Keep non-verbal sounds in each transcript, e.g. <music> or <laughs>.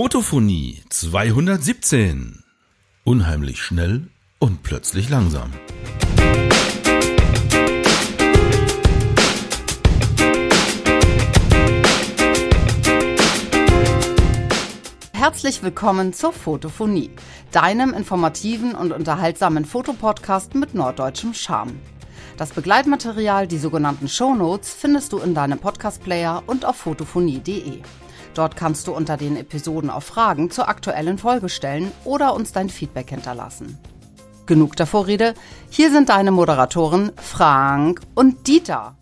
Fotophonie 217. Unheimlich schnell und plötzlich langsam. Herzlich willkommen zur Fotophonie, deinem informativen und unterhaltsamen Fotopodcast mit norddeutschem Charme. Das Begleitmaterial, die sogenannten Shownotes, findest du in deinem Podcast-Player und auf fotophonie.de. Dort kannst du unter den Episoden auf Fragen zur aktuellen Folge stellen oder uns dein Feedback hinterlassen. Genug der Vorrede, hier sind deine Moderatoren Frank und Dieter.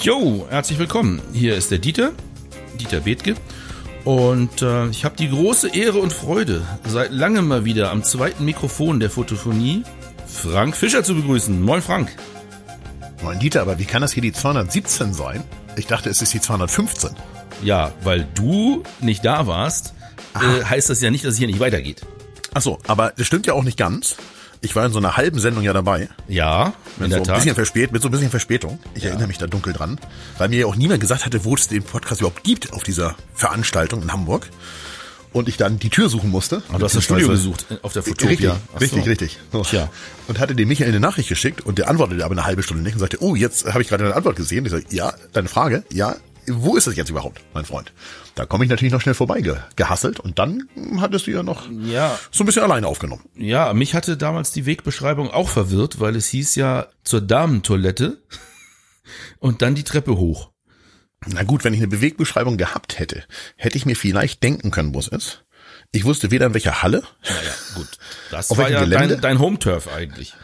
Jo, herzlich willkommen. Hier ist der Dieter, Dieter Bethke. Und äh, ich habe die große Ehre und Freude, seit langem mal wieder am zweiten Mikrofon der Fotophonie Frank Fischer zu begrüßen. Moin Frank. Moin Dieter, aber wie kann das hier die 217 sein? Ich dachte, es ist die 215. Ja, weil du nicht da warst, äh, heißt das ja nicht, dass es hier nicht weitergeht. Ach so, aber das stimmt ja auch nicht ganz. Ich war in so einer halben Sendung ja dabei. Ja, in Mit der so ein Tat. bisschen verspät, mit so ein bisschen Verspätung. Ich erinnere mich da dunkel dran. Weil mir ja auch niemand gesagt hatte, wo es den Podcast überhaupt gibt auf dieser Veranstaltung in Hamburg. Und ich dann die Tür suchen musste. Aber du hast das Studio gesucht äh, auf der Fotopia. Richtig, richtig, richtig. So. Tja. Und hatte dem Michael eine Nachricht geschickt und der antwortete aber eine halbe Stunde nicht und sagte, oh, jetzt habe ich gerade eine Antwort gesehen. Ich sage, ja, deine Frage, ja, wo ist es jetzt überhaupt, mein Freund? Da komme ich natürlich noch schnell vorbei ge gehasselt und dann hattest du ja noch Ja. so ein bisschen alleine aufgenommen. Ja, mich hatte damals die Wegbeschreibung auch verwirrt, weil es hieß ja zur Damentoilette <laughs> und dann die Treppe hoch. Na gut, wenn ich eine Bewegbeschreibung gehabt hätte, hätte ich mir vielleicht denken können, wo es ist. Ich wusste weder in welcher Halle. Naja, gut. Das Auf war ja Gelände? dein, dein Home-Turf eigentlich.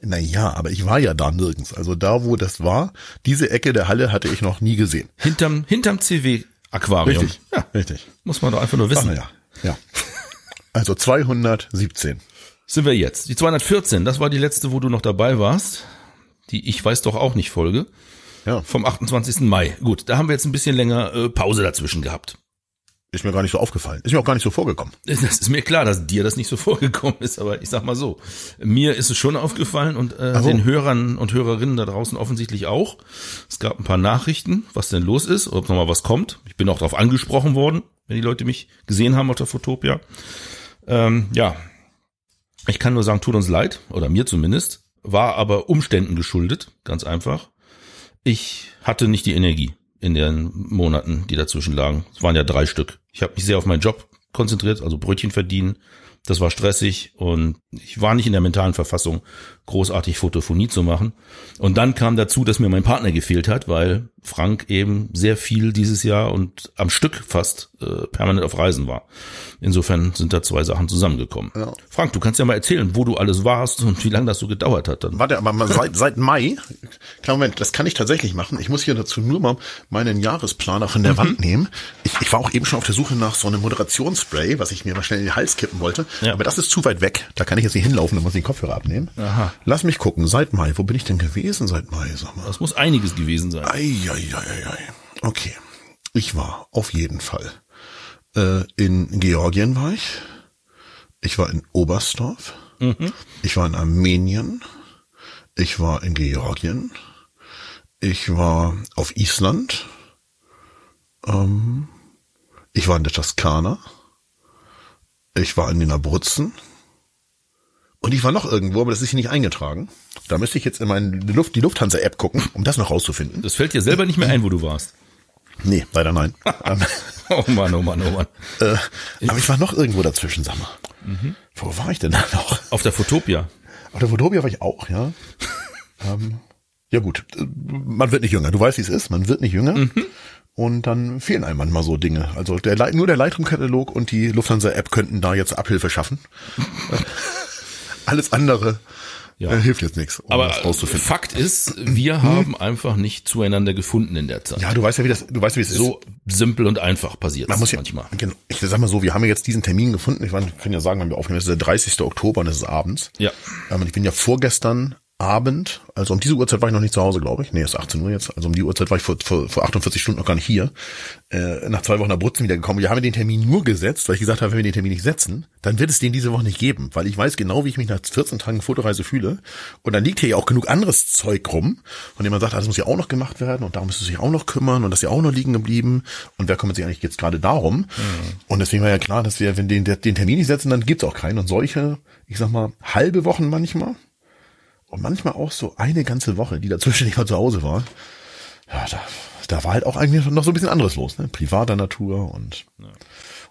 Naja, aber ich war ja da nirgends. Also da, wo das war, diese Ecke der Halle hatte ich noch nie gesehen. Hinterm, hinterm CW-Aquarium. Richtig, Ja, richtig. muss man doch einfach nur wissen. Ach, ja, ja. Also 217. Sind wir jetzt. Die 214, das war die letzte, wo du noch dabei warst. Die Ich weiß doch auch nicht Folge. Ja, Vom 28. Mai. Gut, da haben wir jetzt ein bisschen länger äh, Pause dazwischen gehabt. Ist mir gar nicht so aufgefallen. Ist mir auch gar nicht so vorgekommen. <laughs> Das ist mir klar, dass dir das nicht so vorgekommen ist, aber ich sag mal so, mir ist es schon aufgefallen und äh, so. den Hörern und Hörerinnen da draußen offensichtlich auch. Es gab ein paar Nachrichten, was denn los ist, ob noch mal was kommt. Ich bin auch darauf angesprochen worden, wenn die Leute mich gesehen haben auf der Fotopia. Ähm, ja, ich kann nur sagen, tut uns leid, oder mir zumindest, war aber Umständen geschuldet, ganz einfach. Ich hatte nicht die Energie in den Monaten, die dazwischen lagen. Es waren ja drei Stück. Ich habe mich sehr auf meinen Job konzentriert, also Brötchen verdienen. Das war stressig und ich war nicht in der mentalen Verfassung, großartig Fotophonie zu machen. Und dann kam dazu, dass mir mein Partner gefehlt hat, weil Frank eben sehr viel dieses Jahr und am Stück fast äh, permanent auf Reisen war. Insofern sind da zwei Sachen zusammengekommen. Ja. Frank, du kannst ja mal erzählen, wo du alles warst und wie lange das so gedauert hat. Dann. Warte, aber mal seit, seit Mai, klar Moment, das kann ich tatsächlich machen. Ich muss hier dazu nur mal meinen Jahresplaner von der Wand nehmen. Ich, ich war auch eben schon auf der Suche nach so einem Moderationsspray, was ich mir mal schnell in den Hals kippen wollte. Ja. Aber das ist zu weit weg. Da kann ich jetzt nicht hinlaufen, da muss ich den Kopfhörer abnehmen. Aha. Lass mich gucken, seit Mai. Wo bin ich denn gewesen seit Mai? Sag mal. Das muss einiges gewesen sein. Ei, ei, ei, ei, ei. Okay. Ich war auf jeden Fall. Äh, in Georgien war ich. Ich war in Oberstdorf. Ich war in Armenien. Ich war in Georgien. Ich war auf Island. Ähm, ich war in der Toskana. Ich war in den Abruzzen. Und ich war noch irgendwo, aber das ist hier nicht eingetragen. Da müsste ich jetzt in meine Luft, die Lufthansa-App gucken, um das noch rauszufinden. Das fällt dir selber nicht mehr ein, wo du warst. Nee, leider nein. <laughs> Oh Mann, oh Mann, oh Mann. äh, aber ich war noch irgendwo dazwischen, sag mal. Wo war ich denn da noch? Auf der Fotopia. Auf der Fotopia war ich auch, ja. <laughs> ähm, ja gut, äh, man wird nicht jünger. Du weißt, wie es ist. Man wird nicht jünger. Und dann fehlen einem manchmal so Dinge. Also der, nur der Lightroom-Katalog und die Lufthansa-App könnten da jetzt Abhilfe schaffen. <laughs> Alles andere Ja. äh, hilft jetzt nichts, um Aber das rauszufinden. Fakt ist, wir haben einfach nicht zueinander gefunden in der Zeit. Ja, du weißt ja, wie das, du weißt, wie es ist. So simpel und einfach passiert Man muss ja, manchmal. Genau, ich sag mal so, wir haben ja jetzt diesen Termin gefunden. Ich meine, wir können ja sagen, wenn wir aufnehmen, es ist der 30. Oktober und es ist abends. Ja. Ähm, ich bin ja vorgestern Abend, also um diese Uhrzeit war ich noch nicht zu Hause, glaube ich. Nee, ist 18 Uhr jetzt. Also um die Uhrzeit war ich vor, vor, vor 48 Stunden noch gar nicht hier. Äh, nach zwei Wochen Abruzzen wieder gekommen. Wir haben den Termin nur gesetzt, weil ich gesagt habe, wenn wir den Termin nicht setzen, dann wird es den diese Woche nicht geben. Weil ich weiß genau, wie ich mich nach 14 Tagen Fotoreise fühle. Und dann liegt hier ja auch genug anderes Zeug rum, von dem man sagt, ah, das muss ja auch noch gemacht werden und darum müsste sich auch noch kümmern und das ist ja auch noch liegen geblieben. Und wer kümmert sich eigentlich jetzt gerade darum? Mhm. Und deswegen war ja klar, dass wir, wenn den, den Termin nicht setzen, dann gibt's auch keinen. Und solche, ich sag mal, halbe Wochen manchmal, und manchmal auch so eine ganze Woche, die dazwischen nicht mal zu Hause war. Ja, da, da war halt auch eigentlich noch so ein bisschen anderes los, ne? Privater Natur und, ja.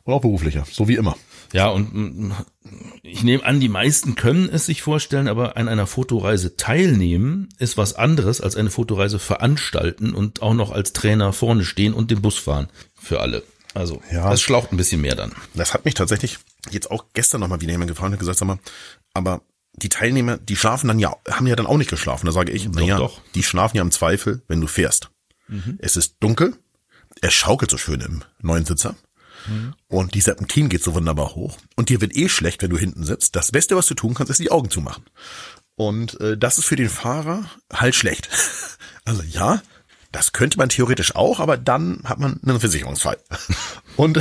und auch beruflicher, so wie immer. Ja, und mm, ich nehme an, die meisten können es sich vorstellen, aber an einer Fotoreise teilnehmen ist was anderes als eine Fotoreise veranstalten und auch noch als Trainer vorne stehen und den Bus fahren für alle. Also, ja, das schlaucht ein bisschen mehr dann. Das hat mich tatsächlich jetzt auch gestern nochmal wieder jemand gefragt und gesagt, sag mal, aber die Teilnehmer, die schlafen dann ja, haben ja dann auch nicht geschlafen. Da sage ich, naja, doch. die schlafen ja im Zweifel, wenn du fährst. Mhm. Es ist dunkel, er schaukelt so schön im neuen Sitzer. Mhm. Und die Serpentin geht so wunderbar hoch. Und dir wird eh schlecht, wenn du hinten sitzt. Das Beste, was du tun kannst, ist die Augen zumachen. Und äh, das ist für den Fahrer halt schlecht. <laughs> also ja, das könnte man theoretisch auch, aber dann hat man einen Versicherungsfall. <laughs> Und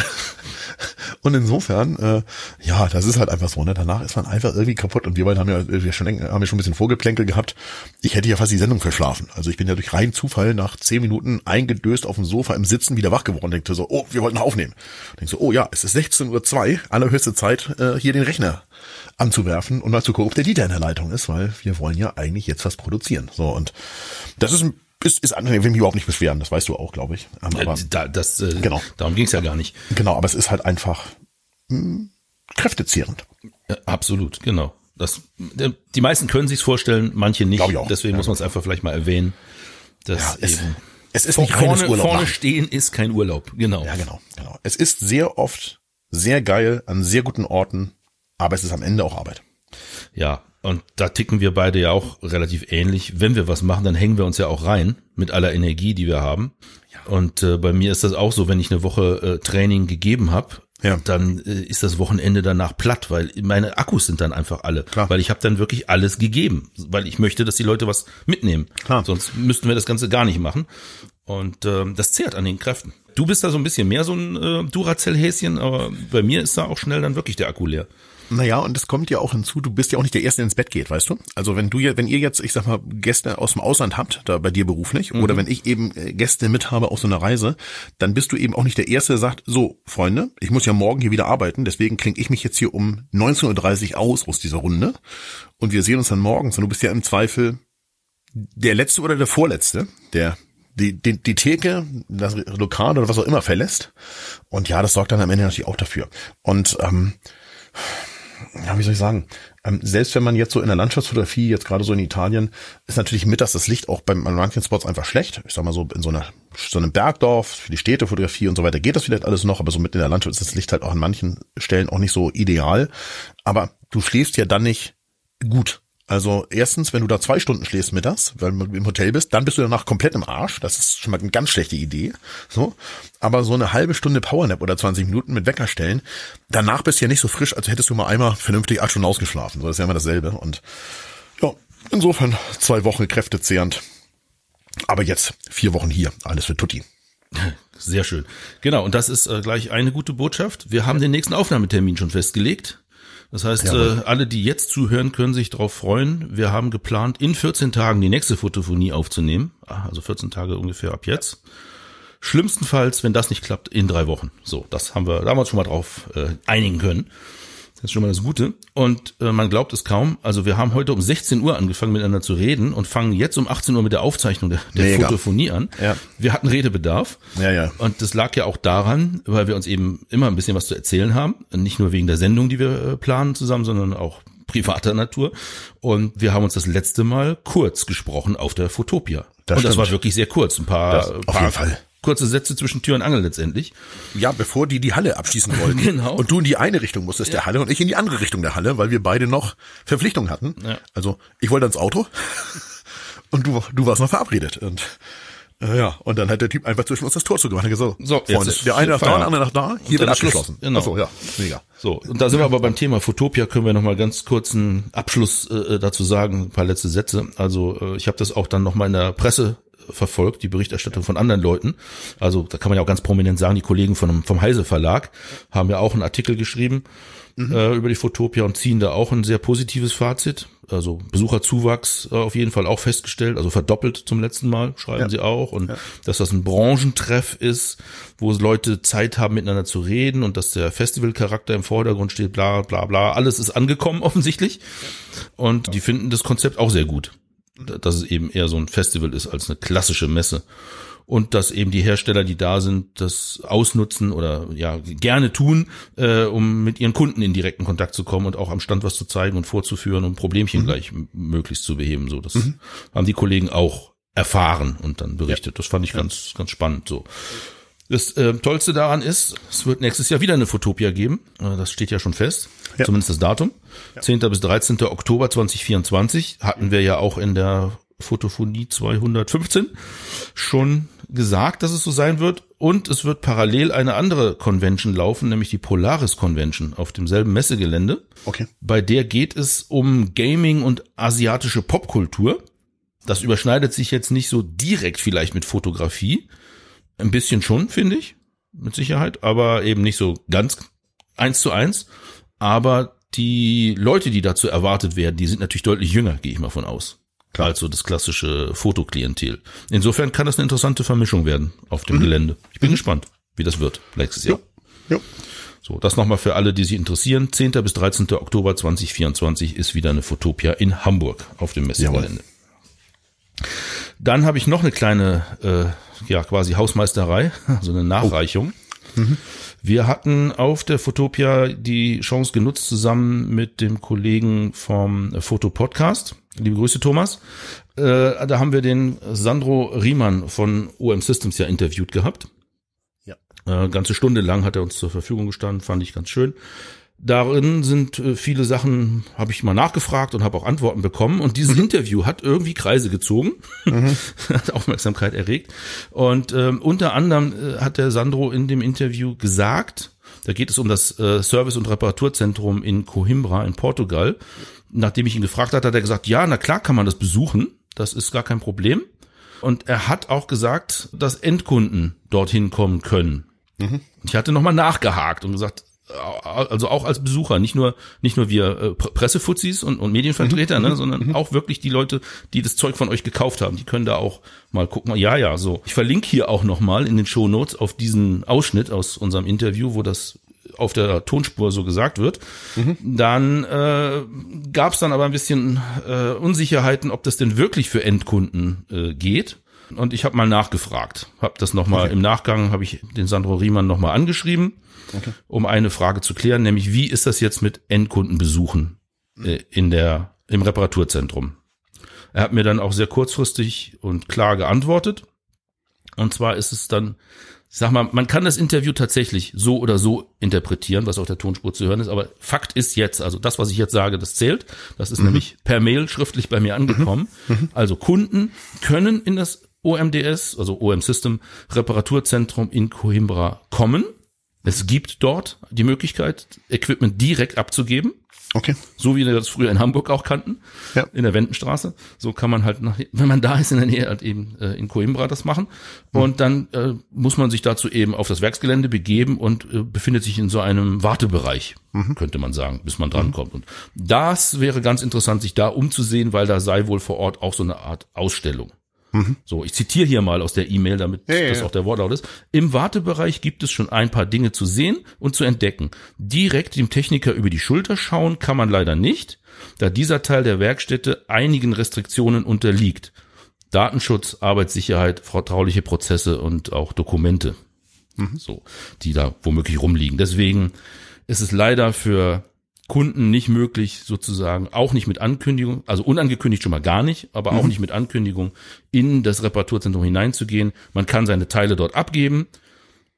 und insofern, äh, ja, das ist halt einfach so. Ne? Danach ist man einfach irgendwie kaputt. Und wir beide haben ja, wir schon, haben ja schon ein bisschen Vorgeplänkel gehabt. Ich hätte ja fast die Sendung verschlafen. Also ich bin ja durch reinen Zufall nach zehn Minuten eingedöst auf dem Sofa im Sitzen wieder wach geworden. Denkte so, oh, wir wollten aufnehmen. Denkst so, oh ja, es ist 16.02 Uhr, allerhöchste Zeit, äh, hier den Rechner anzuwerfen und mal zu gucken, ob der Dieter in der Leitung ist, weil wir wollen ja eigentlich jetzt was produzieren. So und das ist ist, ist angenehm, will mich überhaupt nicht beschweren, das weißt du auch, glaube ich. Ähm, aber, da, das, äh, genau. Darum ging es ja gar nicht. Genau, aber es ist halt einfach mh, hm, kräftezehrend. Ja, absolut, genau. Das, die meisten können sich's vorstellen, manche nicht. Ich auch. Deswegen ja, muss man es einfach vielleicht mal erwähnen. Dass ja, es, eben es ist nicht vorne, Urlaub vorne stehen ist kein Urlaub, genau. Ja, genau, genau. Es ist sehr oft sehr geil an sehr guten Orten, aber es ist am Ende auch Arbeit. Ja, und da ticken wir beide ja auch relativ ähnlich. Wenn wir was machen, dann hängen wir uns ja auch rein mit aller Energie, die wir haben. Und äh, bei mir ist das auch so, wenn ich eine Woche äh, Training gegeben habe, ja. dann äh, ist das Wochenende danach platt, weil meine Akkus sind dann einfach alle. Klar. Weil ich habe dann wirklich alles gegeben, weil ich möchte, dass die Leute was mitnehmen. Klar. Sonst müssten wir das Ganze gar nicht machen. Und äh, das zehrt an den Kräften. Du bist da so ein bisschen mehr so ein äh, Duracell-Häschen, aber bei mir ist da auch schnell dann wirklich der Akku leer. Naja, und es kommt ja auch hinzu, du bist ja auch nicht der Erste, der ins Bett geht, weißt du? Also wenn du ja, wenn ihr jetzt, ich sag mal, Gäste aus dem Ausland habt, da bei dir beruflich, mhm. oder wenn ich eben äh, Gäste mit habe aus so einer Reise, dann bist du eben auch nicht der Erste, der sagt, so, Freunde, ich muss ja morgen hier wieder arbeiten, deswegen klinge ich mich jetzt hier um 19.30 Uhr aus aus dieser Runde und wir sehen uns dann morgens und du bist ja im Zweifel der Letzte oder der Vorletzte, der die, die, die Theke, das Lokal oder was auch immer verlässt. Und ja, das sorgt dann am Ende natürlich auch dafür. Und ähm, ja, wie soll ich sagen, ähm, selbst wenn man jetzt so in der Landschaftsfotografie, jetzt gerade so in Italien, ist natürlich mittags das Licht auch beim, an manchen Spots einfach schlecht. Ich sag mal so, in so, einer, so einem Bergdorf, für die Städtefotografie und so weiter geht das vielleicht alles noch, aber so mitten in der Landschaft ist das Licht halt auch an manchen Stellen auch nicht so ideal. Aber du schläfst ja dann nicht gut. Also erstens, wenn du da zwei Stunden schläfst mittags, weil du im Hotel bist, dann bist du danach komplett im Arsch. Das ist schon mal eine ganz schlechte Idee. So, aber so eine halbe Stunde Powernap oder 20 Minuten mit Wecker stellen, danach bist du ja nicht so frisch, als hättest du mal einmal vernünftig acht Stunden ausgeschlafen. So, das ist ja immer dasselbe. Und ja, insofern zwei Wochen kräftezehrend. Aber jetzt vier Wochen hier, alles für Tutti. Sehr schön. Genau, und das ist äh, gleich eine gute Botschaft. Wir haben den nächsten Aufnahmetermin schon festgelegt. Das heißt, ja, äh, alle, die jetzt zuhören, können sich darauf freuen. Wir haben geplant, in 14 Tagen die nächste Fotophonie aufzunehmen. Ah, also 14 Tage ungefähr ab jetzt. Schlimmstenfalls, wenn das nicht klappt, in drei Wochen. So, das haben wir damals schon mal drauf äh, einigen können. Das ist schon mal das Gute. Und äh, man glaubt es kaum. Also wir haben heute um 16 Uhr angefangen miteinander zu reden und fangen jetzt um 18 Uhr mit der Aufzeichnung der, der Fotophonie an. Ja. Wir hatten Redebedarf. Ja, ja. Und das lag ja auch daran, weil wir uns eben immer ein bisschen was zu erzählen haben. Nicht nur wegen der Sendung, die wir äh, planen zusammen, sondern auch privater Natur. Und wir haben uns das letzte Mal kurz gesprochen auf der Fotopia. Das und das war wirklich sehr kurz. Ein paar, das, auf paar, jeden Fall kurze Sätze zwischen Tür und Angel letztendlich. Ja, bevor die die Halle abschließen wollten. <laughs> genau. Und du in die eine Richtung musstest ja. der Halle und ich in die andere Richtung der Halle, weil wir beide noch Verpflichtungen hatten. Ja. Also ich wollte ans Auto <laughs> und du, du warst noch verabredet. Und Äh, Ja, und dann hat der Typ einfach zwischen uns das Tor zugemacht. Er hat gesagt, So, jetzt Freunde, ist der eine nach da, der andere nach da, hier wird abgeschlossen. Genau. Ach so, ja, mega. So, und da sind wir aber beim Thema Fotopia, können wir nochmal ganz kurz einen Abschluss äh, dazu sagen, ein paar letzte Sätze. Also äh, ich habe das auch dann nochmal in der Presse verfolgt, die Berichterstattung von anderen Leuten. Also da kann man ja auch ganz prominent sagen, die Kollegen von, vom Heise Verlag haben ja auch einen Artikel geschrieben äh, über die Fotopia und ziehen da auch ein sehr positives Fazit. Also Besucherzuwachs äh, auf jeden Fall auch festgestellt, also verdoppelt zum letzten Mal, schreiben Ja. sie auch. Und dass das ein Branchentreff ist, wo Leute Zeit haben, miteinander zu reden und dass der Festivalcharakter im Vordergrund steht, bla bla bla. Alles ist angekommen <laughs> offensichtlich. Und die finden das Konzept auch sehr gut. Dass es eben eher so ein Festival ist als eine klassische Messe. Und dass eben die Hersteller, die da sind, das ausnutzen oder ja gerne tun, äh, um mit ihren Kunden in direkten Kontakt zu kommen und auch am Stand was zu zeigen und vorzuführen und Problemchen gleich m- möglichst zu beheben. So, das haben die Kollegen auch erfahren und dann berichtet. Das fand ich ganz, ganz spannend. So. Das äh, Tollste daran ist, es wird nächstes Jahr wieder eine Fotopia geben. Äh, das steht ja schon fest. Ja. Zumindest das Datum. 10. bis 13. Oktober 2024 hatten wir ja auch in der Fotophonie 215 schon gesagt, dass es so sein wird. Und es wird parallel eine andere Convention laufen, nämlich die Polaris Convention auf demselben Messegelände. Okay. Bei der geht es um Gaming und asiatische Popkultur. Das überschneidet sich jetzt nicht so direkt vielleicht mit Fotografie. Ein bisschen schon, finde ich, mit Sicherheit, aber eben nicht so ganz eins zu eins. Aber die Leute, die dazu erwartet werden, die sind natürlich deutlich jünger, gehe ich mal von aus. Also das klassische Fotoklientel. Insofern kann das eine interessante Vermischung werden auf dem Gelände. Ich bin gespannt, wie das wird nächstes Jahr. Jo. So, das nochmal für alle, die sich interessieren. 10. bis 13. Oktober 2024 ist wieder eine Fotopia in Hamburg auf dem Messegelände. Dann habe ich noch eine kleine, äh, ja quasi Hausmeisterei, <laughs> so eine Nachreichung. Wir hatten auf der Fotopia die Chance genutzt, zusammen mit dem Kollegen vom Fotopodcast, liebe Grüße Thomas, äh, da haben wir den Sandro Riemann von OM Systems ja interviewt gehabt. Ja. Äh, ganze Stunde lang hat er uns zur Verfügung gestanden, fand ich ganz schön. Darin sind äh, viele Sachen, habe ich mal nachgefragt und habe auch Antworten bekommen. Und dieses Interview hat irgendwie Kreise gezogen, <laughs> hat Aufmerksamkeit erregt. Und ähm, unter anderem äh, hat der Sandro in dem Interview gesagt, da geht es um das äh, Service- und Reparaturzentrum in Coimbra in Portugal. Nachdem ich ihn gefragt hatte, hat er gesagt, ja, na klar kann man das besuchen. Das ist gar kein Problem. Und er hat auch gesagt, dass Endkunden dorthin kommen können. Und ich hatte nochmal nachgehakt und gesagt, also auch als Besucher, nicht nur nicht nur wir äh, Pre- Pressefuzis und, und Medienvertreter, ne, sondern auch wirklich die Leute, die das Zeug von euch gekauft haben, die können da auch mal gucken. Ja, ja, so. Ich verlinke hier auch nochmal in den Show Notes auf diesen Ausschnitt aus unserem Interview, wo das auf der Tonspur so gesagt wird. Dann äh, gab es dann aber ein bisschen äh, Unsicherheiten, ob das denn wirklich für Endkunden äh, geht. Und ich habe mal nachgefragt, habe das nochmal im Nachgang, habe ich den Sandro Riemann nochmal angeschrieben, um eine Frage zu klären, nämlich wie ist das jetzt mit Endkundenbesuchen äh, in der im Reparaturzentrum? Er hat mir dann auch sehr kurzfristig und klar geantwortet. Und zwar ist es dann, ich sag mal, man kann das Interview tatsächlich so oder so interpretieren, was auf der Tonspur zu hören ist, aber Fakt ist jetzt, also das, was ich jetzt sage, das zählt. Das ist nämlich per Mail schriftlich bei mir angekommen. Also Kunden können in das OMDS, also OM System Reparaturzentrum in Coimbra kommen. Es gibt dort die Möglichkeit, Equipment direkt abzugeben. Okay. So wie wir das früher in Hamburg auch kannten, Ja. in der Wendenstraße. So kann man halt, nach, wenn man da ist in der Nähe, halt eben äh, in Coimbra das machen. Und dann äh, muss man sich dazu eben auf das Werksgelände begeben und äh, befindet sich in so einem Wartebereich, könnte man sagen, bis man drankommt. Und das wäre ganz interessant, sich da umzusehen, weil da sei wohl vor Ort auch so eine Art Ausstellung. So, ich zitiere hier mal aus der E-Mail, damit Ja, das ja. auch der Wortlaut ist. Im Wartebereich gibt es schon ein paar Dinge zu sehen und zu entdecken. Direkt dem Techniker über die Schulter schauen kann man leider nicht, da dieser Teil der Werkstätte einigen Restriktionen unterliegt. Datenschutz, Arbeitssicherheit, vertrauliche Prozesse und auch Dokumente. So, die da womöglich rumliegen. Deswegen ist es leider für Kunden nicht möglich, sozusagen, auch nicht mit Ankündigung, also unangekündigt schon mal gar nicht, aber auch nicht mit Ankündigung, in das Reparaturzentrum hineinzugehen. Man kann seine Teile dort abgeben.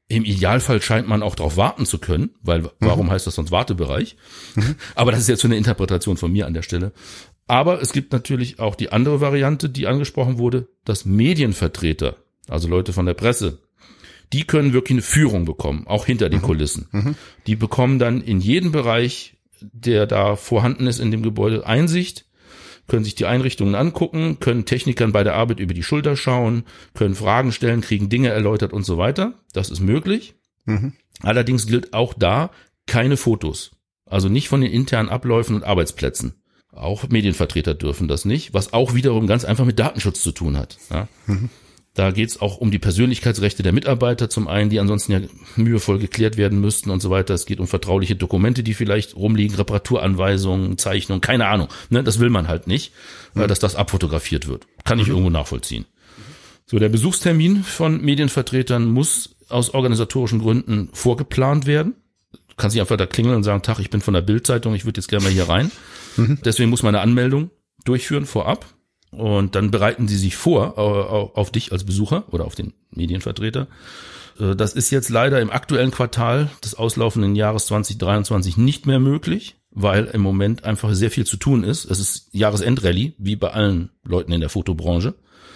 Im Idealfall scheint man auch darauf warten zu können, weil warum heißt das sonst Wartebereich? <laughs> Aber das ist jetzt so eine Interpretation von mir an der Stelle. Aber es gibt natürlich auch die andere Variante, die angesprochen wurde, dass Medienvertreter also Leute von der Presse, die können wirklich eine Führung bekommen, auch hinter den Kulissen. Die bekommen dann in jeden Bereich, der da vorhanden ist in dem Gebäude, Einsicht, können sich die Einrichtungen angucken, können Technikern bei der Arbeit über die Schulter schauen, können Fragen stellen, kriegen Dinge erläutert und so weiter. Das ist möglich. Allerdings gilt auch da keine Fotos. Also nicht von den internen Abläufen und Arbeitsplätzen. Auch Medienvertreter dürfen das nicht, was auch wiederum ganz einfach mit Datenschutz zu tun hat. Ja. Da geht's auch um die Persönlichkeitsrechte der Mitarbeiter zum einen, die ansonsten ja mühevoll geklärt werden müssten und so weiter. Es geht um vertrauliche Dokumente, die vielleicht rumliegen, Reparaturanweisungen, Zeichnungen, keine Ahnung. Ne, das will man halt nicht, weil dass das abfotografiert wird. Kann ich irgendwo nachvollziehen. So, der Besuchstermin von Medienvertretern muss aus organisatorischen Gründen vorgeplant werden. Du kannst nicht einfach da klingeln und sagen, Tag, ich bin von der Bildzeitung, ich würde jetzt gerne mal hier rein. Deswegen muss man eine Anmeldung durchführen vorab. Und dann bereiten sie sich vor auf dich als Besucher oder auf den Medienvertreter. Äh, Das ist jetzt leider im aktuellen Quartal des auslaufenden Jahres 2023 nicht mehr möglich, weil im Moment einfach sehr viel zu tun ist. Es ist Jahresendrallye, wie bei allen Leuten in der Fotobranche.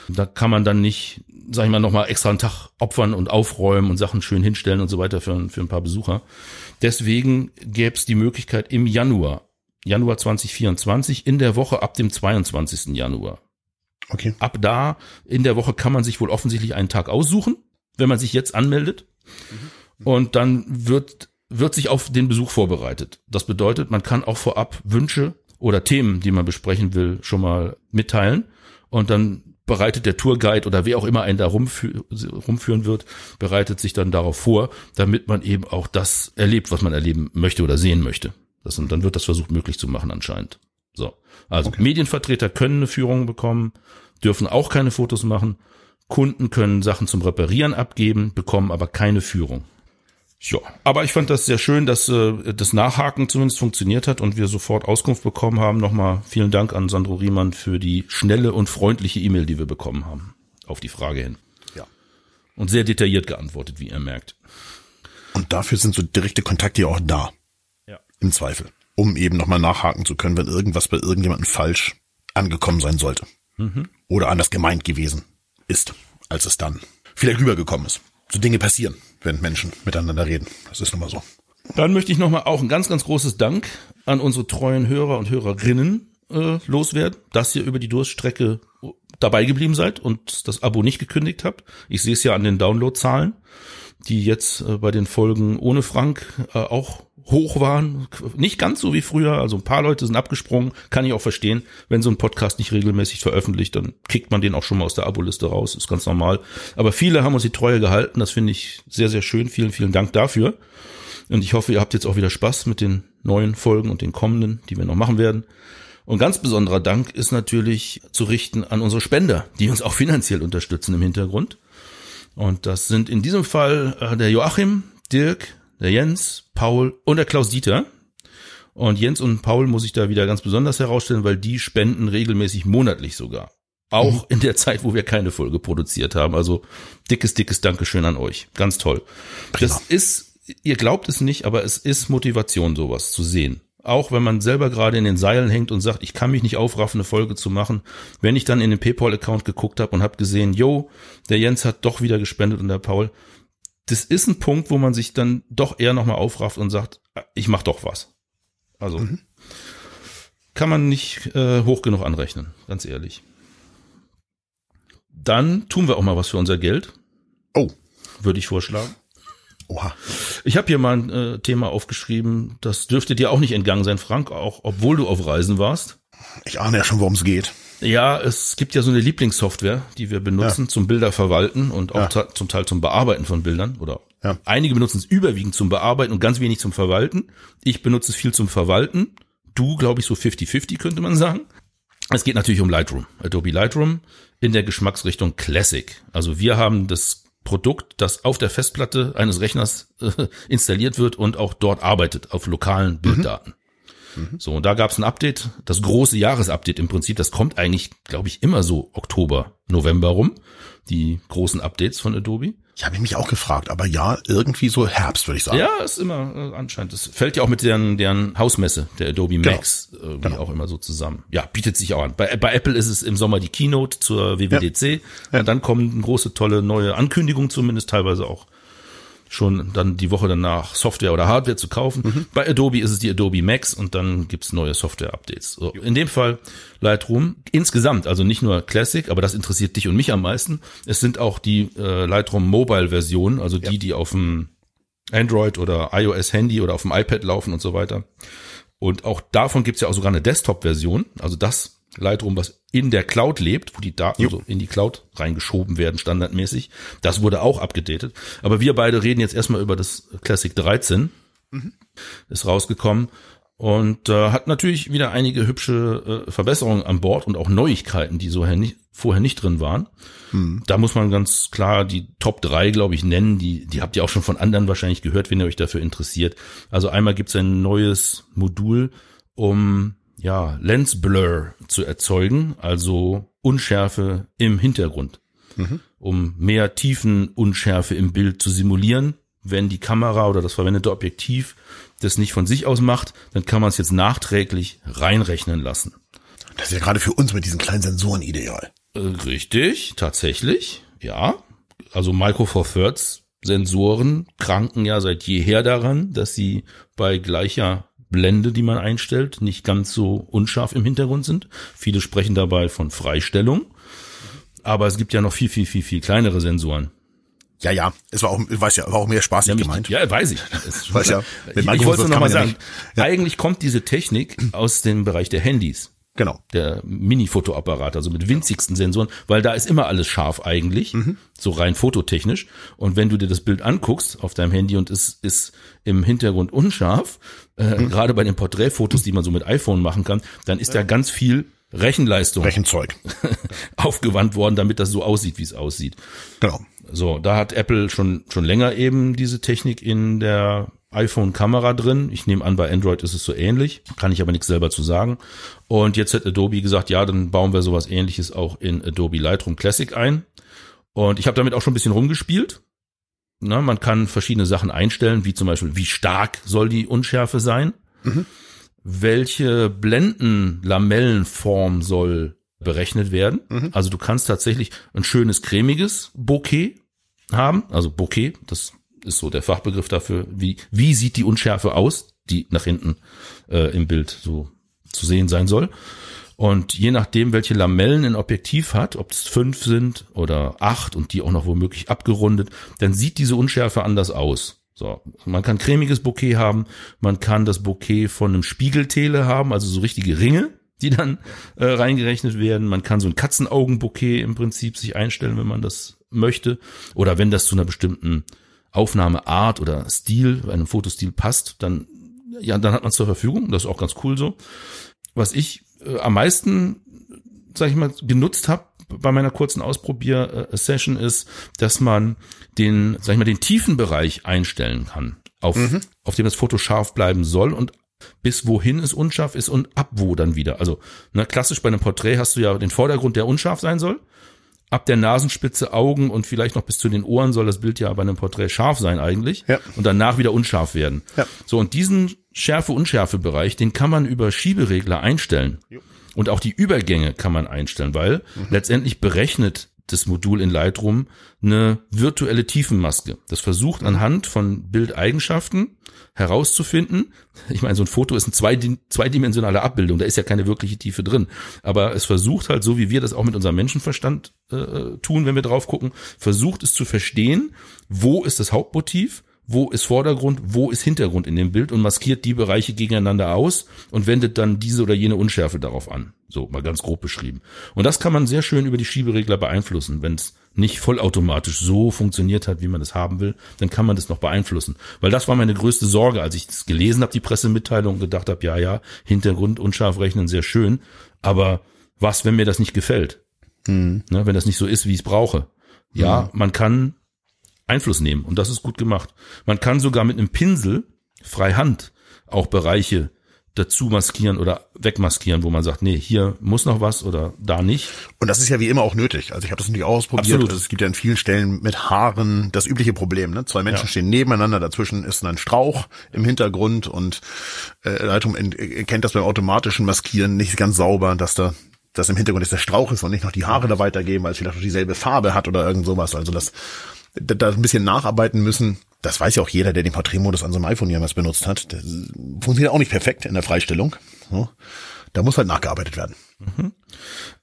Da kann man dann nicht, sag ich mal, nochmal extra einen Tag opfern und aufräumen und Sachen schön hinstellen und so weiter für, für ein paar Besucher. Deswegen gäbe es die Möglichkeit im Januar, Januar 2024, in der Woche ab dem 22. Januar. Okay. Ab da, in der Woche kann man sich wohl offensichtlich einen Tag aussuchen, wenn man sich jetzt anmeldet. Und dann wird, wird sich auf den Besuch vorbereitet. Das bedeutet, man kann auch vorab Wünsche oder Themen, die man besprechen will, schon mal mitteilen. Und dann bereitet der Tourguide oder wer auch immer einen da rumfü rumführen wird, bereitet sich dann darauf vor, damit man eben auch das erlebt, was man erleben möchte oder sehen möchte. Das, und dann wird das versucht möglich zu machen anscheinend. So. Also Medienvertreter können eine Führung bekommen, dürfen auch keine Fotos machen. Kunden können Sachen zum Reparieren abgeben, bekommen aber keine Führung. Ja, aber ich fand das sehr schön, dass äh, das Nachhaken zumindest funktioniert hat und wir sofort Auskunft bekommen haben. Nochmal vielen Dank an Sandro Riemann für die schnelle und freundliche E-Mail, die wir bekommen haben auf die Frage hin. Ja. Und sehr detailliert geantwortet, wie ihr merkt. Und dafür sind so direkte Kontakte ja auch da. Im Zweifel. Um eben nochmal nachhaken zu können, wenn irgendwas bei irgendjemandem falsch angekommen sein sollte. Oder anders gemeint gewesen ist, als es dann vielleicht rübergekommen ist. So Dinge passieren, wenn Menschen miteinander reden. Das ist nun mal so. Dann möchte ich nochmal auch ein ganz, ganz großes Dank an unsere treuen Hörer und Hörerinnen äh, loswerden, dass ihr über die Durststrecke dabei geblieben seid und das Abo nicht gekündigt habt. Ich sehe es ja an den Downloadzahlen, die jetzt äh, bei den Folgen ohne Frank äh, auch hoch waren. Nicht ganz so wie früher, also ein paar Leute sind abgesprungen, kann ich auch verstehen. Wenn so ein Podcast nicht regelmäßig veröffentlicht, dann kickt man den auch schon mal aus der Aboliste raus, ist ganz normal. Aber viele haben uns die Treue gehalten, das finde ich sehr, sehr schön. Vielen, vielen Dank dafür. Und ich hoffe, ihr habt jetzt auch wieder Spaß mit den neuen Folgen und den kommenden, die wir noch machen werden. Und ganz besonderer Dank ist natürlich zu richten an unsere Spender, die uns auch finanziell unterstützen im Hintergrund. Und das sind in diesem Fall äh, der Joachim, Dirk, der Jens, Paul und der Klaus Dieter. Und Jens und Paul muss ich da wieder ganz besonders herausstellen, weil die spenden regelmäßig monatlich sogar. Auch in der Zeit, wo wir keine Folge produziert haben. Also dickes, dickes Dankeschön an euch. Ganz toll. Das ist, ihr glaubt es nicht, aber es ist Motivation, sowas zu sehen. Auch wenn man selber gerade in den Seilen hängt und sagt, ich kann mich nicht aufraffen, eine Folge zu machen. Wenn ich dann in den PayPal-Account geguckt habe und habe gesehen, yo, der Jens hat doch wieder gespendet und der Paul, das ist ein Punkt, wo man sich dann doch eher nochmal aufrafft und sagt, ich mach doch was. Also kann man nicht äh, hoch genug anrechnen, ganz ehrlich. Dann tun wir auch mal was für unser Geld, Oh, würde ich vorschlagen. oha. Ich habe hier mal ein äh, Thema aufgeschrieben, das dürfte dir auch nicht entgangen sein, Frank, auch obwohl du auf Reisen warst. Ich ahne ja schon, worum es geht. Ja, es gibt ja so eine Lieblingssoftware, die wir benutzen zum Bilder verwalten und auch Ja. zum Teil zum Bearbeiten von Bildern oder Ja. einige benutzen es überwiegend zum Bearbeiten und ganz wenig zum Verwalten. Ich benutze es viel zum Verwalten. Du, glaube ich, so 50-50 könnte man sagen. Es geht natürlich um Lightroom, Adobe Lightroom in der Geschmacksrichtung Classic. Also wir haben das Produkt, das auf der Festplatte eines Rechners äh, <laughs> installiert wird und auch dort arbeitet, auf lokalen Bilddaten. Mhm. So, und da gab es ein Update, das große Jahresupdate im Prinzip, das kommt eigentlich, glaube ich, immer so Oktober, November rum, die großen Updates von Adobe. Ich habe mich auch gefragt, aber ja, irgendwie so Herbst, würde ich sagen. Ja, ist immer äh, anscheinend. Das fällt ja auch mit deren, deren Hausmesse, der Adobe Genau. Max, äh, wie Genau. auch immer so zusammen. Ja, bietet sich auch an. Bei, bei Apple ist es im Sommer die Keynote zur WWDC. Ja. Und dann kommen große, tolle neue Ankündigungen zumindest, teilweise auch schon dann die Woche danach Software oder Hardware zu kaufen. Mhm. Bei Adobe ist es die Adobe Max und dann gibt's neue Software-Updates. So, in dem Fall Lightroom insgesamt, also nicht nur Classic, aber das interessiert dich und mich am meisten. Es sind auch die äh, Lightroom Mobile-Versionen, also die, die auf dem Android oder iOS Handy oder auf dem iPad laufen und so weiter. Und auch davon gibt's ja auch sogar eine Desktop-Version, also das Lightroom, was in der Cloud lebt, wo die Daten so in die Cloud reingeschoben werden, standardmäßig. Das wurde auch abgedatet. Aber wir beide reden jetzt erstmal über das Classic 13. Ist rausgekommen und äh, hat natürlich wieder einige hübsche äh, Verbesserungen an Bord und auch Neuigkeiten, die so nicht, vorher nicht drin waren. Da muss man ganz klar die Top 3, glaube ich, nennen. Die, die habt ihr auch schon von anderen wahrscheinlich gehört, wenn ihr euch dafür interessiert. Also einmal gibt's ein neues Modul, um ja, Lens Blur zu erzeugen, also Unschärfe im Hintergrund, um mehr Tiefenunschärfe im Bild zu simulieren. Wenn die Kamera oder das verwendete Objektiv das nicht von sich aus macht, dann kann man es jetzt nachträglich reinrechnen lassen. Das ist ja gerade für uns mit diesen kleinen Sensoren ideal. Äh, Richtig, tatsächlich, ja. Also Micro Four Thirds Sensoren kranken ja seit jeher daran, dass sie bei gleicher Blende, die man einstellt, nicht ganz so unscharf im Hintergrund sind. Viele sprechen dabei von Freistellung. Aber es gibt ja noch viel, viel, viel, viel kleinere Sensoren. Ja, ja, es war auch, ich weiß ja, war auch mehr spaßig Ja, gemeint. Ja, weiß ich. <laughs> Weiß ja, <laughs> mit ich ich wollte noch mal sagen. Ja. Eigentlich kommt diese Technik aus dem Bereich der Handys Genau. der Mini-Fotoapparat, also mit winzigsten Sensoren, weil da ist immer alles scharf eigentlich, Mhm. so rein fototechnisch. Und wenn du dir das Bild anguckst auf deinem Handy und es ist im Hintergrund unscharf, äh, Mhm. gerade bei den Porträtfotos, die man so mit iPhone machen kann, dann ist da ganz viel Rechenleistung Rechenzeug. <laughs> aufgewandt worden, damit das so aussieht, wie es aussieht. Genau. So, da hat Apple schon, schon länger eben diese Technik in der iPhone-Kamera drin. Ich nehme an, bei Android ist es so ähnlich, kann ich aber nichts selber zu sagen. Und jetzt hat Adobe gesagt, ja, dann bauen wir sowas ähnliches auch in Adobe Lightroom Classic ein. Und ich habe damit auch schon ein bisschen rumgespielt. Na, man kann verschiedene Sachen einstellen, wie zum Beispiel, wie stark soll die Unschärfe sein? Welche Blendenlamellenform soll berechnet werden? Also du kannst tatsächlich ein schönes cremiges Bokeh haben, also Bokeh, das ist so der Fachbegriff dafür, wie, wie sieht die Unschärfe aus, die nach hinten äh, im Bild so zu sehen sein soll. Und je nachdem, welche Lamellen ein Objektiv hat, ob es fünf sind oder acht und die auch noch womöglich abgerundet, dann sieht diese Unschärfe anders aus. So, man kann cremiges Bokeh haben, man kann das Bokeh von einem Spiegeltele haben, also so richtige Ringe, die dann äh, reingerechnet werden. Man kann so ein Katzenaugenbouquet im Prinzip sich einstellen, wenn man das möchte. Oder wenn das zu einer bestimmten Aufnahmeart oder Stil, einem Fotostil passt, dann, ja, dann hat man es zur Verfügung. Das ist auch ganz cool so. Was ich äh, am meisten, sag ich mal, genutzt habe bei meiner kurzen Ausprobier-Session ist, dass man den, sag ich mal, den Tiefenbereich einstellen kann, auf, auf dem das Foto scharf bleiben soll und bis wohin es unscharf ist und ab wo dann wieder. Also ne, klassisch bei einem Porträt hast du ja den Vordergrund, der unscharf sein soll. Ab der Nasenspitze, Augen und vielleicht noch bis zu den Ohren soll das Bild ja bei einem Porträt scharf sein eigentlich Ja. und danach wieder unscharf werden. Ja. So und diesen Schärfe-Unschärfe-Bereich, den kann man über Schieberegler einstellen. Und auch die Übergänge kann man einstellen, weil letztendlich berechnet das Modul in Lightroom eine virtuelle Tiefenmaske. Das versucht anhand von Bildeigenschaften herauszufinden. Ich meine, so ein Foto ist eine zweidi- zweidimensionale Abbildung, da ist ja keine wirkliche Tiefe drin. Aber es versucht halt, so wie wir das auch mit unserem Menschenverstand äh, tun, wenn wir drauf gucken, versucht es zu verstehen, wo ist das Hauptmotiv, wo ist Vordergrund, wo ist Hintergrund in dem Bild und maskiert die Bereiche gegeneinander aus und wendet dann diese oder jene Unschärfe darauf an. So mal ganz grob beschrieben. Und das kann man sehr schön über die Schieberegler beeinflussen. Wenn es nicht vollautomatisch so funktioniert hat, wie man es haben will, dann kann man das noch beeinflussen. Weil das war meine größte Sorge, als ich das gelesen habe, die Pressemitteilung, und gedacht habe, ja, ja, Hintergrund unscharf rechnen, sehr schön. Aber was, wenn mir das nicht gefällt? Ne, wenn das nicht so ist, wie ich es brauche. Ja, man kann Einfluss nehmen und das ist gut gemacht. Man kann sogar mit einem Pinsel freihand auch Bereiche dazu maskieren oder wegmaskieren, wo man sagt, nee, hier muss noch was oder da nicht. Und das ist ja wie immer auch nötig. Also ich habe das natürlich auch ausprobiert. Absolut. Also es gibt ja an vielen Stellen mit Haaren das übliche Problem. Ne? Zwei Menschen Ja. stehen nebeneinander, dazwischen ist ein Strauch im Hintergrund und äh, Leitung erkennt das beim automatischen Maskieren nicht ganz sauber, dass da dass im Hintergrund jetzt der Strauch ist und nicht noch die Haare da weitergeben, weil es vielleicht noch dieselbe Farbe hat oder irgend sowas. Also das da, ein bisschen nacharbeiten müssen. Das weiß ja auch jeder, der den Porträtmodus an so einem iPhone jemals benutzt hat. Das funktioniert auch nicht perfekt in der Freistellung. So. Da muss halt nachgearbeitet werden.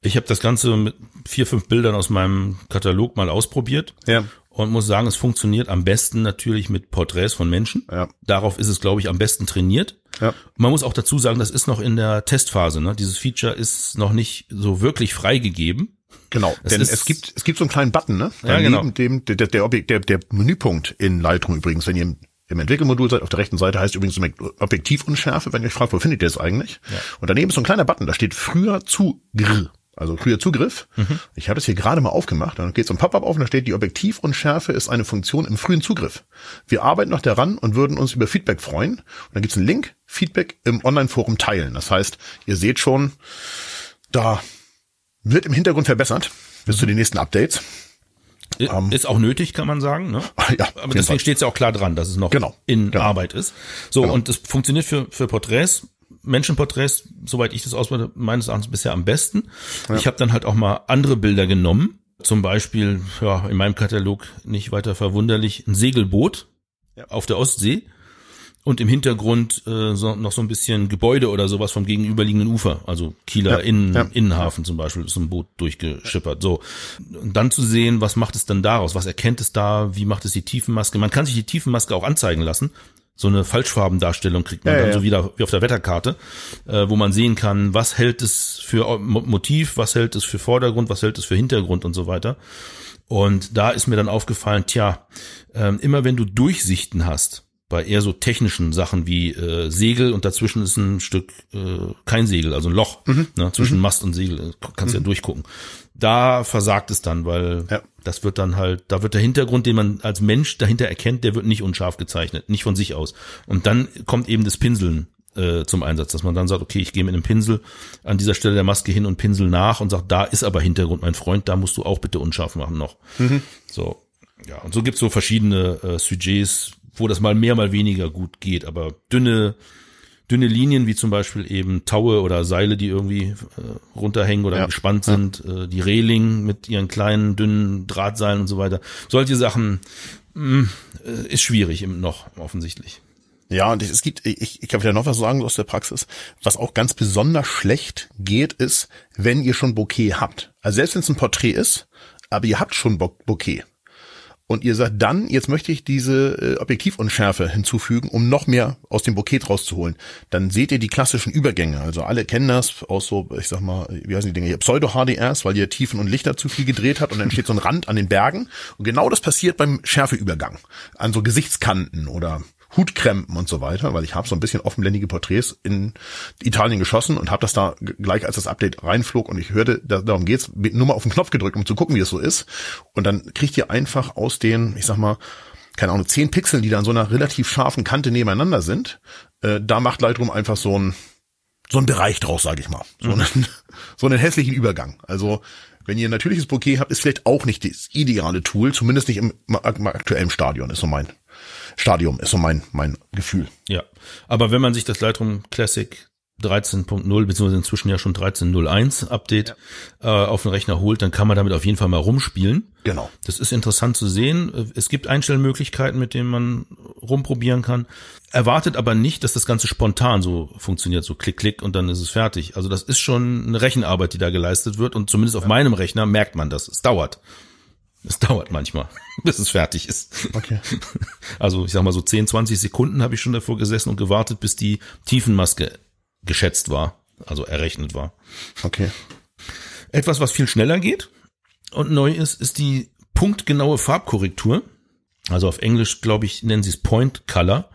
Ich habe das Ganze mit vier, fünf Bildern aus meinem Katalog mal ausprobiert. Ja. Und muss sagen, es funktioniert am besten natürlich mit Porträts von Menschen. Ja. Darauf ist es, glaube ich, am besten trainiert. Ja. Man muss auch dazu sagen, das ist noch in der Testphase. Ne? Dieses Feature ist noch nicht so wirklich freigegeben. Genau, Es denn es gibt es gibt so einen kleinen Button, ne? Ja, genau. dem der der, der, Objekt, der der Menüpunkt in Lightroom übrigens, wenn ihr im, im Entwickelmodul seid, auf der rechten Seite heißt übrigens Objektivunschärfe, wenn ihr euch fragt, wo findet ihr das eigentlich? Und daneben ist so ein kleiner Button, da steht früher Zugriff. Also früher Zugriff. Mhm. Ich habe das hier gerade mal aufgemacht. Dann geht so ein Pop-up auf und da steht, die Objektivunschärfe ist eine Funktion im frühen Zugriff. Wir arbeiten noch daran und würden uns über Feedback freuen. Und dann gibt's einen Link, Feedback im Online-Forum teilen. Das heißt, ihr seht schon, da wird im Hintergrund verbessert bis zu den nächsten Updates. I- ist auch nötig, kann man sagen. Ne? Ähm. <laughs> Ja, Aber deswegen steht es ja auch klar dran, dass es noch Genau, in genau. Arbeit ist. So, Genau. und es funktioniert für, für Porträts, Menschenporträts, soweit ich das auswerte, meines Erachtens bisher am besten. Ich habe dann halt auch mal andere Bilder genommen. Zum Beispiel, ja, in meinem Katalog nicht weiter verwunderlich, ein Segelboot Ja. auf der Ostsee. Und im Hintergrund äh, so, noch so ein bisschen Gebäude oder sowas vom gegenüberliegenden Ufer. Also Kieler Ja, Innen, ja. Innenhafen zum Beispiel ist ein Boot durchgeschippert. So. Und dann zu sehen, was macht es dann daraus? Was erkennt es da? Wie macht es die Tiefenmaske? Man kann sich die Tiefenmaske auch anzeigen lassen. So eine Falschfarbendarstellung kriegt man Ja, dann so wieder wie auf der Wetterkarte, äh, wo man sehen kann, was hält es für Mo- Motiv, was hält es für Vordergrund, was hält es für Hintergrund und so weiter. Und da ist mir dann aufgefallen, tja, ähm, immer wenn du Durchsichten hast, bei eher so technischen Sachen wie äh, Segel und dazwischen ist ein Stück äh, kein Segel, also ein Loch ne, zwischen Mast und Segel, äh, kannst ja durchgucken. Da versagt es dann, weil Ja. das wird dann halt, da wird der Hintergrund, den man als Mensch dahinter erkennt, der wird nicht unscharf gezeichnet, nicht von sich aus. Und dann kommt eben das Pinseln äh, zum Einsatz, dass man dann sagt, okay, ich gehe mit einem Pinsel an dieser Stelle der Maske hin und pinsel nach und sagt, da ist aber Hintergrund, mein Freund, da musst du auch bitte unscharf machen noch. So, ja, und so gibt's so verschiedene äh, Sujets, wo das mal mehr, mal weniger gut geht, aber dünne, dünne Linien, wie zum Beispiel eben Taue oder Seile, die irgendwie äh, runterhängen oder Ja. gespannt sind, äh, die Reling mit ihren kleinen, dünnen Drahtseilen und so weiter. Solche Sachen mh, äh, ist schwierig noch, offensichtlich. Ja, und es gibt, ich, ich kann wieder noch was sagen aus der Praxis. Was auch ganz besonders schlecht geht, ist, wenn ihr schon Bouquet habt. Also selbst wenn es ein Porträt ist, aber ihr habt schon Bo- Bouquet. Und ihr sagt dann, jetzt möchte ich diese äh, Objektivunschärfe hinzufügen, um noch mehr aus dem Bouquet rauszuholen. Dann seht ihr die klassischen Übergänge. Also alle kennen das aus so, ich sag mal, wie heißen die Dinge hier, Pseudo-HDRs, weil ihr Tiefen und Lichter zu viel gedreht habt und dann steht so ein Rand an den Bergen. Und genau das passiert beim Schärfeübergang. An so Gesichtskanten oder Hutkrempen und so weiter, weil ich habe so ein bisschen offenblendige Porträts in Italien geschossen und habe das da gleich als das Update reinflog und ich hörte, da, darum geht's, nur mal auf den Knopf gedrückt, um zu gucken, wie es so ist. Und dann kriegt ihr einfach aus den, ich sag mal, keine Ahnung, zehn Pixeln, die da an so einer relativ scharfen Kante nebeneinander sind, äh, da macht Lightroom einfach so ein so ein Bereich draus, sage ich mal. So, einen, <laughs> so einen hässlichen Übergang. Also wenn ihr ein natürliches Bouquet habt, ist vielleicht auch nicht das ideale Tool, zumindest nicht im, im aktuellen Stadion, ist so mein Stadium, ist so mein, mein Gefühl. Ja, aber wenn man sich das Lightroom Classic 13.0 beziehungsweise inzwischen ja schon 13.01 Update äh, auf den Rechner holt, dann kann man damit auf jeden Fall mal rumspielen. Genau. Das ist interessant zu sehen. Es gibt Einstellmöglichkeiten, mit denen man rumprobieren kann. Erwartet aber nicht, dass das Ganze spontan so funktioniert, so klick, klick und dann ist es fertig. Also das ist schon eine Rechenarbeit, die da geleistet wird und zumindest auf meinem Rechner merkt man das. Es dauert. Es dauert manchmal, <laughs> bis es fertig ist. Okay. <laughs> Also ich sag mal so 10, 20 Sekunden habe ich schon davor gesessen und gewartet, bis die Tiefenmaske geschätzt war, also errechnet war. Okay. Etwas, was viel schneller geht und neu ist, ist die punktgenaue Farbkorrektur. Also auf Englisch, glaube ich, nennen sie es Point Color.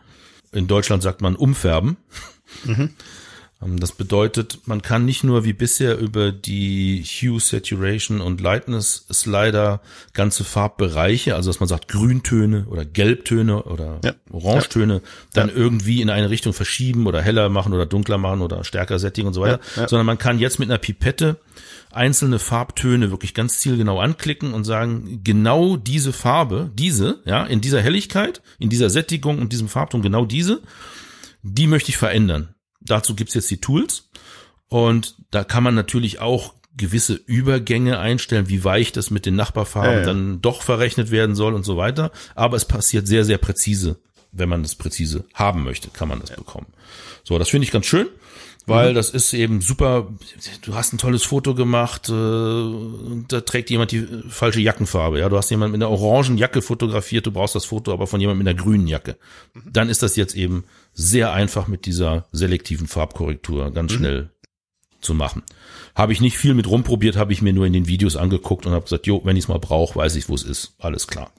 In Deutschland sagt man umfärben. Ähm, Das bedeutet, man kann nicht nur wie bisher über die Hue, Saturation und Lightness Slider ganze Farbbereiche, also dass man sagt Grüntöne oder Gelbtöne oder Ja. Orangetöne, dann irgendwie in eine Richtung verschieben oder heller machen oder dunkler machen oder stärker sättigen und so weiter, Ja, ja. sondern man kann jetzt mit einer Pipette einzelne Farbtöne wirklich ganz zielgenau anklicken und sagen, genau diese Farbe, diese, ja, in dieser Helligkeit, in dieser Sättigung und diesem Farbton, genau diese, die möchte ich verändern. Dazu gibt's jetzt die Tools und da kann man natürlich auch gewisse Übergänge einstellen, wie weich das mit den Nachbarfarben ja. dann doch verrechnet werden soll und so weiter. Aber es passiert sehr, sehr präzise. Wenn man das präzise haben möchte, kann man das bekommen. So, das finde ich ganz schön, weil Mhm. das ist eben super. Du hast ein tolles Foto gemacht, äh, und da trägt jemand die äh, falsche Jackenfarbe. Ja, du hast jemand mit einer orangen Jacke fotografiert, du brauchst das Foto aber von jemandem mit einer grünen Jacke. Mhm. Dann ist das jetzt eben sehr einfach mit dieser selektiven Farbkorrektur ganz Mhm. schnell zu machen. Habe ich nicht viel mit rumprobiert, habe ich mir nur in den Videos angeguckt und habe gesagt, jo, wenn ich es mal brauche, weiß ich, wo es ist. Alles klar.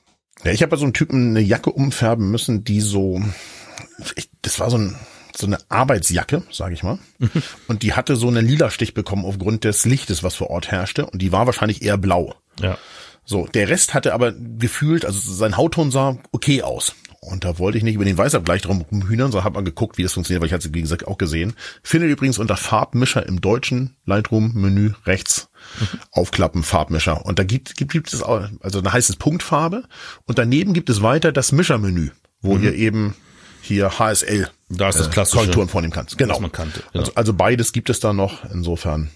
Ja, ich habe bei so einem Typen eine Jacke umfärben müssen, die so, ich, das war so, ein, so eine Arbeitsjacke, sage ich mal. <laughs> Und die hatte so einen lila Stich bekommen aufgrund des Lichtes, was vor Ort herrschte. Und die war wahrscheinlich eher blau. Ja. So, der Rest hatte aber gefühlt, also sein Hautton sah okay aus. Und da wollte ich nicht über den Weißabgleich drum rumhühnern, sondern habe mal geguckt, wie das funktioniert, weil ich hatte es, wie gesagt, auch gesehen. Findet übrigens unter Farbmischer im deutschen Lightroom-Menü rechts aufklappen, Farbmischer. Und da gibt, gibt, gibt es auch, also da heißt es Punktfarbe. Und daneben gibt es weiter das Mischermenü, wo ihr eben hier HSL Da ist das äh, klassische, Korrekturen vornehmen kannst. Genau. man kannte. Genau. Also, also beides gibt es da noch. Insofern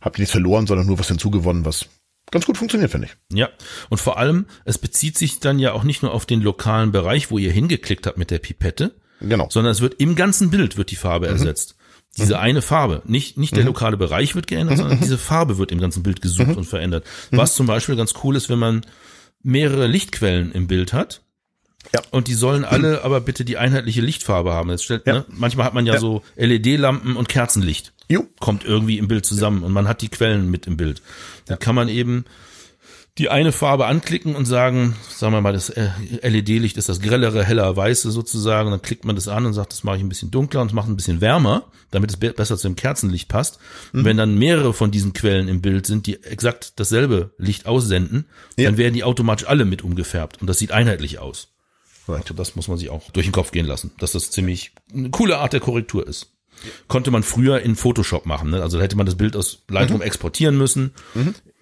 habt ihr nichts verloren, sondern nur was hinzugewonnen, was ganz gut funktioniert, finde ich. Ja, und vor allem, es bezieht sich dann ja auch nicht nur auf den lokalen Bereich, wo ihr hingeklickt habt mit der Pipette, Genau. sondern es wird im ganzen Bild wird die Farbe ersetzt. Diese eine Farbe, nicht, nicht der lokale Bereich wird geändert, sondern diese Farbe wird im ganzen Bild gesucht und verändert. Was zum Beispiel ganz cool ist, wenn man mehrere Lichtquellen im Bild hat. Ja. Und die sollen alle aber bitte die einheitliche Lichtfarbe haben. Jetzt stellt, Ja. ne, manchmal hat man ja, Ja. so LED-Lampen und Kerzenlicht. Jo. Kommt irgendwie im Bild zusammen und man hat die Quellen mit im Bild. Dann kann man eben die eine Farbe anklicken und sagen, sagen wir mal, das äh, LED-Licht ist das grellere, heller Weiße sozusagen. Dann klickt man das an und sagt, das mache ich ein bisschen dunkler und das macht ein bisschen wärmer, damit es be besser zu dem Kerzenlicht passt. Mhm. Und wenn dann mehrere von diesen Quellen im Bild sind, die exakt dasselbe Licht aussenden, Ja. dann werden die automatisch alle mit umgefärbt und das sieht einheitlich aus. Right. Also das muss man sich auch durch den Kopf gehen lassen, dass das ziemlich eine coole Art der Korrektur ist. Konnte man früher in Photoshop machen. Ne? Also da hätte man das Bild aus Lightroom exportieren müssen,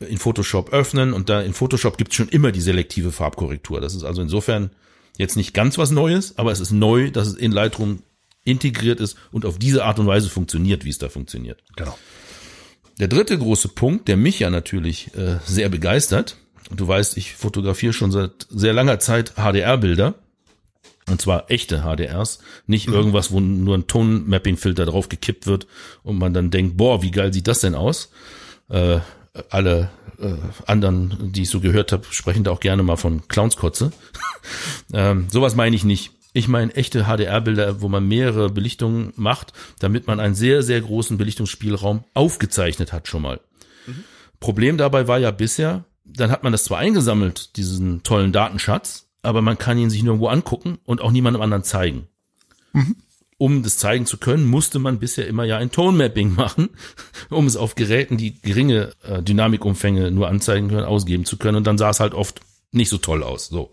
in Photoshop öffnen und da in Photoshop gibt es schon immer die selektive Farbkorrektur. Das ist also insofern jetzt nicht ganz was Neues, aber es ist neu, dass es in Lightroom integriert ist und auf diese Art und Weise funktioniert, wie es da funktioniert. Genau. Der dritte große Punkt, der mich ja natürlich äh, sehr begeistert, und du weißt, ich fotografiere schon seit sehr langer Zeit HDR-Bilder, und zwar echte HDRs, nicht irgendwas, wo nur ein Tonmapping-Filter drauf gekippt wird und man dann denkt, boah, wie geil sieht das denn aus? Äh, alle äh, anderen, die ich so gehört habe, sprechen da auch gerne mal von Clownskotze. <laughs> ähm, sowas meine ich nicht. Ich meine echte HDR-Bilder, wo man mehrere Belichtungen macht, damit man einen sehr, sehr großen Belichtungsspielraum aufgezeichnet hat schon mal. Problem dabei war ja bisher, dann hat man das zwar eingesammelt, diesen tollen Datenschatz, aber man kann ihn sich nirgendwo angucken und auch niemandem anderen zeigen. Um das zeigen zu können, musste man bisher immer ja ein Tonemapping machen, <laughs> um es auf Geräten, die geringe äh, Dynamikumfänge nur anzeigen können, ausgeben zu können. Und dann sah es halt oft nicht so toll aus. So.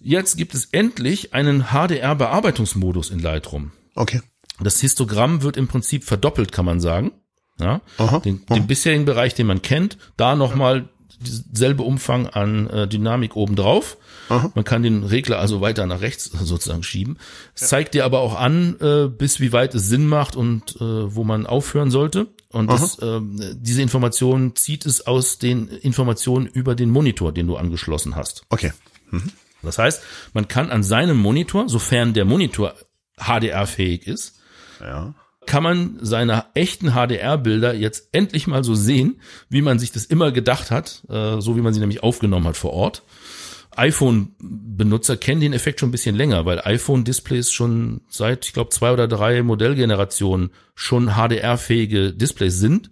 Jetzt gibt es endlich einen HDR-Bearbeitungsmodus in Lightroom. Okay. Das Histogramm wird im Prinzip verdoppelt, kann man sagen. Ja, Aha, den, den bisherigen Bereich, den man kennt, da nochmal selbe Umfang an äh, Dynamik obendrauf. Man kann den Regler also weiter nach rechts <laughs> sozusagen schieben. Es zeigt dir aber auch an, äh, bis wie weit es Sinn macht und äh, wo man aufhören sollte. Und das, äh, diese Information zieht es aus den Informationen über den Monitor, den du angeschlossen hast. Okay. Das heißt, man kann an seinem Monitor, sofern der Monitor HDR-fähig ist, Ja. Kann man seine echten HDR-Bilder jetzt endlich mal so sehen, wie man sich das immer gedacht hat, äh, so wie man sie nämlich aufgenommen hat vor Ort. iPhone-Benutzer kennen den Effekt schon ein bisschen länger, weil iPhone-Displays schon seit, ich glaube, zwei oder drei Modellgenerationen schon HDR-fähige Displays sind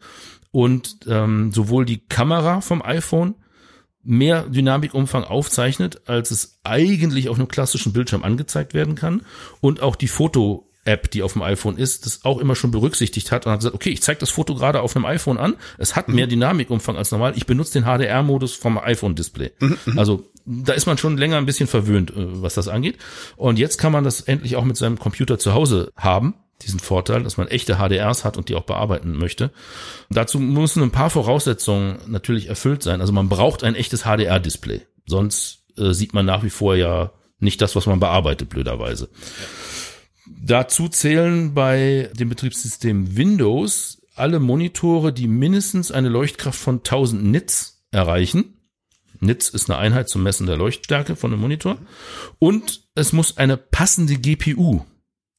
und ähm, sowohl die Kamera vom iPhone mehr Dynamikumfang aufzeichnet, als es eigentlich auf einem klassischen Bildschirm angezeigt werden kann und auch die Foto App, die auf dem iPhone ist, das auch immer schon berücksichtigt hat und hat gesagt, okay, ich zeige das Foto gerade auf einem iPhone an, es hat mehr Dynamikumfang als normal, ich benutze den HDR-Modus vom iPhone-Display. Also da ist man schon länger ein bisschen verwöhnt, äh, was das angeht. Und jetzt kann man das endlich auch mit seinem Computer zu Hause haben, diesen Vorteil, dass man echte HDRs hat und die auch bearbeiten möchte. Dazu müssen ein paar Voraussetzungen natürlich erfüllt sein. Also man braucht ein echtes HDR-Display. Sonst äh, sieht man nach wie vor ja nicht das, was man bearbeitet, blöderweise. Dazu zählen bei dem Betriebssystem Windows alle Monitore, die mindestens eine Leuchtkraft von 1000 Nits erreichen. Nits ist eine Einheit zum Messen der Leuchtstärke von einem Monitor. Und es muss eine passende GPU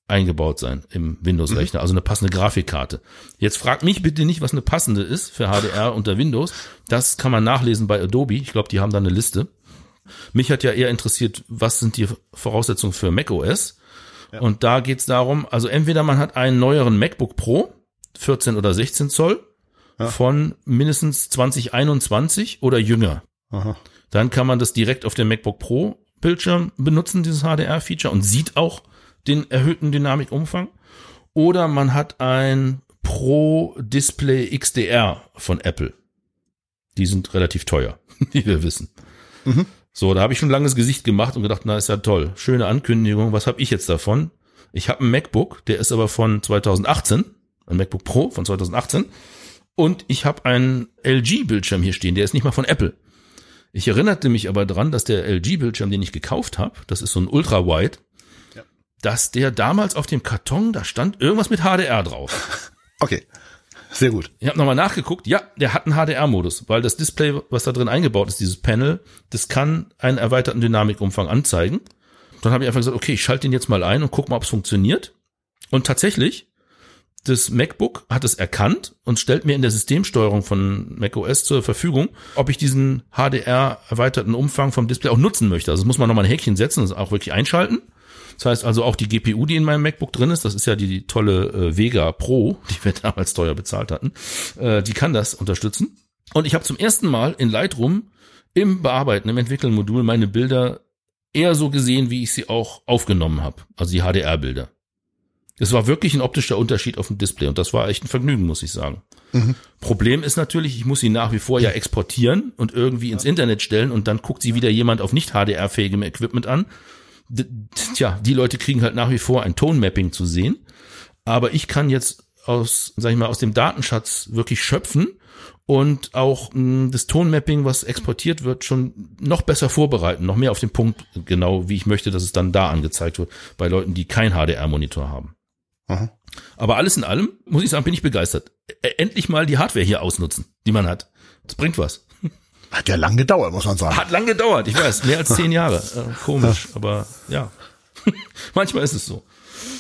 eingebaut sein im Windows-Rechner, also eine passende Grafikkarte. Jetzt fragt mich bitte nicht, was eine passende ist für HDR unter Windows. Das kann man nachlesen bei Adobe. Ich glaube, die haben da eine Liste. Mich hat ja eher interessiert, was sind die Voraussetzungen für macOS? Ja. Und da geht's darum, also entweder man hat einen neueren MacBook Pro, 14 oder 16 Zoll, ja. von mindestens 2021 oder jünger. Aha. Dann kann man das direkt auf dem MacBook Pro Bildschirm benutzen, dieses HDR-Feature, und sieht auch den erhöhten Dynamikumfang. Oder man hat ein Pro Display XDR von Apple. Die sind relativ teuer, <laughs> wie wir wissen. Mhm. So, da habe ich schon ein langes Gesicht gemacht und gedacht, na ist ja toll, schöne Ankündigung, was habe ich jetzt davon? Ich habe ein MacBook, der ist aber von 2018, ein MacBook Pro von 2018 und ich habe einen LG-Bildschirm hier stehen, der ist nicht mal von Apple. Ich erinnerte mich aber dran, dass der LG-Bildschirm, den ich gekauft habe, das ist so ein Ultra-Wide, dass der damals auf dem Karton, da stand irgendwas mit HDR drauf. <laughs> Okay. Sehr gut. Ich habe nochmal nachgeguckt. Ja, der hat einen HDR-Modus, weil das Display, was da drin eingebaut ist, dieses Panel, das kann einen erweiterten Dynamikumfang anzeigen. Dann habe ich einfach gesagt, okay, ich schalte den jetzt mal ein und guck mal, ob es funktioniert. Und tatsächlich, das MacBook hat es erkannt und stellt mir in der Systemsteuerung von macOS zur Verfügung, ob ich diesen HDR erweiterten Umfang vom Display auch nutzen möchte. Also das muss man nochmal ein Häkchen setzen und auch wirklich einschalten. Das heißt also auch die GPU, die in meinem MacBook drin ist, das ist ja die, die tolle äh, Vega Pro, die wir <laughs> damals teuer bezahlt hatten, äh, die kann das unterstützen. Und ich habe zum ersten Mal in Lightroom im Bearbeiten, im Entwickeln-Modul meine Bilder eher so gesehen, wie ich sie auch aufgenommen habe, also die HDR-Bilder. Es war wirklich ein optischer Unterschied auf dem Display und das war echt ein Vergnügen, muss ich sagen. Mhm. Problem ist natürlich, ich muss sie nach wie vor ja exportieren und irgendwie ins Internet stellen und dann guckt sie wieder jemand auf nicht HDR-fähigem Equipment an tja, die Leute kriegen halt nach wie vor ein Tonmapping zu sehen. Aber ich kann jetzt aus, sag ich mal, aus dem Datenschatz wirklich schöpfen und auch mh, das Tonmapping, was exportiert wird, schon noch besser vorbereiten, noch mehr auf den Punkt, genau wie ich möchte, dass es dann da angezeigt wird, bei Leuten, die kein HDR-Monitor haben. Aha. Aber alles in allem, muss ich sagen, bin ich begeistert. Endlich mal die Hardware hier ausnutzen, die man hat. Das bringt was. Hat ja lang gedauert, muss man sagen. Hat lang gedauert, ich weiß, mehr als zehn Jahre. Äh, komisch, ja. aber ja. <laughs> Manchmal ist es so.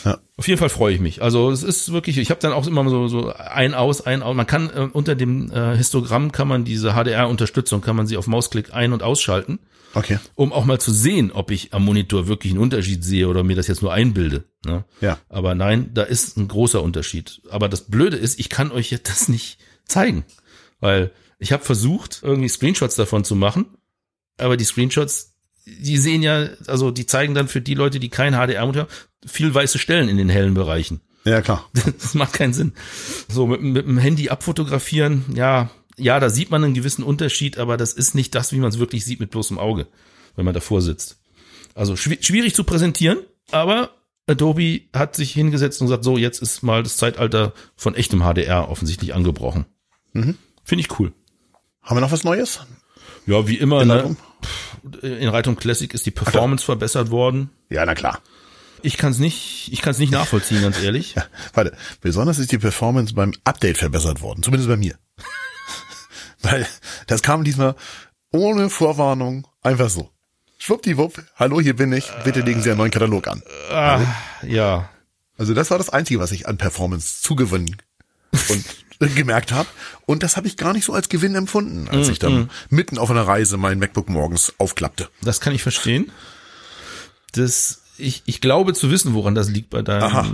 Ja. Auf jeden Fall freue ich mich. Also es ist wirklich, ich habe dann auch immer so, so ein aus, ein aus. Man kann äh, unter dem äh, Histogramm kann man diese HDR-Unterstützung, kann man sie auf Mausklick ein- und ausschalten. Okay. Um auch mal zu sehen, ob ich am Monitor wirklich einen Unterschied sehe oder mir das jetzt nur einbilde. Ne? Ja. Aber nein, da ist ein großer Unterschied. Aber das Blöde ist, ich kann euch jetzt das nicht zeigen. Weil ich habe versucht, irgendwie Screenshots davon zu machen, aber die Screenshots, die sehen ja, also die zeigen dann für die Leute, die kein HDR-Motor haben, viel weiße Stellen in den hellen Bereichen. Ja, klar. <laughs> Das macht keinen Sinn. So, mit, mit dem Handy abfotografieren, ja, ja, da sieht man einen gewissen Unterschied, aber das ist nicht das, wie man es wirklich sieht mit bloßem Auge, wenn man davor sitzt. Also schwierig zu präsentieren, aber Adobe hat sich hingesetzt und gesagt, so, jetzt ist mal das Zeitalter von echtem HDR offensichtlich angebrochen. Mhm. Finde ich cool. Haben wir noch was Neues? Ja, wie immer, in, ne? Reitung? in Reitung Classic ist die Performance verbessert worden. Ja, na klar. Ich kann es nicht, ich kann es nicht nachvollziehen, ganz ehrlich. <laughs> Ja, warte, besonders ist die Performance beim Update verbessert worden, zumindest bei mir. <laughs> Weil das kam diesmal ohne Vorwarnung einfach so. Schwuppdiwupp, hallo, hier bin ich, bitte legen Sie einen neuen Katalog an. Ah, ja. Also das war das Einzige, was ich an Performance zugewinnen und <laughs> gemerkt habe. Und das habe ich gar nicht so als Gewinn empfunden, als mm, ich dann mm. mitten auf einer Reise mein MacBook morgens aufklappte. Das kann ich verstehen. Das, ich, ich glaube zu wissen, woran das liegt bei deinem Aha.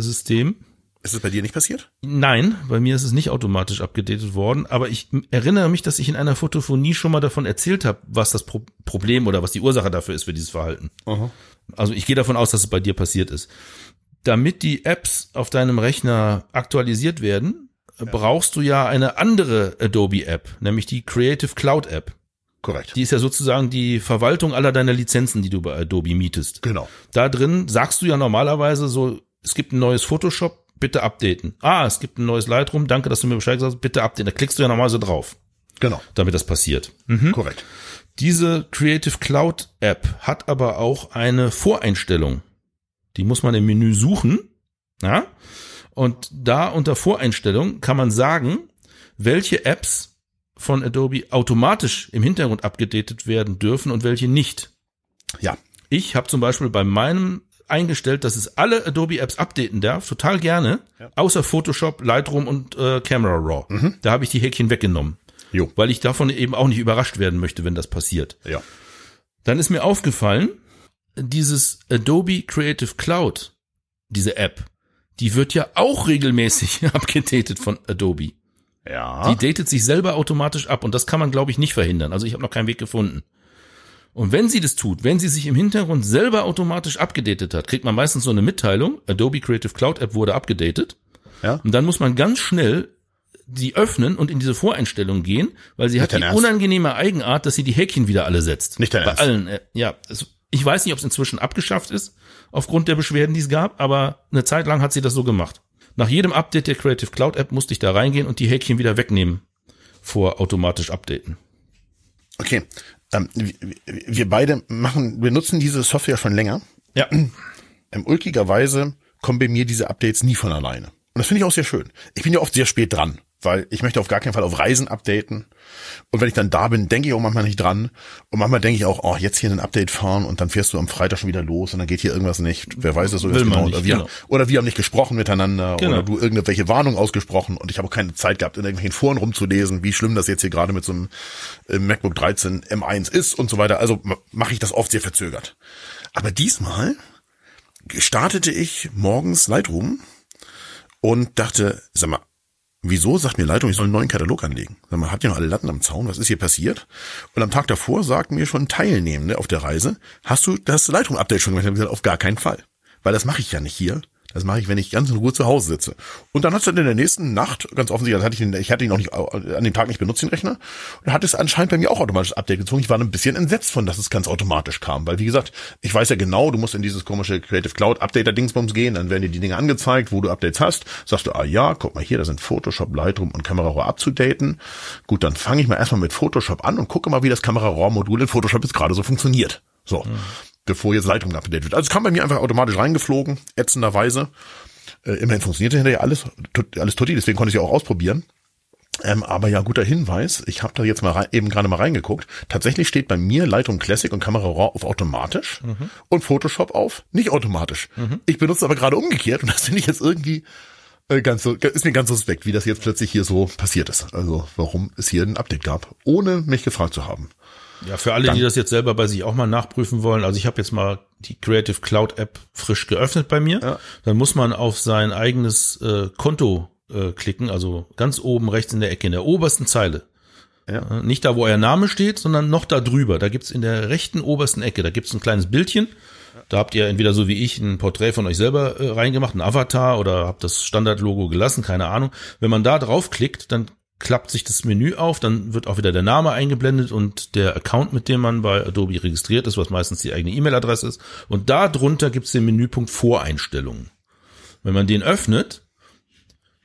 System. Ist es bei dir nicht passiert? Nein, bei mir ist es nicht automatisch abgedatet worden, aber ich erinnere mich, dass ich in einer Fotophonie schon mal davon erzählt habe, was das Pro Problem oder was die Ursache dafür ist für dieses Verhalten. Aha. Also ich gehe davon aus, dass es bei dir passiert ist. Damit die Apps auf deinem Rechner aktualisiert werden, brauchst du ja eine andere Adobe App, nämlich die Creative Cloud App. Korrekt. Die ist ja sozusagen die Verwaltung aller deiner Lizenzen, die du bei Adobe mietest. Genau. Da drin sagst du ja normalerweise so, es gibt ein neues Photoshop, bitte updaten. Ah, es gibt ein neues Lightroom, danke, dass du mir Bescheid gesagt hast, bitte updaten. Da klickst du ja normalerweise drauf, Genau. damit das passiert. Korrekt. Diese Creative Cloud App hat aber auch eine Voreinstellung. Die muss man im Menü suchen. Ja? Und da unter Voreinstellung kann man sagen, welche Apps von Adobe automatisch im Hintergrund abgedatet werden dürfen und welche nicht. Ja. Ich habe zum Beispiel bei meinem eingestellt, dass es alle Adobe-Apps updaten darf, total gerne, außer Photoshop, Lightroom und äh, Camera Raw. Da habe ich die Häkchen weggenommen, Jo. weil ich davon eben auch nicht überrascht werden möchte, wenn das passiert. Ja. Dann ist mir aufgefallen, dieses Adobe Creative Cloud, diese App, die wird ja auch regelmäßig <laughs> abgedatet von Adobe. Ja. Die datet sich selber automatisch ab und das kann man, glaube ich, nicht verhindern. Also ich habe noch keinen Weg gefunden. Und wenn sie das tut, wenn sie sich im Hintergrund selber automatisch abgedatet hat, kriegt man meistens so eine Mitteilung, Adobe Creative Cloud App wurde abgedatet. ja. Und dann muss man ganz schnell die öffnen und in diese Voreinstellung gehen, weil sie hat dein die Ernst? unangenehme Eigenart, dass sie die Häkchen wieder alle setzt. Nicht dein Bei Ernst? allen, äh, ja. Es, ich weiß nicht, ob es inzwischen abgeschafft ist, aufgrund der Beschwerden, die es gab, aber eine Zeit lang hat sie das so gemacht. Nach jedem Update der Creative Cloud App musste ich da reingehen und die Häkchen wieder wegnehmen vor automatisch updaten. Okay. Ähm, wir, beide machen, wir nutzen diese Software schon länger. Ja. Ähm, ulkigerweise kommen bei mir diese Updates nie von alleine. Und das finde ich auch sehr schön. Ich bin ja oft sehr spät dran, weil ich möchte auf gar keinen Fall auf Reisen updaten. Und wenn ich dann da bin, denke ich auch manchmal nicht dran. Und manchmal denke ich auch, oh, jetzt hier ein Update fahren und dann fährst du am Freitag schon wieder los und dann geht hier irgendwas nicht. Wer weiß das so genau. nicht, oder, wir, genau. oder wir haben nicht gesprochen miteinander Genau. oder du irgendwelche Warnungen ausgesprochen und ich habe auch keine Zeit gehabt, in irgendwelchen Foren rumzulesen, wie schlimm das jetzt hier gerade mit so einem äh, MacBook 13 M1 ist und so weiter. Also ma- mache ich das oft sehr verzögert. Aber diesmal startete ich morgens Lightroom und dachte, sag mal, wieso sagt mir Lightroom, ich soll einen neuen Katalog anlegen? Sag mal, habt ihr noch alle Latten am Zaun? Was ist hier passiert? Und am Tag davor sagten mir schon Teilnehmende auf der Reise, hast du das Lightroom-Update schon gemacht? Ich gesagt, auf gar keinen Fall. Weil das mache ich ja nicht hier. Das mache ich, wenn ich ganz in Ruhe zu Hause sitze. Und dann hat es dann in der nächsten Nacht, ganz offensichtlich, das hatte ich, den, ich hatte ihn noch nicht an dem Tag nicht benutzt, den Rechner, und hat es anscheinend bei mir auch automatisch Update gezogen. Ich war ein bisschen entsetzt von, dass es ganz automatisch kam. Weil, wie gesagt, ich weiß ja genau, du musst in dieses komische Creative Cloud Updater-Dingsbums gehen, dann werden dir die Dinge angezeigt, wo du Updates hast. Sagst du, ah ja, guck mal hier, da sind Photoshop, Lightroom und Camera Raw abzudaten. Gut, dann fange ich mal erstmal mit Photoshop an und gucke mal, wie das Camera Raw Modul in Photoshop jetzt gerade so funktioniert. So. Bevor jetzt Lightroom geupdatet wird. Also es kam bei mir einfach automatisch reingeflogen, ätzenderweise. Äh, immerhin funktionierte hinterher alles, tut, alles tutti, deswegen konnte ich ja auch ausprobieren. Ähm, aber ja, guter Hinweis. Ich habe da jetzt mal rein, eben gerade mal reingeguckt. Tatsächlich steht bei mir Lightroom Classic und Camera Raw auf automatisch und Photoshop auf nicht automatisch. Ich benutze aber gerade umgekehrt und das finde ich jetzt irgendwie äh, ganz so, ist mir ganz suspekt, wie das jetzt plötzlich hier so passiert ist. Also warum es hier ein Update gab, ohne mich gefragt zu haben. Ja, für alle, die das jetzt selber bei sich auch mal nachprüfen wollen, also ich habe jetzt mal die Creative Cloud App frisch geöffnet bei mir. Ja. Dann muss man auf sein eigenes äh, Konto äh, klicken, also ganz oben rechts in der Ecke, in der obersten Zeile. Ja. Nicht da, wo euer Name steht, sondern noch da drüber. Da gibt's in der rechten obersten Ecke, da gibt's ein kleines Bildchen. Da habt ihr entweder so wie ich ein Porträt von euch selber äh, reingemacht, ein Avatar oder habt das Standardlogo gelassen, keine Ahnung. Wenn man da draufklickt, dann klappt sich das Menü auf, dann wird auch wieder der Name eingeblendet und der Account, mit dem man bei Adobe registriert ist, was meistens die eigene E-Mail-Adresse ist. Und da drunter gibt's den Menüpunkt Voreinstellungen. Wenn man den öffnet,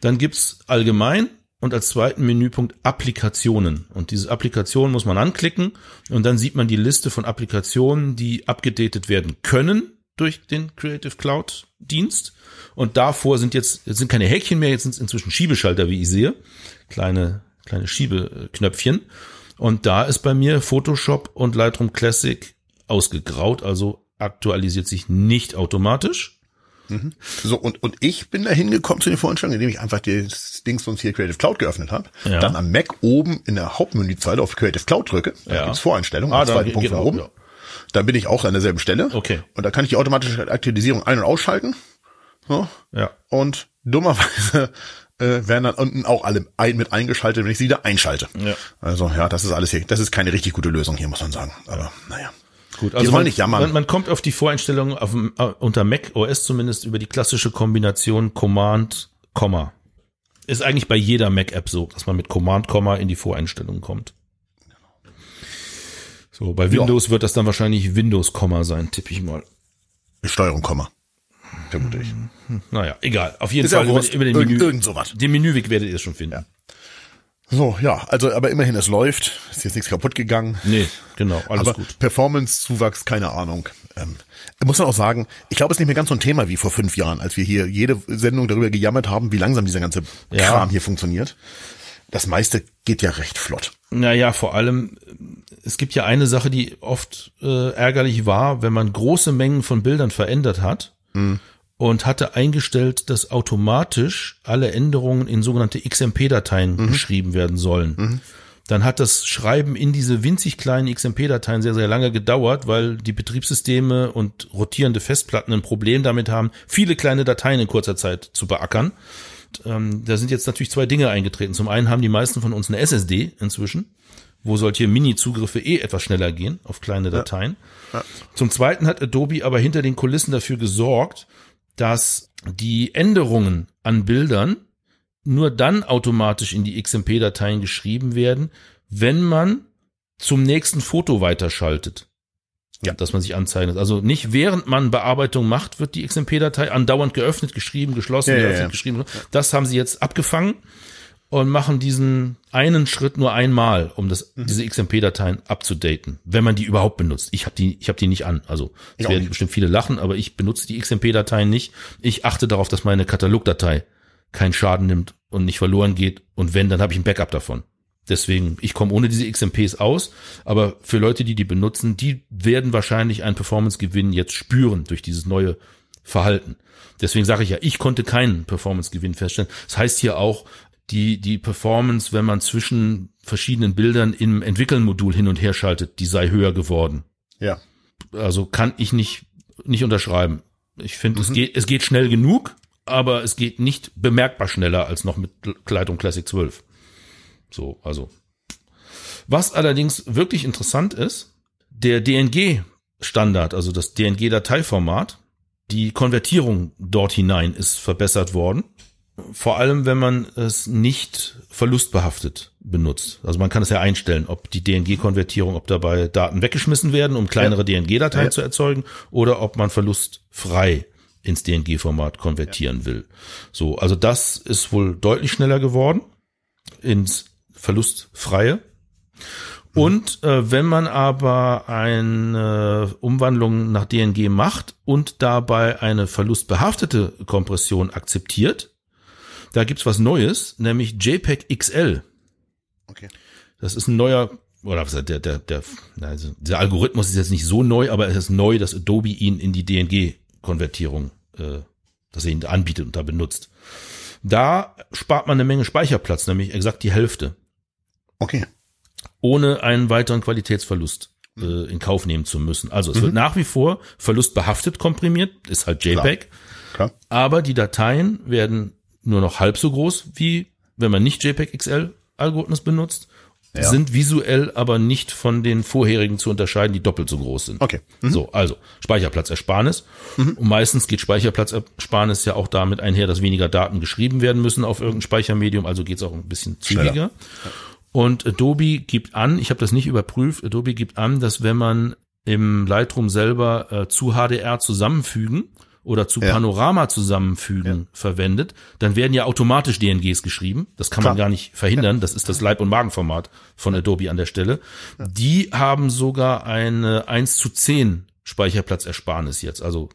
dann gibt's allgemein und als zweiten Menüpunkt Applikationen. Und diese Applikation muss man anklicken und dann sieht man die Liste von Applikationen, die abgedatet werden können durch den Creative Cloud Dienst. Und davor sind jetzt, jetzt sind keine Häkchen mehr, jetzt sind es inzwischen Schiebeschalter, wie ich sehe. Kleine, kleine Schiebeknöpfchen. Und da ist bei mir Photoshop und Lightroom Classic ausgegraut, also aktualisiert sich nicht automatisch. So, und, und ich bin da hingekommen zu den Voreinstellungen, indem ich einfach das Dings uns hier Creative Cloud geöffnet habe. Ja. Dann am Mac oben in der Hauptmenüzeile auf Creative Cloud drücke. Da Ja. gibt's Voreinstellungen, Ah, am zweiten Punkt auch, oben. ja. Dann bin ich auch an derselben Stelle. Okay. Und da kann ich die automatische Aktualisierung ein- und ausschalten. So. Ja. Und dummerweise äh, werden dann unten auch alle ein, mit eingeschaltet, wenn ich sie wieder einschalte. Ja. Also ja, das ist alles hier, das ist keine richtig gute Lösung hier, muss man sagen. Aber naja. Gut, also man, nicht jammern. Man, man kommt auf die Voreinstellungen auf äh, unter Mac OS zumindest über die klassische Kombination Command, Komma. Ist eigentlich bei jeder Mac-App so, dass man mit Command, Komma in die Voreinstellungen kommt. So, bei Windows wird das dann wahrscheinlich Windows, Komma sein, tippe ich mal. Steuerung, Komma. Vermute ich. Naja, egal. Auf jeden Ist ja Fall über, Wurst. über den Irgend- Menü. irgend sowas. Den Menüweg werdet ihr es schon finden. So, ja, also aber immerhin, es läuft. Ist jetzt nichts kaputt gegangen. Nee, genau, alles aber gut. Performance-Zuwachs, keine Ahnung. Ähm, muss man auch sagen, ich glaube, es ist nicht mehr ganz so ein Thema wie vor fünf Jahren, als wir hier jede Sendung darüber gejammert haben, wie langsam dieser ganze Ja. Kram hier funktioniert. Das meiste geht ja recht flott. Naja, vor allem, es gibt ja eine Sache, die oft äh, ärgerlich war, wenn man große Mengen von Bildern verändert hat und hatte eingestellt, dass automatisch alle Änderungen in sogenannte XMP-Dateien geschrieben werden sollen. Dann hat das Schreiben in diese winzig kleinen XMP-Dateien sehr, sehr lange gedauert, weil die Betriebssysteme und rotierende Festplatten ein Problem damit haben, viele kleine Dateien in kurzer Zeit zu beackern. Ähm, da sind jetzt natürlich zwei Dinge eingetreten. Zum einen haben die meisten von uns eine SSD inzwischen, wo solche Mini-Zugriffe eh etwas schneller gehen auf kleine Dateien. Zum zweiten hat Adobe aber hinter den Kulissen dafür gesorgt, dass die Änderungen an Bildern nur dann automatisch in die XMP-Dateien geschrieben werden, wenn man zum nächsten Foto weiterschaltet. Ja. Dass man sich anzeichnet. Also nicht während man Bearbeitung macht, wird die XMP-Datei andauernd geöffnet, geschrieben, geschlossen, Ja, ja, geöffnet, ja. geschrieben. Das haben sie jetzt abgefangen und machen diesen einen Schritt nur einmal, um das, Mhm. diese XMP-Dateien abzudaten, wenn man die überhaupt benutzt. Ich habe die, ich habe die nicht an. Also es werden nicht. bestimmt viele lachen, aber ich benutze die XMP-Dateien nicht. Ich achte darauf, dass meine Katalogdatei keinen Schaden nimmt und nicht verloren geht. Und wenn, dann habe ich ein Backup davon. Deswegen, ich komme ohne diese XMPs aus, aber für Leute, die die benutzen, die werden wahrscheinlich einen Performance-Gewinn jetzt spüren durch dieses neue Verhalten. Deswegen sage ich ja, ich konnte keinen Performance-Gewinn feststellen. Das heißt hier auch, die, die Performance, wenn man zwischen verschiedenen Bildern im Entwickeln-Modul hin und her schaltet, die sei höher geworden. Ja. Also kann ich nicht, nicht unterschreiben. Ich finde, es geht, es geht schnell genug, aber es geht nicht bemerkbar schneller als noch mit Lightroom Classic 12. So, also. Was allerdings wirklich interessant ist, der DNG-Standard, also das DNG-Dateiformat, die Konvertierung dort hinein ist verbessert worden. Vor allem, wenn man es nicht verlustbehaftet benutzt. Also man kann es ja einstellen, ob die DNG-Konvertierung, ob dabei Daten weggeschmissen werden, um kleinere DNG-Dateien Ja. zu erzeugen, oder ob man verlustfrei ins DNG-Format konvertieren will. So, also das ist wohl deutlich schneller geworden ins Verlustfreie. Und äh, wenn man aber eine Umwandlung nach DNG macht und dabei eine verlustbehaftete Kompression akzeptiert, da gibt's was Neues, nämlich JPEG XL. Okay. Das ist ein neuer, oder was der, der, der, also der Algorithmus ist jetzt nicht so neu, aber es ist neu, dass Adobe ihn in die DNG-Konvertierung, äh, dass er ihn anbietet und da benutzt. Da spart man eine Menge Speicherplatz, nämlich exakt die Hälfte Okay. ohne einen weiteren Qualitätsverlust äh, in Kauf nehmen zu müssen. Also es wird nach wie vor verlustbehaftet komprimiert, ist halt JPEG, Klar. aber die Dateien werden nur noch halb so groß wie wenn man nicht JPEG XL Algorithmus benutzt, Ja. sind visuell aber nicht von den vorherigen zu unterscheiden, die doppelt so groß sind. Okay. Mhm. So, also Speicherplatzersparnis. Und meistens geht Speicherplatzersparnis ja auch damit einher, dass weniger Daten geschrieben werden müssen auf irgendein Speichermedium, also geht's auch ein bisschen zügiger. Und Adobe gibt an, ich habe das nicht überprüft, Adobe gibt an, dass wenn man im Lightroom selber äh, zu HDR zusammenfügen oder zu Ja. Panorama zusammenfügen verwendet, dann werden ja automatisch DNGs geschrieben. Das kann man Klar. gar nicht verhindern. Das ist das Leib- und Magenformat von Adobe an der Stelle. Die haben sogar eine 1 zu 10 Speicherplatzersparnis jetzt, also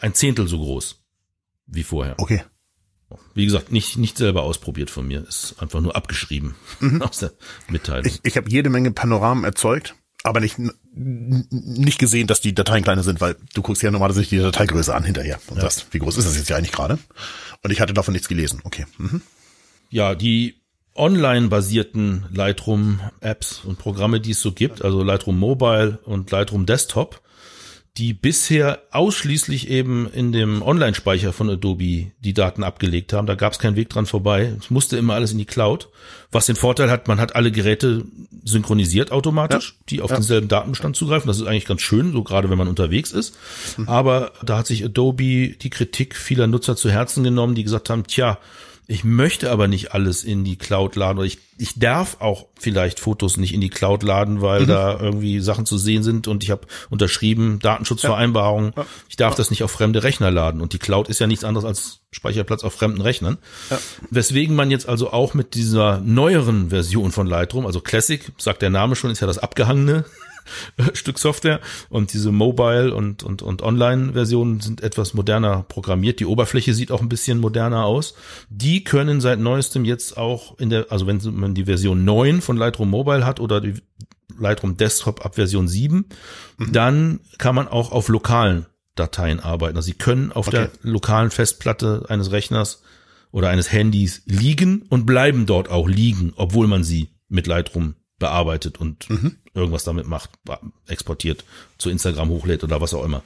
ein Zehntel so groß wie vorher. Okay. Wie gesagt, nicht, nicht selber ausprobiert von mir, ist einfach nur abgeschrieben <laughs> aus der Mitteilung. Ich, ich habe jede Menge Panoramen erzeugt, aber nicht, nicht gesehen, dass die Dateien kleiner sind, weil du guckst ja normalerweise die Dateigröße an hinterher und sagst, wie groß ist das jetzt ja eigentlich gerade? Und ich hatte davon nichts gelesen. Okay. Mhm. Ja, die online-basierten Lightroom-Apps und Programme, die es so gibt, also Lightroom Mobile und Lightroom Desktop, die bisher ausschließlich eben in dem Online-Speicher von Adobe die Daten abgelegt haben. Da gab es keinen Weg dran vorbei. Es musste immer alles in die Cloud. Was den Vorteil hat, man hat alle Geräte synchronisiert automatisch, ja. die auf ja. denselben Datenbestand zugreifen. Das ist eigentlich ganz schön, so gerade wenn man unterwegs ist. Mhm. Aber da hat sich Adobe die Kritik vieler Nutzer zu Herzen genommen, die gesagt haben, tja, ich möchte aber nicht alles in die Cloud laden oder ich, ich darf auch vielleicht Fotos nicht in die Cloud laden, weil mhm. da irgendwie Sachen zu sehen sind und ich habe unterschrieben Datenschutzvereinbarung. Ja. Ich darf ja. das nicht auf fremde Rechner laden und die Cloud ist ja nichts anderes als Speicherplatz auf fremden Rechnern. Weswegen man jetzt also auch mit dieser neueren Version von Lightroom, also Classic, sagt der Name schon, ist ja das abgehangene <laughs> Stück Software und diese Mobile und, und, und Online-Versionen sind etwas moderner programmiert. Die Oberfläche sieht auch ein bisschen moderner aus. Die können seit neuestem jetzt auch in der, also wenn man die Version 9 von Lightroom Mobile hat oder die Lightroom Desktop ab Version 7, mhm. dann kann man auch auf lokalen Dateien arbeiten. Also Sie können auf okay. der lokalen Festplatte eines Rechners oder eines Handys liegen und bleiben dort auch liegen, obwohl man sie mit Lightroom bearbeitet und mhm irgendwas damit macht, exportiert, zu Instagram hochlädt oder was auch immer.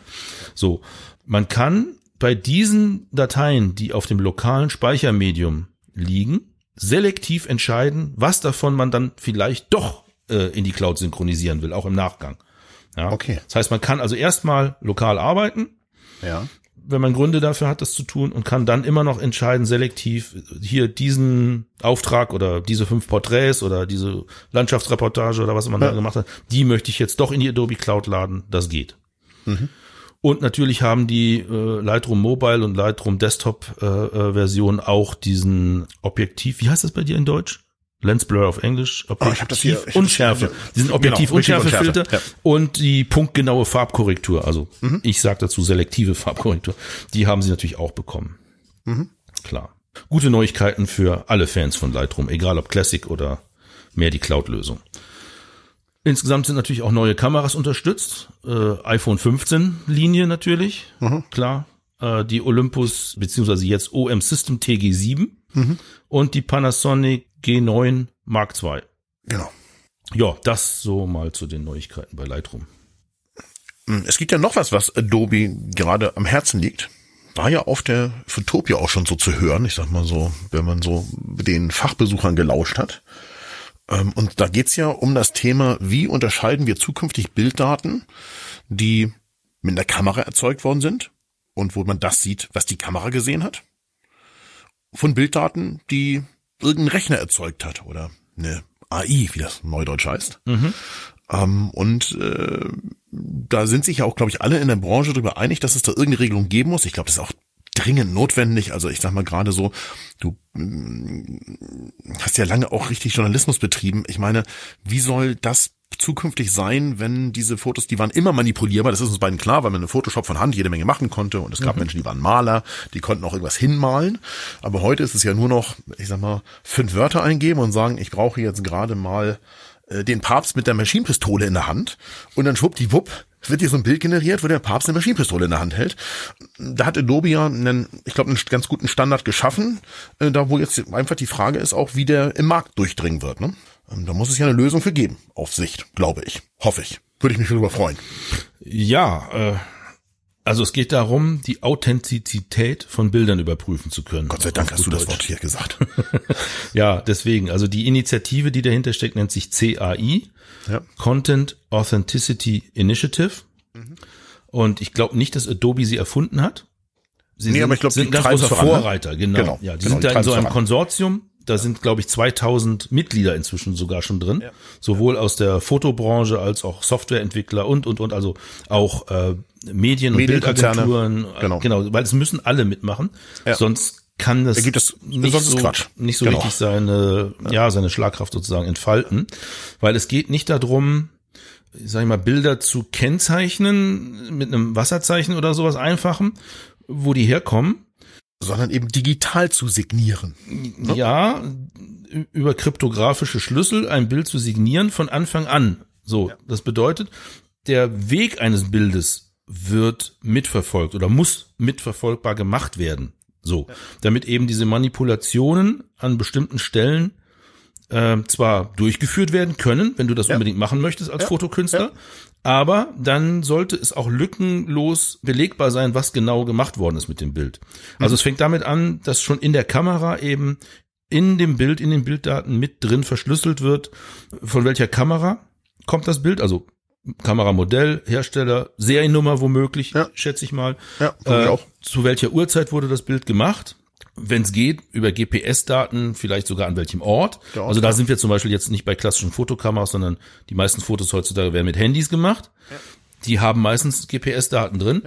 So, man kann bei diesen Dateien, die auf dem lokalen Speichermedium liegen, selektiv entscheiden, was davon man dann vielleicht doch äh, in die Cloud synchronisieren will, auch im Nachgang. Ja? Okay. Das heißt, man kann also erstmal lokal arbeiten. Ja wenn man Gründe dafür hat, das zu tun und kann dann immer noch entscheiden, selektiv hier diesen Auftrag oder diese fünf Porträts oder diese Landschaftsreportage oder was man ja. da gemacht hat, die möchte ich jetzt doch in die Adobe Cloud laden. Das geht. Mhm. Und natürlich haben die äh, Lightroom Mobile und Lightroom Desktop äh, äh, Version auch diesen Objektiv. Wie heißt das bei dir in Deutsch? Lens Blur auf Englisch, Objektiv oh, ich hab das hier, ich Unschärfe. Diesen genau, Objektiv genau, Unschärfefilter ja. und die punktgenaue Farbkorrektur. Also mhm. ich sage dazu selektive Farbkorrektur. Die haben sie natürlich auch bekommen. Mhm. Klar. Gute Neuigkeiten für alle Fans von Lightroom, egal ob Classic oder mehr die Cloud-Lösung. Insgesamt sind natürlich auch neue Kameras unterstützt. Äh, iPhone 15 Linie natürlich, mhm. klar. Äh, die Olympus beziehungsweise jetzt OM System TG7 mhm. und die Panasonic G9 Mark II. Genau. Ja, das so mal zu den Neuigkeiten bei Lightroom. Hm, es gibt ja noch was, was Adobe gerade am Herzen liegt. War ja auf der Photopia auch schon so zu hören, ich sag mal so, wenn man so den Fachbesuchern gelauscht hat. Ähm, und da geht's ja um das Thema, wie unterscheiden wir zukünftig Bilddaten, die mit der Kamera erzeugt worden sind und wo man das sieht, was die Kamera gesehen hat, von Bilddaten, die irgendein Rechner erzeugt hat oder eine AI, wie das neudeutsch heißt. Mhm. Ähm, und äh, da sind sich ja auch, glaube ich, alle in der Branche darüber einig, dass es da irgendeine Regelung geben muss. Ich glaube, das ist auch dringend notwendig. Also ich sag mal gerade so, du mm, hast ja lange auch richtig Journalismus betrieben. Ich meine, wie soll das zukünftig sein, wenn diese Fotos, die waren immer manipulierbar, das ist uns beiden klar, weil man in Photoshop von Hand jede Menge machen konnte und es gab mhm. Menschen, die waren Maler, die konnten auch irgendwas hinmalen, aber heute ist es ja nur noch, ich sag mal, fünf Wörter eingeben und sagen, ich brauche jetzt gerade mal äh, den Papst mit der Maschinenpistole in der Hand und dann schwuppdiwupp wird hier so ein Bild generiert, wo der Papst eine Maschinenpistole in der Hand hält. Da hat Adobe ja einen, ich glaube, einen ganz guten Standard geschaffen, äh, da wo jetzt einfach die Frage ist auch, wie der im Markt durchdringen wird. Ne? Ähm, da muss es ja eine Lösung für geben, auf Sicht, glaube ich. Hoffe ich. Würde ich mich darüber freuen. Ja, äh, also es geht darum, die Authentizität von Bildern überprüfen zu können. Gott sei Dank hast du das Wort hier gesagt. <laughs> ja, deswegen, also die Initiative, die dahinter steckt, nennt sich CAI, ja. Content Authenticity Initiative. Mhm. Und ich glaube nicht, dass Adobe sie erfunden hat. Sie nee, sind, aber ich glaube, sind ganz großer ne? Vorreiter, genau. genau. Ja, die genau, sind da in so einem Konsortium da sind, glaube ich, 2000 Mitglieder inzwischen sogar schon drin, ja. sowohl aus der Fotobranche als auch Softwareentwickler und und und also auch äh, Medien und Bildagenturen. Genau. genau, weil es müssen alle mitmachen, ja. sonst kann das, das nicht, so, nicht so genau. richtig seine ja. seine Schlagkraft sozusagen entfalten, weil es geht nicht darum, sag ich mal, Bilder zu kennzeichnen mit einem Wasserzeichen oder sowas einfachen, wo die herkommen, sondern eben digital zu signieren. Ne? Ja, über kryptografische Schlüssel ein Bild zu signieren von Anfang an. So, ja. das bedeutet, der Weg eines Bildes wird mitverfolgt oder muss mitverfolgbar gemacht werden. So, ja. damit eben diese Manipulationen an bestimmten Stellen äh, zwar durchgeführt werden können, wenn du das Ja. unbedingt machen möchtest als Ja. Fotokünstler, Ja. aber dann sollte es auch lückenlos belegbar sein, was genau gemacht worden ist mit dem Bild. Mhm. Also es fängt damit an, dass schon in der Kamera eben in dem Bild, in den Bilddaten mit drin verschlüsselt wird, von welcher Kamera kommt das Bild, also Kameramodell, Hersteller, Seriennummer womöglich, Ja. schätze ich mal. Ja, Äh, auch. zu welcher Uhrzeit wurde das Bild gemacht? Wenn es geht, über GPS-Daten, vielleicht sogar an welchem Ort. Ort, also da sind wir zum Beispiel jetzt nicht bei klassischen Fotokameras, sondern die meisten Fotos heutzutage werden mit Handys gemacht. Die haben meistens GPS-Daten drin.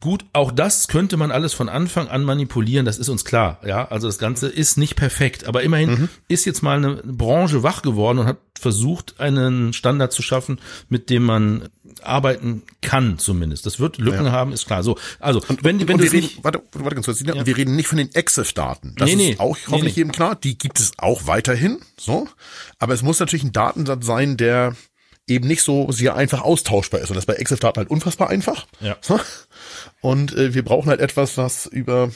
Gut, auch das könnte man alles von Anfang an manipulieren, das ist uns klar. Ja, also das Ganze ist nicht perfekt, aber immerhin Mhm. ist jetzt mal eine Branche wach geworden und hat versucht, einen Standard zu schaffen, mit dem man arbeiten kann, zumindest. Das wird Lücken haben, ist klar. So, also wenn, wenn und du wir es reden, nicht, warte, warte ganz kurz, und wir reden nicht von den EXIF-Daten. Das Nee, nee. ist auch hoffentlich nee. jedem klar. Die gibt es auch weiterhin, so. Aber es muss natürlich ein Datensatz sein, der eben nicht so sehr einfach austauschbar ist. Und das ist bei EXIF-Daten halt unfassbar einfach. Ja. So. Und äh, wir brauchen halt etwas, was über,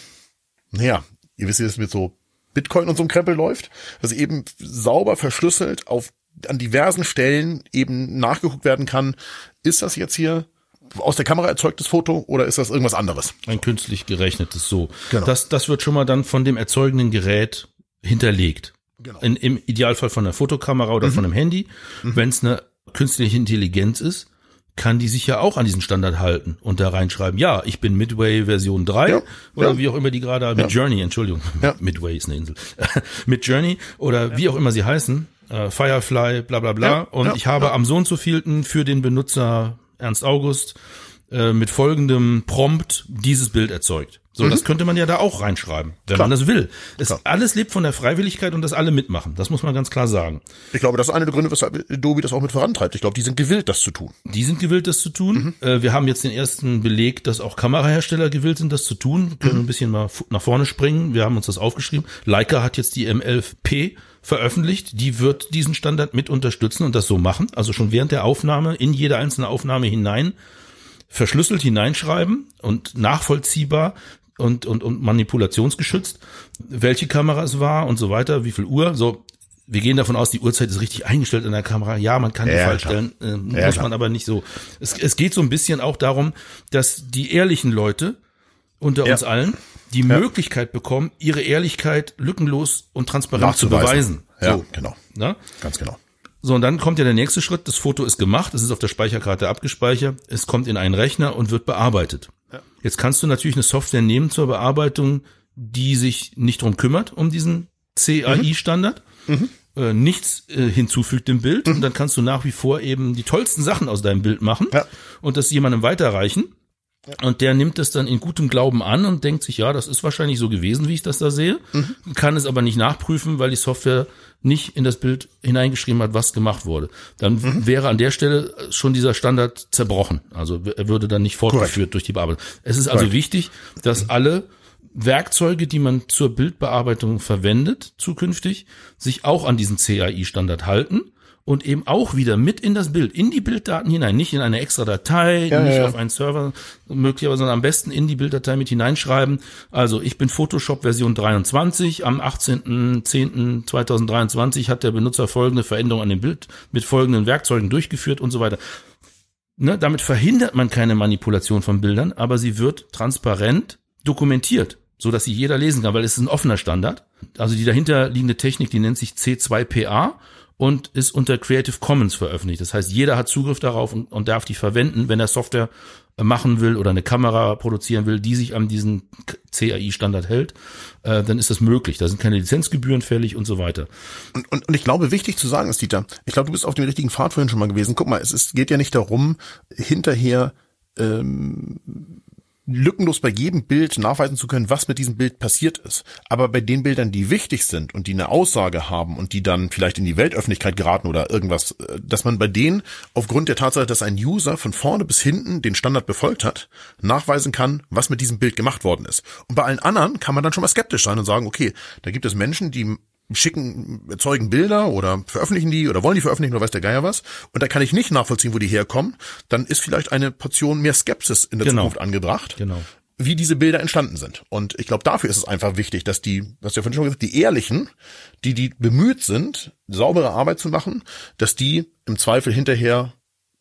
naja, ihr wisst, wie das mit so Bitcoin und so einem Krempel läuft, dass eben sauber verschlüsselt auf an diversen Stellen eben nachgeguckt werden kann, ist das jetzt hier aus der Kamera erzeugtes Foto oder ist das irgendwas anderes? ein künstlich gerechnetes so. Genau. Das, das wird schon mal dann von dem erzeugenden Gerät hinterlegt. Genau. In, Im Idealfall von der Fotokamera oder von einem Handy. Wenn es eine künstliche Intelligenz ist, kann die sich ja auch an diesen Standard halten und da reinschreiben, ja, ich bin Midway Version 3 Ja, oder ja. wie auch immer die gerade, mit Journey, Entschuldigung, Ja. <laughs> Midway ist eine Insel, <laughs> mit Journey oder wie auch immer sie heißen, äh, Firefly, bla bla bla Ja, und ja, ich habe am so und so vielten für den Benutzer Ernst August äh, mit folgendem Prompt dieses Bild erzeugt. So, das könnte man ja da auch reinschreiben, wenn Mhm. Klar. man das will. Es, Klar. alles lebt von der Freiwilligkeit und das alle mitmachen. Das muss man ganz klar sagen. Ich glaube, das ist einer der Gründe, weshalb Adobe das auch mit vorantreibt. Ich glaube, die sind gewillt, das zu tun. Die sind gewillt, das zu tun. Mhm. Äh, wir haben jetzt den ersten Beleg, dass auch Kamerahersteller gewillt sind, das zu tun. Wir können Mhm. ein bisschen mal nach vorne springen. Wir haben uns das aufgeschrieben. Leica hat jetzt die M11P veröffentlicht. Die wird diesen Standard mit unterstützen und das so machen. Also schon während der Aufnahme in jede einzelne Aufnahme hinein verschlüsselt hineinschreiben und nachvollziehbar und, und, und manipulationsgeschützt, welche Kamera es war und so weiter, wie viel Uhr. So, wir gehen davon aus, die Uhrzeit ist richtig eingestellt in der Kamera. Ja, man kann die Ja, falsch klar. stellen, äh, Ja, muss klar. man aber nicht so. Es, es geht so ein bisschen auch darum, dass die ehrlichen Leute unter Ja. uns allen die Möglichkeit bekommen, ihre Ehrlichkeit lückenlos und transparent zu beweisen. Ja, So, genau. ne? Ganz genau. So, und dann kommt ja der nächste Schritt. Das Foto ist gemacht, es ist auf der Speicherkarte abgespeichert, es kommt in einen Rechner und wird bearbeitet. Jetzt kannst du natürlich eine Software nehmen zur Bearbeitung, die sich nicht drum kümmert, um diesen CAI-Standard, äh, nichts äh, hinzufügt dem Bild. Und dann kannst du nach wie vor eben die tollsten Sachen aus deinem Bild machen Ja. und das jemandem weiterreichen. Und der nimmt es dann in gutem Glauben an und denkt sich, ja, das ist wahrscheinlich so gewesen, wie ich das da sehe, kann es aber nicht nachprüfen, weil die Software nicht in das Bild hineingeschrieben hat, was gemacht wurde. Dann wäre an der Stelle schon dieser Standard zerbrochen. Also er würde dann nicht fortgeführt durch die Bearbeitung. Es ist also Korrekt. wichtig, dass alle Werkzeuge, die man zur Bildbearbeitung verwendet, zukünftig, sich auch an diesen CAI-Standard halten und eben auch wieder mit in das Bild, in die Bilddaten hinein, nicht in eine extra Datei, Ja, nicht ja, auf einen Server möglicherweise, sondern am besten in die Bilddatei mit hineinschreiben. Also ich bin Photoshop Version 23, am 18.10.2023 hat der Benutzer folgende Veränderung an dem Bild mit folgenden Werkzeugen durchgeführt und so weiter. Ne, damit verhindert man keine Manipulation von Bildern, aber sie wird transparent dokumentiert, so dass sie jeder lesen kann, weil es ist ein offener Standard. Also die dahinter liegende Technik, die nennt sich C2PA und ist unter Creative Commons veröffentlicht. Das heißt, jeder hat Zugriff darauf und, und darf die verwenden, wenn er Software äh, machen will oder eine Kamera produzieren will, die sich an diesen CAI-Standard hält, äh, dann ist das möglich. Da sind keine Lizenzgebühren fällig und so weiter. Und, und, und ich glaube, wichtig zu sagen ist, Dieter, ich glaube, du bist auf dem richtigen Pfad vorhin schon mal gewesen. Guck mal, es ist, geht ja nicht darum, hinterher ähm, lückenlos bei jedem Bild nachweisen zu können, was mit diesem Bild passiert ist. Aber bei den Bildern, die wichtig sind und die eine Aussage haben und die dann vielleicht in die Weltöffentlichkeit geraten oder irgendwas, äh, dass man bei denen aufgrund der Tatsache, dass ein User von vorne bis hinten den Standard befolgt hat, nachweisen kann, was mit diesem Bild gemacht worden ist. Und bei allen anderen kann man dann schon mal skeptisch sein und sagen, okay, da gibt es Menschen, die schicken, erzeugen Bilder oder veröffentlichen die oder wollen die veröffentlichen oder weiß der Geier was. Und da kann ich nicht nachvollziehen, wo die herkommen. Dann ist vielleicht eine Portion mehr Skepsis in der Genau. Zukunft angebracht. Genau. wie diese Bilder entstanden sind. Und ich glaube, dafür ist es einfach wichtig, dass die, was ja vorhin schon gesagt, die Ehrlichen, die, die bemüht sind, saubere Arbeit zu machen, dass die im Zweifel hinterher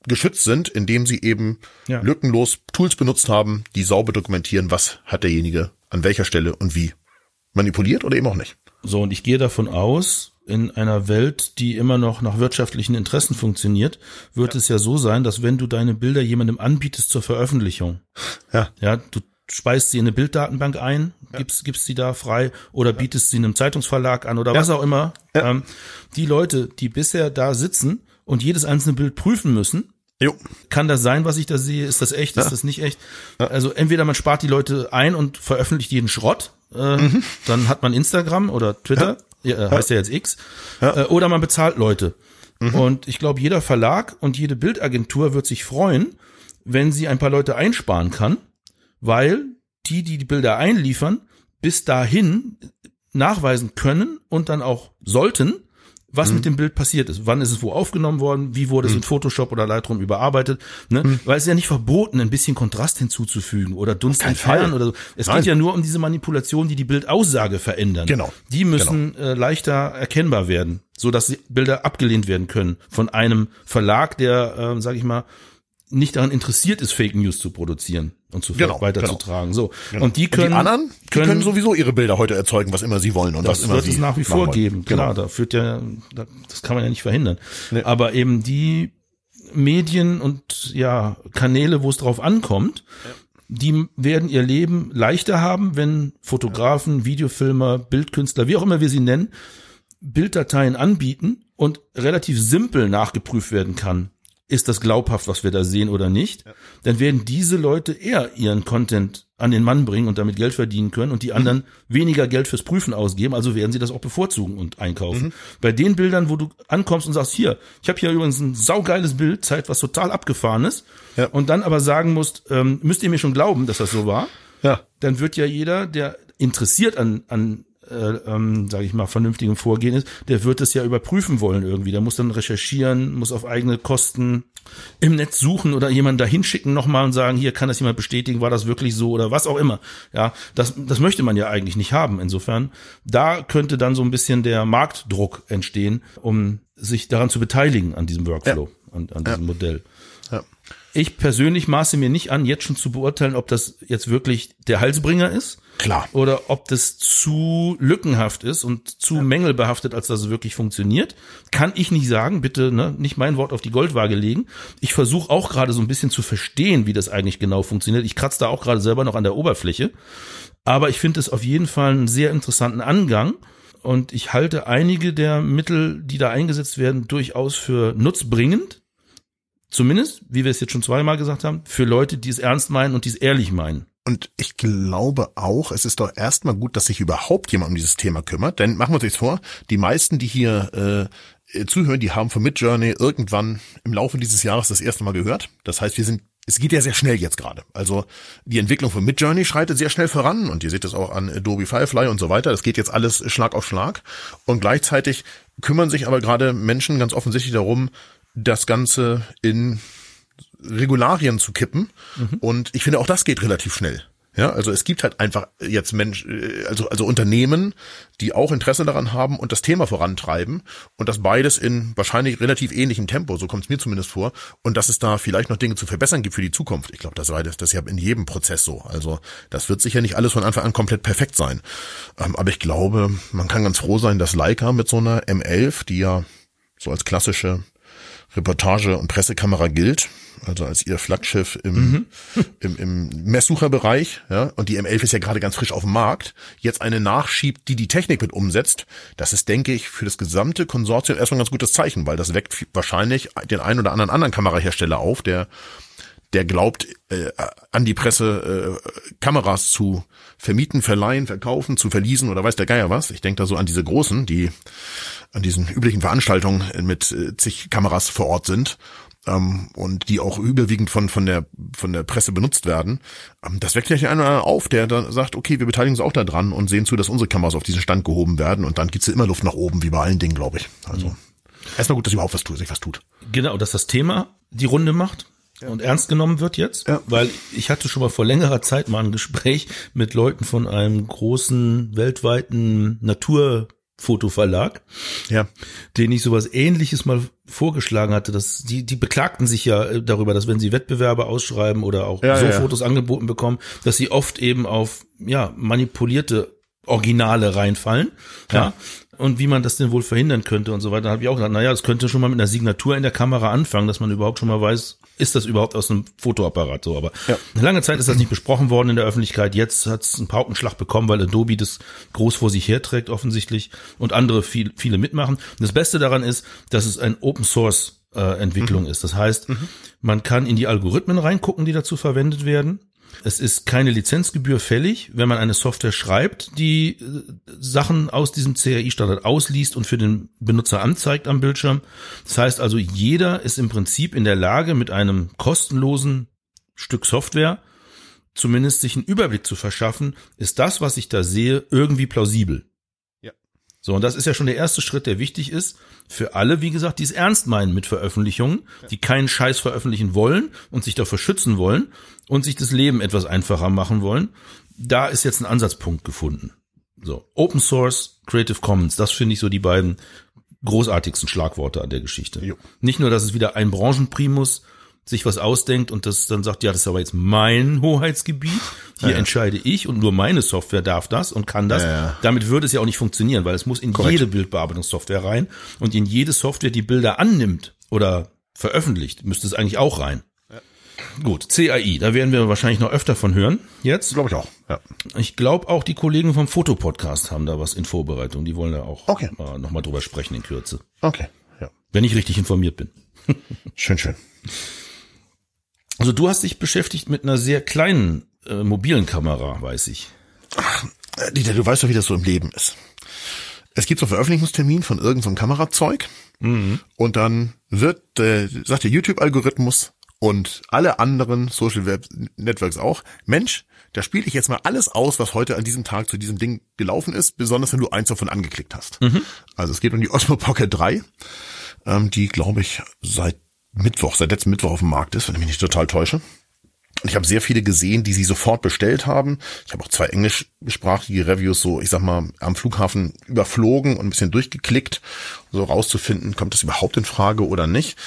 geschützt sind, indem sie eben ja. lückenlos Tools benutzt haben, die sauber dokumentieren, was hat derjenige an welcher Stelle und wie manipuliert oder eben auch nicht. So, und ich gehe davon aus, in einer Welt, die immer noch nach wirtschaftlichen Interessen funktioniert, wird ja. es ja so sein, dass wenn du deine Bilder jemandem anbietest zur Veröffentlichung, ja, ja, du speist sie in eine Bilddatenbank ein, ja. gibst, gibst sie da frei oder ja. bietest sie einem Zeitungsverlag an oder was auch immer. Ähm, die Leute, die bisher da sitzen und jedes einzelne Bild prüfen müssen, Jo. Kann das sein, was ich da sehe? Ist das echt? Ist das nicht echt? Also entweder man spart die Leute ein und veröffentlicht jeden Schrott, äh, mhm. dann hat man Instagram oder Twitter, ja. heißt ja jetzt X, äh, oder man bezahlt Leute. Mhm. Und ich glaube, jeder Verlag und jede Bildagentur wird sich freuen, wenn sie ein paar Leute einsparen kann weil die, die die Bilder einliefern, bis dahin nachweisen können und dann auch sollten, was mhm. mit dem Bild passiert ist. Wann ist es wo aufgenommen worden? Wie wurde es mhm. in Photoshop oder Lightroom überarbeitet? Ne? Mhm. Weil es ist ja nicht verboten, ein bisschen Kontrast hinzuzufügen oder Dunst entfernen oder so. Es Nein. geht ja nur um diese Manipulation, die die Bildaussage verändern. Genau. Die müssen genau. äh, leichter erkennbar werden, so dass Bilder abgelehnt werden können von einem Verlag, der, äh, sag ich mal, nicht daran interessiert ist, Fake News zu produzieren und zu genau, weiterzutragen. Genau. So genau. und die können und die anderen, die können, können, sowieso ihre Bilder heute erzeugen, was immer sie wollen und das was immer wird es nach wie vor geben. Genau. Klar, da führt ja, das kann man ja nicht verhindern. Nee. Aber eben die Medien und ja Kanäle, wo es drauf ankommt, ja. die werden ihr Leben leichter haben, wenn Fotografen, Videofilmer, Bildkünstler, wie auch immer wir sie nennen, Bilddateien anbieten und relativ simpel nachgeprüft werden kann ist das glaubhaft, was wir da sehen oder nicht, ja. dann werden diese Leute eher ihren Content an den Mann bringen und damit Geld verdienen können und die anderen mhm. weniger Geld fürs Prüfen ausgeben, also werden sie das auch bevorzugen und einkaufen. Mhm. Bei den Bildern, wo du ankommst und sagst, hier, ich habe hier übrigens ein saugeiles Bild, Zeit, was total abgefahren ist, ja. und dann aber sagen musst, ähm, müsst ihr mir schon glauben, dass das so war, ja. dann wird ja jeder, der interessiert an, an äh, ähm, sage ich mal, vernünftigem Vorgehen ist, der wird es ja überprüfen wollen irgendwie. Der muss dann recherchieren, muss auf eigene Kosten im Netz suchen oder jemanden da hinschicken nochmal und sagen, hier kann das jemand bestätigen, war das wirklich so oder was auch immer. Ja, das, das möchte man ja eigentlich nicht haben. Insofern, da könnte dann so ein bisschen der Marktdruck entstehen, um sich daran zu beteiligen an diesem Workflow ja. und an diesem ja. Modell. Ja. Ich persönlich maße mir nicht an, jetzt schon zu beurteilen, ob das jetzt wirklich der Halsbringer ist. Klar. Oder ob das zu lückenhaft ist und zu ja. mängelbehaftet, als dass es wirklich funktioniert. Kann ich nicht sagen. Bitte ne, nicht mein Wort auf die Goldwaage legen. Ich versuche auch gerade so ein bisschen zu verstehen, wie das eigentlich genau funktioniert. Ich kratze da auch gerade selber noch an der Oberfläche. Aber ich finde es auf jeden Fall einen sehr interessanten Angang. Und ich halte einige der Mittel, die da eingesetzt werden, durchaus für nutzbringend. Zumindest, wie wir es jetzt schon zweimal gesagt haben, für Leute, die es ernst meinen und die es ehrlich meinen. Und ich glaube auch, es ist doch erstmal gut, dass sich überhaupt jemand um dieses Thema kümmert. Denn machen wir uns jetzt vor, die meisten, die hier äh, zuhören, die haben von Midjourney irgendwann im Laufe dieses Jahres das erste Mal gehört. Das heißt, wir sind es geht ja sehr schnell jetzt gerade. Also die Entwicklung von Midjourney schreitet sehr schnell voran und ihr seht es auch an Adobe Firefly und so weiter. Das geht jetzt alles Schlag auf Schlag und gleichzeitig kümmern sich aber gerade Menschen ganz offensichtlich darum, das Ganze in Regularien zu kippen. Mhm. Und ich finde, auch das geht relativ schnell. Ja, also es gibt halt einfach jetzt Mensch, äh, also, also Unternehmen, die auch Interesse daran haben und das Thema vorantreiben und das beides in wahrscheinlich relativ ähnlichem Tempo, so kommt es mir zumindest vor, und dass es da vielleicht noch Dinge zu verbessern gibt für die Zukunft. Ich glaube, das war das, das ist ja in jedem Prozess so. Also das wird sicher nicht alles von Anfang an komplett perfekt sein. Ähm, aber ich glaube, man kann ganz froh sein, dass Leica mit so einer M11, die ja so als klassische Reportage- und Pressekamera gilt, also als ihr Flaggschiff im, mhm. <laughs> im, im Messsucherbereich, ja, und die M11 ist ja gerade ganz frisch auf dem Markt, jetzt eine nachschiebt, die die Technik mit umsetzt, das ist, denke ich, für das gesamte Konsortium erstmal ein ganz gutes Zeichen, weil das weckt wahrscheinlich den einen oder anderen anderen Kamerahersteller auf, der der glaubt, äh, an die Presse äh, Kameras zu vermieten, verleihen, verkaufen, zu verließen oder weiß der Geier was. Ich denke da so an diese großen, die an diesen üblichen Veranstaltungen mit äh, zig Kameras vor Ort sind ähm, und die auch überwiegend von von der von der Presse benutzt werden. Ähm, das weckt ja einer auf, der dann sagt, okay, wir beteiligen uns auch da dran und sehen zu, dass unsere Kameras auf diesen Stand gehoben werden und dann gibt's ja immer Luft nach oben, wie bei allen Dingen, glaube ich. Also mhm. erstmal gut, dass überhaupt was tut, sich was tut. Genau, dass das Thema die Runde macht und ernst genommen wird jetzt, ja. weil ich hatte schon mal vor längerer Zeit mal ein Gespräch mit Leuten von einem großen weltweiten Naturfotoverlag, ja. den ich sowas ähnliches mal vorgeschlagen hatte, dass die, die beklagten sich ja äh, darüber, dass wenn sie Wettbewerbe ausschreiben oder auch ja, so ja. Fotos angeboten bekommen, dass sie oft eben auf, ja, manipulierte Originale reinfallen, ja. Und wie man das denn wohl verhindern könnte und so weiter. Da habe ich auch gesagt, naja, das könnte schon mal mit einer Signatur in der Kamera anfangen, dass man überhaupt schon mal weiß, ist das überhaupt aus einem Fotoapparat so. Aber ja. lange Zeit ist das nicht besprochen worden in der Öffentlichkeit. Jetzt hat es einen Paukenschlag bekommen, weil Adobe das groß vor sich herträgt offensichtlich und andere viel, viele mitmachen. Und das Beste daran ist, dass es ein Open Source äh, Entwicklung mhm. ist. Das heißt, mhm. man kann in die Algorithmen reingucken, die dazu verwendet werden. Es ist keine Lizenzgebühr fällig, wenn man eine Software schreibt, die äh, Sachen aus diesem CRI-Standard ausliest und für den Benutzer anzeigt am Bildschirm. Das heißt also, jeder ist im Prinzip in der Lage, mit einem kostenlosen Stück Software zumindest sich einen Überblick zu verschaffen, ist das, was ich da sehe, irgendwie plausibel. So, und das ist ja schon der erste Schritt, der wichtig ist für alle, wie gesagt, die es ernst meinen mit Veröffentlichungen, die keinen Scheiß veröffentlichen wollen und sich dafür schützen wollen und sich das Leben etwas einfacher machen wollen. Da ist jetzt ein Ansatzpunkt gefunden. So, Open Source, Creative Commons, das finde ich so die beiden großartigsten Schlagworte an der Geschichte. Jo. Nicht nur, dass es wieder ein Branchenprimus sich was ausdenkt und das dann sagt, ja, das ist aber jetzt mein Hoheitsgebiet, hier ja, ja. entscheide ich und nur meine Software darf das und kann das. Ja, Damit würde es ja auch nicht funktionieren, weil es muss in Korrekt. jede Bildbearbeitungssoftware rein und in jede Software, die Bilder annimmt oder veröffentlicht, müsste es eigentlich auch rein. Gut, CAI, da werden wir wahrscheinlich noch öfter von hören jetzt. Glaube ich auch, ja. Ich glaube auch die Kollegen vom Fotopodcast haben da was in Vorbereitung. Die wollen da auch okay. nochmal drüber sprechen in Kürze. Okay, ja. Wenn ich richtig informiert bin. schön, schön. Also du hast dich beschäftigt mit einer sehr kleinen äh, mobilen Kamera, weiß ich. Ach, Dieter, du weißt doch, wie das so im Leben ist. Es gibt so einen Veröffentlichungstermin von irgendeinem so Kamerazeug mhm. und dann wird, äh, sagt der YouTube-Algorithmus und alle anderen Social Web Networks auch, Mensch, da spiele ich jetzt mal alles aus, was heute an diesem Tag zu diesem Ding gelaufen ist, besonders wenn du eins davon angeklickt hast. Mhm. Also es geht um die Osmo Pocket 3, ähm, die, glaube ich, seit Mittwoch, seit letztem Mittwoch auf dem Markt ist, wenn ich mich nicht total täusche. Ich habe sehr viele gesehen, die sie sofort bestellt haben. Ich habe auch zwei englischsprachige Reviews so, ich sag mal, am Flughafen überflogen und ein bisschen durchgeklickt, so rauszufinden, kommt das überhaupt in Frage oder nicht.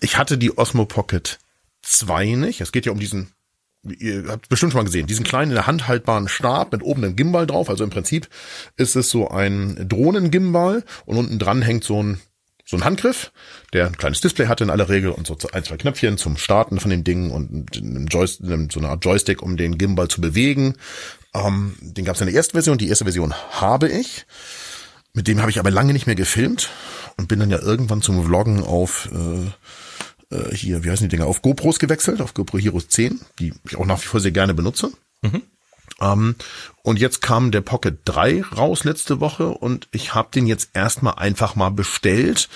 Ich hatte die Osmo Pocket 2 nicht. Es geht ja um diesen, ihr habt bestimmt schon mal gesehen, diesen kleinen in der Hand haltbaren Stab mit oben einem Gimbal drauf. Also im Prinzip ist es so ein Drohnengimbal und unten dran hängt so ein so ein Handgriff, der ein kleines Display hatte in aller Regel und so ein, zwei Knöpfchen zum Starten von dem Ding und einem Joystick, so eine Art Joystick, um den Gimbal zu bewegen. Ähm, den gab es in der ersten Version. Die erste Version habe ich. Mit dem habe ich aber lange nicht mehr gefilmt und bin dann ja irgendwann zum Vloggen auf äh, äh, hier, wie heißen die Dinger, auf GoPros gewechselt, auf GoPro Hero 10, die ich auch nach wie vor sehr gerne benutze. Mhm. Ähm, und jetzt kam der Pocket 3 raus letzte Woche und ich habe den jetzt erstmal einfach mal bestellt,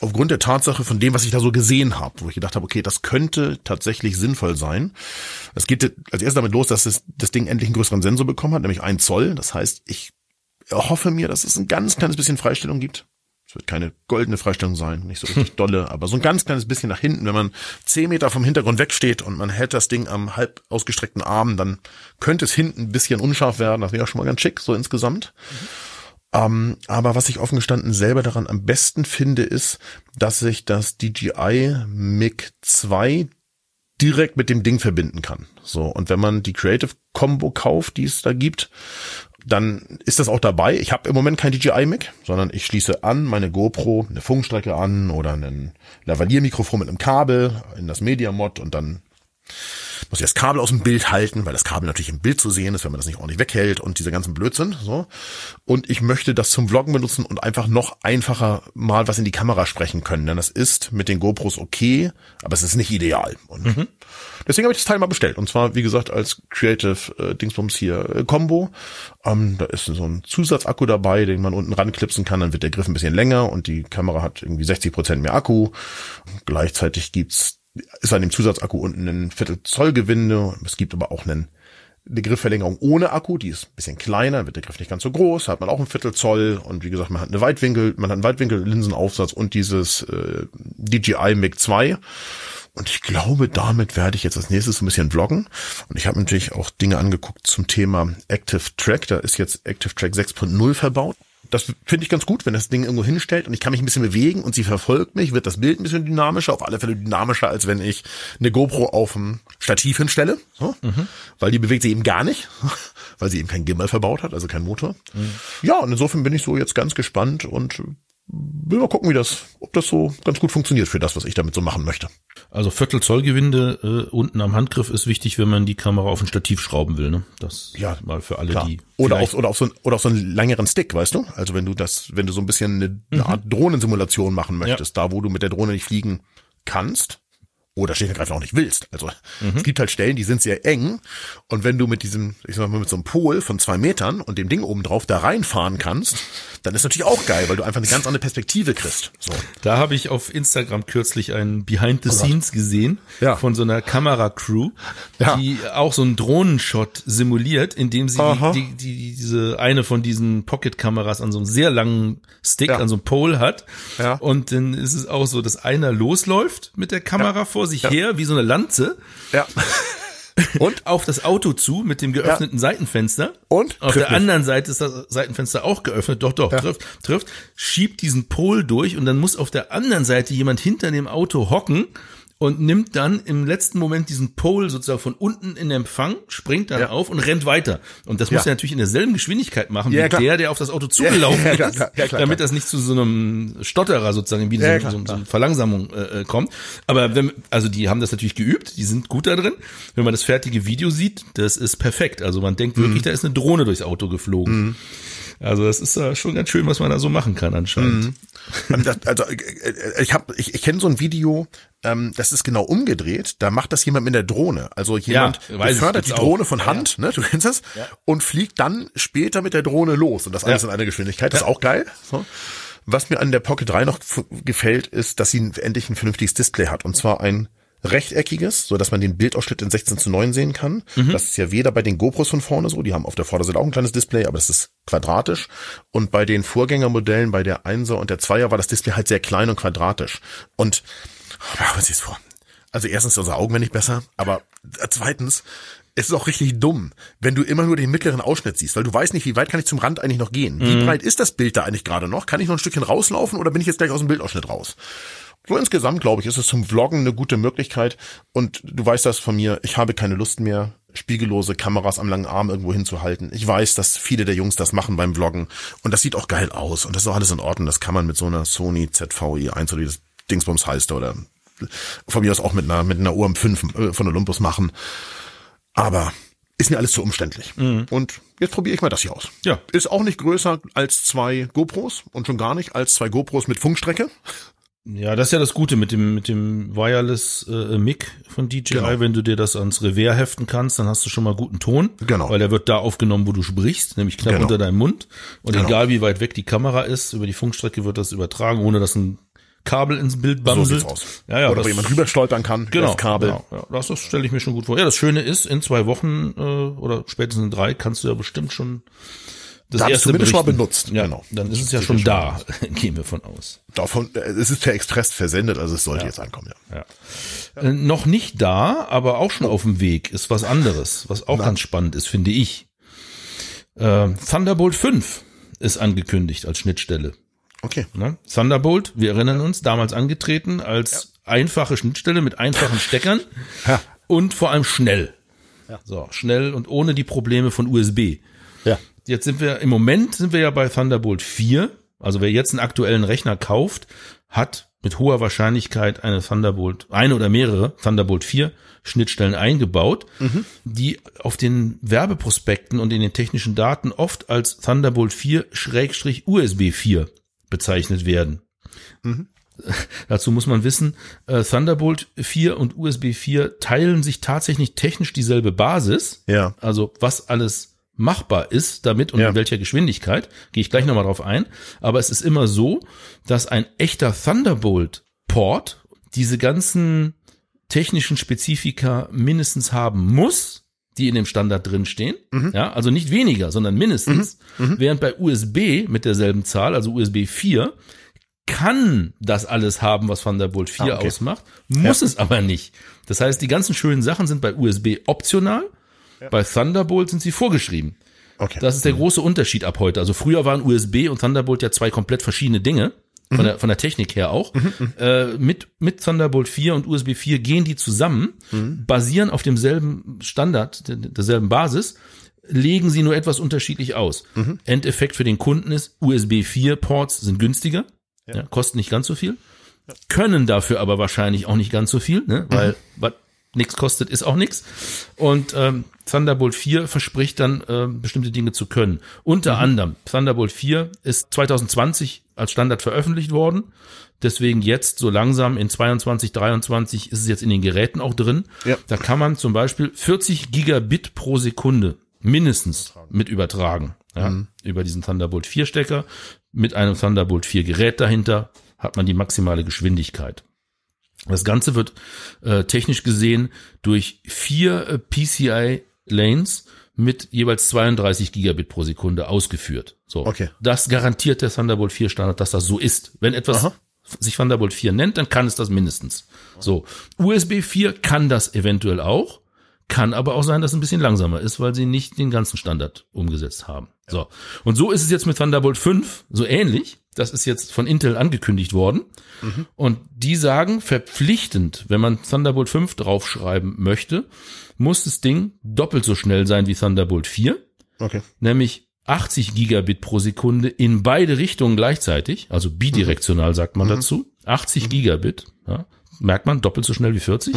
aufgrund der Tatsache von dem, was ich da so gesehen habe, wo ich gedacht habe, okay, das könnte tatsächlich sinnvoll sein. Es geht als erstes damit los, dass es, das Ding endlich einen größeren Sensor bekommen hat, nämlich ein Zoll. Das heißt, ich hoffe mir, dass es ein ganz kleines bisschen Freistellung gibt. Es wird keine goldene Freistellung sein, nicht so richtig dolle, aber so ein ganz kleines bisschen nach hinten. Wenn man zehn Meter vom Hintergrund wegsteht und man hält das Ding am halb ausgestreckten Arm, dann könnte es hinten ein bisschen unscharf werden. Das wäre schon mal ganz schick, so insgesamt. Mhm. Ähm, aber was ich offen gestanden selber daran am besten finde, ist, dass ich das DJI MiG 2 direkt mit dem Ding verbinden kann. So, und wenn man die Creative Combo kauft, die es da gibt, dann ist das auch dabei. Ich habe im Moment kein DJI-Mic, sondern ich schließe an meine GoPro, eine Funkstrecke an oder ein Lavalier-Mikrofon mit einem Kabel in das Media-Mod und dann muss ich das Kabel aus dem Bild halten, weil das Kabel natürlich im Bild zu sehen ist, wenn man das nicht ordentlich weghält und diese ganzen Blödsinn, so. Und ich möchte das zum Vloggen benutzen und einfach noch einfacher mal was in die Kamera sprechen können, denn das ist mit den GoPros okay, aber es ist nicht ideal. Und mhm. deswegen habe ich das Teil mal bestellt und zwar, wie gesagt, als Creative äh, Dingsbums hier äh, Combo. Ähm, da ist so ein Zusatzakku dabei, den man unten ranklipsen kann, dann wird der Griff ein bisschen länger und die Kamera hat irgendwie 60 Prozent mehr Akku. Gleichzeitig gibt's ist an dem Zusatzakku unten ein Viertel Zoll Gewinde. Es gibt aber auch einen, eine Griffverlängerung ohne Akku, die ist ein bisschen kleiner, wird der Griff nicht ganz so groß, hat man auch ein Viertel Zoll und wie gesagt, man hat eine Weitwinkel, man hat einen Weitwinkel-Linsenaufsatz und dieses äh, DJI MiG 2 Und ich glaube, damit werde ich jetzt als nächstes ein bisschen vloggen. Und ich habe natürlich auch Dinge angeguckt zum Thema Active Track. Da ist jetzt Active Track 6.0 verbaut. Das finde ich ganz gut, wenn das Ding irgendwo hinstellt und ich kann mich ein bisschen bewegen und sie verfolgt mich, wird das Bild ein bisschen dynamischer, auf alle Fälle dynamischer, als wenn ich eine GoPro auf dem Stativ hinstelle, so, mhm. weil die bewegt sich eben gar nicht, <laughs> weil sie eben kein Gimbal verbaut hat, also kein Motor. Mhm. Ja, und insofern bin ich so jetzt ganz gespannt und will mal gucken, wie das, ob das so ganz gut funktioniert für das, was ich damit so machen möchte. Also Viertel Zoll Gewinde äh, unten am Handgriff ist wichtig, wenn man die Kamera auf ein Stativ schrauben will. Ne? Das ja, mal für alle, klar. die oder auf oder auf so ein, oder auf so einen längeren Stick, weißt du? Also wenn du das, wenn du so ein bisschen eine, eine Art Drohnensimulation machen möchtest, ja. da wo du mit der Drohne nicht fliegen kannst, oder schlicht und ergreifend auch nicht willst. Also mhm. es gibt halt Stellen, die sind sehr eng und wenn du mit diesem, ich sag mal, mit so einem Pol von zwei Metern und dem Ding oben drauf da reinfahren kannst, dann ist natürlich auch geil, weil du einfach eine ganz andere Perspektive kriegst. So. Da habe ich auf Instagram kürzlich ein Behind the oh Scenes gesehen ja. von so einer Kameracrew, ja. die auch so einen Drohnenshot simuliert, indem sie die, die, diese eine von diesen Pocket-Kameras an so einem sehr langen Stick, ja. an so einem Pole hat. Ja. Und dann ist es auch so, dass einer losläuft mit der Kamera vor sich her, wie so eine Lanze. Ja. <laughs> Und auf das Auto zu mit dem geöffneten ja. Seitenfenster. Und auf der anderen Seite ist das Seitenfenster auch geöffnet. Doch, doch, ja. trifft, trifft. Schiebt diesen Pol durch und dann muss auf der anderen Seite jemand hinter dem Auto hocken und nimmt dann im letzten Moment diesen Pole sozusagen von unten in Empfang, springt dann ja. auf und rennt weiter. Und das muss er natürlich in derselben Geschwindigkeit machen ja, wie klar. der, der auf das Auto <laughs> zugelaufen ja, ist, klar, klar, damit das nicht zu so einem Stotterer sozusagen wie so, so, so eine Verlangsamung äh, äh, kommt. Aber wenn, also die haben das natürlich geübt, die sind gut da drin. Wenn man das fertige Video sieht, das ist perfekt. Also man denkt mhm. wirklich, da ist eine Drohne durchs Auto geflogen. Mhm. Also das ist äh, schon ganz schön, was man da so machen kann anscheinend. Mhm. also äh, äh, ich habe, ich, ich kenne so ein Video, ähm, das ist genau umgedreht. Da macht das jemand mit der Drohne. Also jemand ja, befördert die Drohne auch. von Hand, ja, ja. ne, du kennst das, ja. und fliegt dann später mit der Drohne los und das alles in einer Geschwindigkeit. Das ist auch geil. So. Was mir an der Pocket 3 noch gefällt, ist, dass sie endlich ein vernünftiges Display hat und zwar ein rechteckiges, so dass man den Bildausschnitt in 16 zu 9 sehen kann. Mhm. Das ist ja weder bei den GoPros von vorne so, die haben auf der Vorderseite auch ein kleines Display, aber das ist quadratisch. Und bei den Vorgängermodellen, bei der 1er und der 2er war das Display halt sehr klein und quadratisch. Und machen wir es vor. Also erstens, unsere Augen werden nicht besser, aber zweitens, es ist auch richtig dumm, wenn du immer nur den mittleren Ausschnitt siehst, weil du weißt nicht, wie weit kann ich zum Rand eigentlich noch gehen? Wie mhm. breit ist das Bild da eigentlich gerade noch? Kann ich noch ein Stückchen rauslaufen oder bin ich jetzt gleich aus dem Bildausschnitt raus? So insgesamt, glaube ich, ist es zum Vloggen eine gute Möglichkeit. Und du weißt das von mir, ich habe keine Lust mehr, spiegellose Kameras am langen Arm irgendwo hinzuhalten. Ich weiß, dass viele der Jungs das machen beim Vloggen. Und das sieht auch geil aus. Und das ist auch alles in Ordnung. Das kann man mit so einer Sony ZVE 1 oder das Dingsbums heißt oder von mir aus auch mit einer, mit einer UM5 äh, von Olympus machen. Aber ist mir alles zu umständlich. Mhm. Und jetzt probiere ich mal das hier aus. Ja. Ist auch nicht größer als zwei GoPros und schon gar nicht als zwei GoPros mit Funkstrecke. Ja, das ist ja das Gute mit dem mit dem Wireless äh, Mic von DJI, genau. wenn du dir das ans Revers heften kannst, dann hast du schon mal guten Ton, genau. weil der wird da aufgenommen, wo du sprichst, nämlich knapp genau. unter deinem Mund und genau. egal wie weit weg die Kamera ist, über die Funkstrecke wird das übertragen, ohne dass ein Kabel ins Bild bamselt. So sieht's aus. Ja, ja, Oder wo jemand rüber stolpern kann, genau, das Kabel. Genau, ja, das, das stelle ich mir schon gut vor. Ja, das Schöne ist, in zwei Wochen äh, oder spätestens in drei kannst du ja bestimmt schon das da erste zumindest mal benutzt. Ja, genau. Dann ist es ja schon da, <laughs> gehen wir von aus. Davon, äh, es ist per Express versendet, also es sollte ja. jetzt ankommen, ja. ja. Äh, noch nicht da, aber auch schon auf dem Weg ist was anderes, was auch Na. ganz spannend ist, finde ich. Äh, Thunderbolt 5 ist angekündigt als Schnittstelle. Okay. Ne? Thunderbolt, wir erinnern uns, damals angetreten als ja. einfache Schnittstelle mit einfachen Steckern <laughs> ja. und vor allem schnell. Ja. So, schnell und ohne die Probleme von USB. Ja. Jetzt sind wir, im Moment sind wir ja bei Thunderbolt 4. Also wer jetzt einen aktuellen Rechner kauft, hat mit hoher Wahrscheinlichkeit eine Thunderbolt, eine oder mehrere Thunderbolt 4 Schnittstellen eingebaut, mhm. die auf den Werbeprospekten und in den technischen Daten oft als Thunderbolt 4 Schrägstrich USB 4 bezeichnet werden. Mhm. Dazu muss man wissen, äh, Thunderbolt 4 und USB 4 teilen sich tatsächlich technisch dieselbe Basis. Ja. Also was alles machbar ist damit und ja. in welcher Geschwindigkeit, gehe ich gleich nochmal drauf ein. Aber es ist immer so, dass ein echter Thunderbolt-Port diese ganzen technischen Spezifika mindestens haben muss, die in dem Standard drinstehen. Mhm. Ja, also nicht weniger, sondern mindestens. Mhm. Mhm. Während bei USB mit derselben Zahl, also USB 4, kann das alles haben, was Thunderbolt 4 Ah, okay. ausmacht, muss es aber nicht. Das heißt, die ganzen schönen Sachen sind bei USB optional, bei Thunderbolt sind sie vorgeschrieben. Okay. Das ist der große Unterschied ab heute. Also früher waren USB und Thunderbolt ja zwei komplett verschiedene Dinge. Von, der, von der Technik her auch. Äh, mit, mit Thunderbolt 4 und USB 4 gehen die zusammen, basieren auf demselben Standard, der, derselben Basis, legen sie nur etwas unterschiedlich aus. Endeffekt für den Kunden ist, USB 4 Ports sind günstiger, ja. kosten nicht ganz so viel, können dafür aber wahrscheinlich auch nicht ganz so viel, ne? weil was nichts kostet, ist auch nichts. Und ähm, Thunderbolt 4 verspricht dann äh, bestimmte Dinge zu können. Unter anderem, Thunderbolt 4 ist 2020 als Standard veröffentlicht worden. Deswegen jetzt so langsam in 22, 23 ist es jetzt in den Geräten auch drin. Ja. Da kann man zum Beispiel 40 Gigabit pro Sekunde mindestens mit übertragen. Ja, Über diesen Thunderbolt 4 Stecker mit einem Thunderbolt 4 Gerät dahinter hat man die maximale Geschwindigkeit. Das Ganze wird äh, technisch gesehen durch vier äh, PCI Lanes mit jeweils 32 Gigabit pro Sekunde ausgeführt. So. Okay. Das garantiert der Thunderbolt 4 Standard, dass das so ist. Wenn etwas Aha. sich Thunderbolt 4 nennt, dann kann es das mindestens. So. USB 4 kann das eventuell auch, kann aber auch sein, dass es ein bisschen langsamer ist, weil sie nicht den ganzen Standard umgesetzt haben. So. Und so ist es jetzt mit Thunderbolt 5 so ähnlich. Das ist jetzt von Intel angekündigt worden. Und die sagen verpflichtend, wenn man Thunderbolt 5 draufschreiben möchte, muss das Ding doppelt so schnell sein wie Thunderbolt 4 Okay. nämlich 80 Gigabit pro Sekunde in beide Richtungen gleichzeitig, also bidirektional sagt man dazu, 80 Gigabit, ja, merkt man, doppelt so schnell wie 40.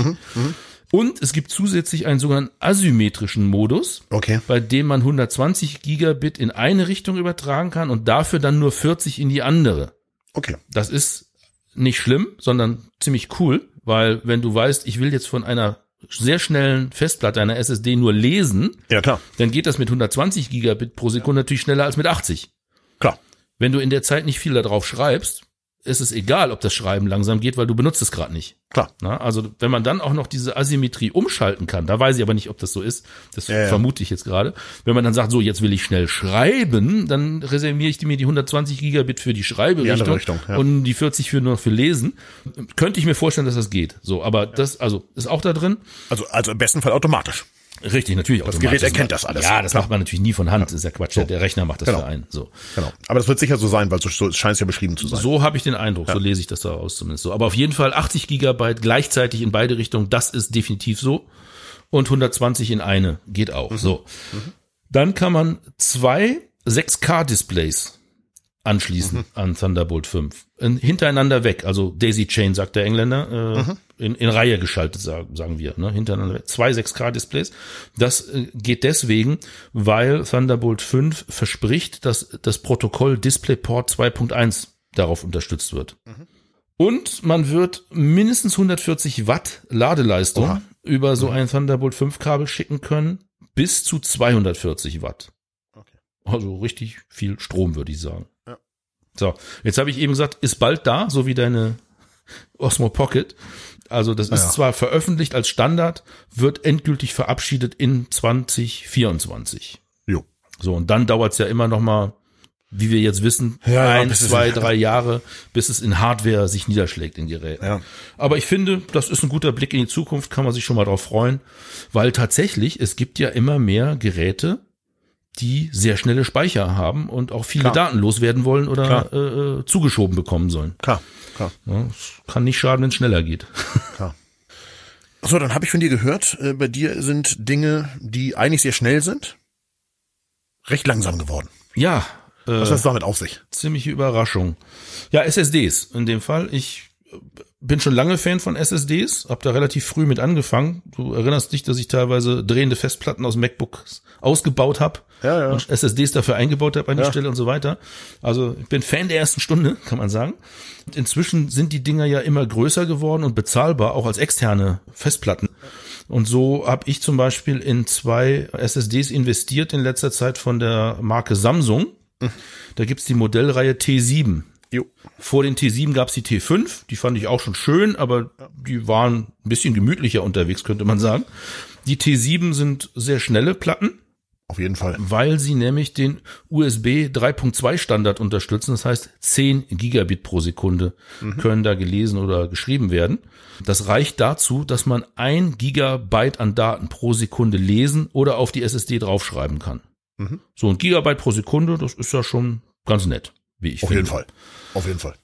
Und es gibt zusätzlich einen sogenannten asymmetrischen Modus, Okay. bei dem man 120 Gigabit in eine Richtung übertragen kann und dafür dann nur 40 in die andere. Okay. Das ist nicht schlimm, sondern ziemlich cool, weil wenn du weißt, ich will jetzt von einer sehr schnellen Festplatte, einer SSD nur lesen, Ja, klar. dann geht das mit 120 Gigabit pro Sekunde natürlich schneller als mit 80. Klar. Wenn du in der Zeit nicht viel darauf schreibst, ist es egal, ob das Schreiben langsam geht, weil du benutzt es gerade nicht. Klar. Na, also wenn man dann auch noch diese Asymmetrie umschalten kann, da weiß ich aber nicht, ob das so ist, das Ja, ja. vermute ich jetzt gerade. Wenn man dann sagt, so jetzt will ich schnell schreiben, dann reserviere ich mir die 120 Gigabit für die Schreiberichtung Die Richtung, ja. und die 40 für nur für Lesen. Könnte ich mir vorstellen, dass das geht. So, aber das also ist auch da drin. Also, also im besten Fall automatisch. Richtig, natürlich. Das. Gerät erkennt das alles. Ja, das Klar. macht man natürlich nie von Hand. Das ist ja Quatsch. Der Rechner macht das Genau. für einen. So, Genau. Aber das wird sicher so sein, weil so, so scheint es ja beschrieben zu sein. so habe ich den Eindruck. So lese ich das daraus zumindest so. Aber auf jeden Fall 80 Gigabyte gleichzeitig in beide Richtungen. Das ist definitiv so. Und 120 in eine geht auch. Mhm. So. Dann kann man zwei 6K-Displays anschließen Mhm. an Thunderbolt 5. In, hintereinander weg. Also Daisy Chain, sagt der Engländer. Äh, Mhm. in, in Reihe geschaltet, sagen, sagen wir. Ne? Hintereinander weg. Zwei 6K-Displays. Das äh, geht deswegen, weil Thunderbolt 5 verspricht, dass das Protokoll DisplayPort 2.1 darauf unterstützt wird. Und man wird mindestens 140 Watt Ladeleistung Oha. über so ein Thunderbolt 5 Kabel schicken können, bis zu 240 Watt. Okay. Also richtig viel Strom, würde ich sagen. So, jetzt habe ich eben gesagt, ist bald da, so wie deine Osmo Pocket. Also das ist Ja. zwar veröffentlicht als Standard, wird endgültig verabschiedet in 2024. Jo. So, und dann dauert es ja immer noch mal, wie wir jetzt wissen, Ja, ein, zwei, drei Jahre, bis es in Hardware sich niederschlägt in Geräten. Aber ich finde, das ist ein guter Blick in die Zukunft, kann man sich schon mal drauf freuen, weil tatsächlich, es gibt ja immer mehr Geräte, die sehr schnelle Speicher haben und auch viele Klar. Daten loswerden wollen oder äh, äh, zugeschoben bekommen sollen. Klar, klar, Ja, es kann nicht schaden, wenn es schneller geht. <laughs> klar. So, dann habe ich von dir gehört, äh, bei dir sind Dinge, die eigentlich sehr schnell sind, recht langsam geworden. Ja, äh, Was hat es damit auf sich? ziemliche Überraschung. Ja, SSDs in dem Fall. Ich äh, bin schon lange Fan von SSDs, hab da relativ früh mit angefangen. Du erinnerst dich, dass ich teilweise drehende Festplatten aus MacBooks ausgebaut habe Ja, ja. und SSDs dafür eingebaut habe an die Ja. Stelle und so weiter. Also ich bin Fan der ersten Stunde, <laughs> kann man sagen. Und inzwischen sind die Dinger ja immer größer geworden und bezahlbar, auch als externe Festplatten. Und so habe ich zum Beispiel in zwei SSDs investiert in letzter Zeit von der Marke Samsung. Da gibt's die Modellreihe T7. Jo. Vor den T7 gab's die T5, die fand ich auch schon schön, aber die waren ein bisschen gemütlicher unterwegs, könnte man sagen. Die T7 sind sehr schnelle Platten, Auf jeden Fall. weil sie nämlich den USB 3.2 Standard unterstützen. Das heißt, 10 Gigabit pro Sekunde können da gelesen oder geschrieben werden. Das reicht dazu, dass man ein Gigabyte an Daten pro Sekunde lesen oder auf die SSD draufschreiben kann. Mhm. So ein Gigabyte pro Sekunde, das ist ja schon ganz nett, wie ich Auf finde. jeden Fall. Auf jeden Fall.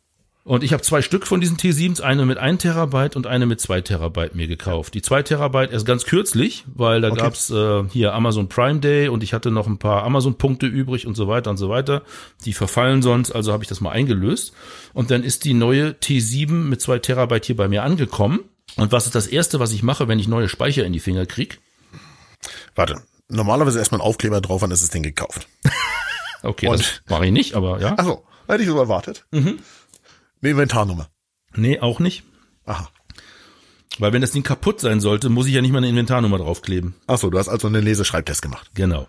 Und ich habe zwei Stück von diesen T7s, eine mit 1 Terabyte und eine mit 2 Terabyte mir gekauft. Die 2 Terabyte erst ganz kürzlich, weil da Okay. gab's äh, hier Amazon Prime Day und ich hatte noch ein paar Amazon-Punkte übrig und so weiter und so weiter. Die verfallen sonst, also habe ich das mal eingelöst. Und dann ist die neue T7 mit 2 Terabyte hier bei mir angekommen. Und was ist das Erste, was ich mache, wenn ich neue Speicher in die Finger krieg? Warte. Normalerweise erstmal ein Aufkleber drauf, wann ist das Ding gekauft? Okay, Und- das mache ich nicht, aber ja. Achso, hätte ich so erwartet. Mhm. Eine Inventarnummer. Nee, auch nicht. Aha. Weil wenn das Ding kaputt sein sollte, muss ich ja nicht mal eine Inventarnummer draufkleben. Achso, du hast also einen Leseschreibtest gemacht. Genau.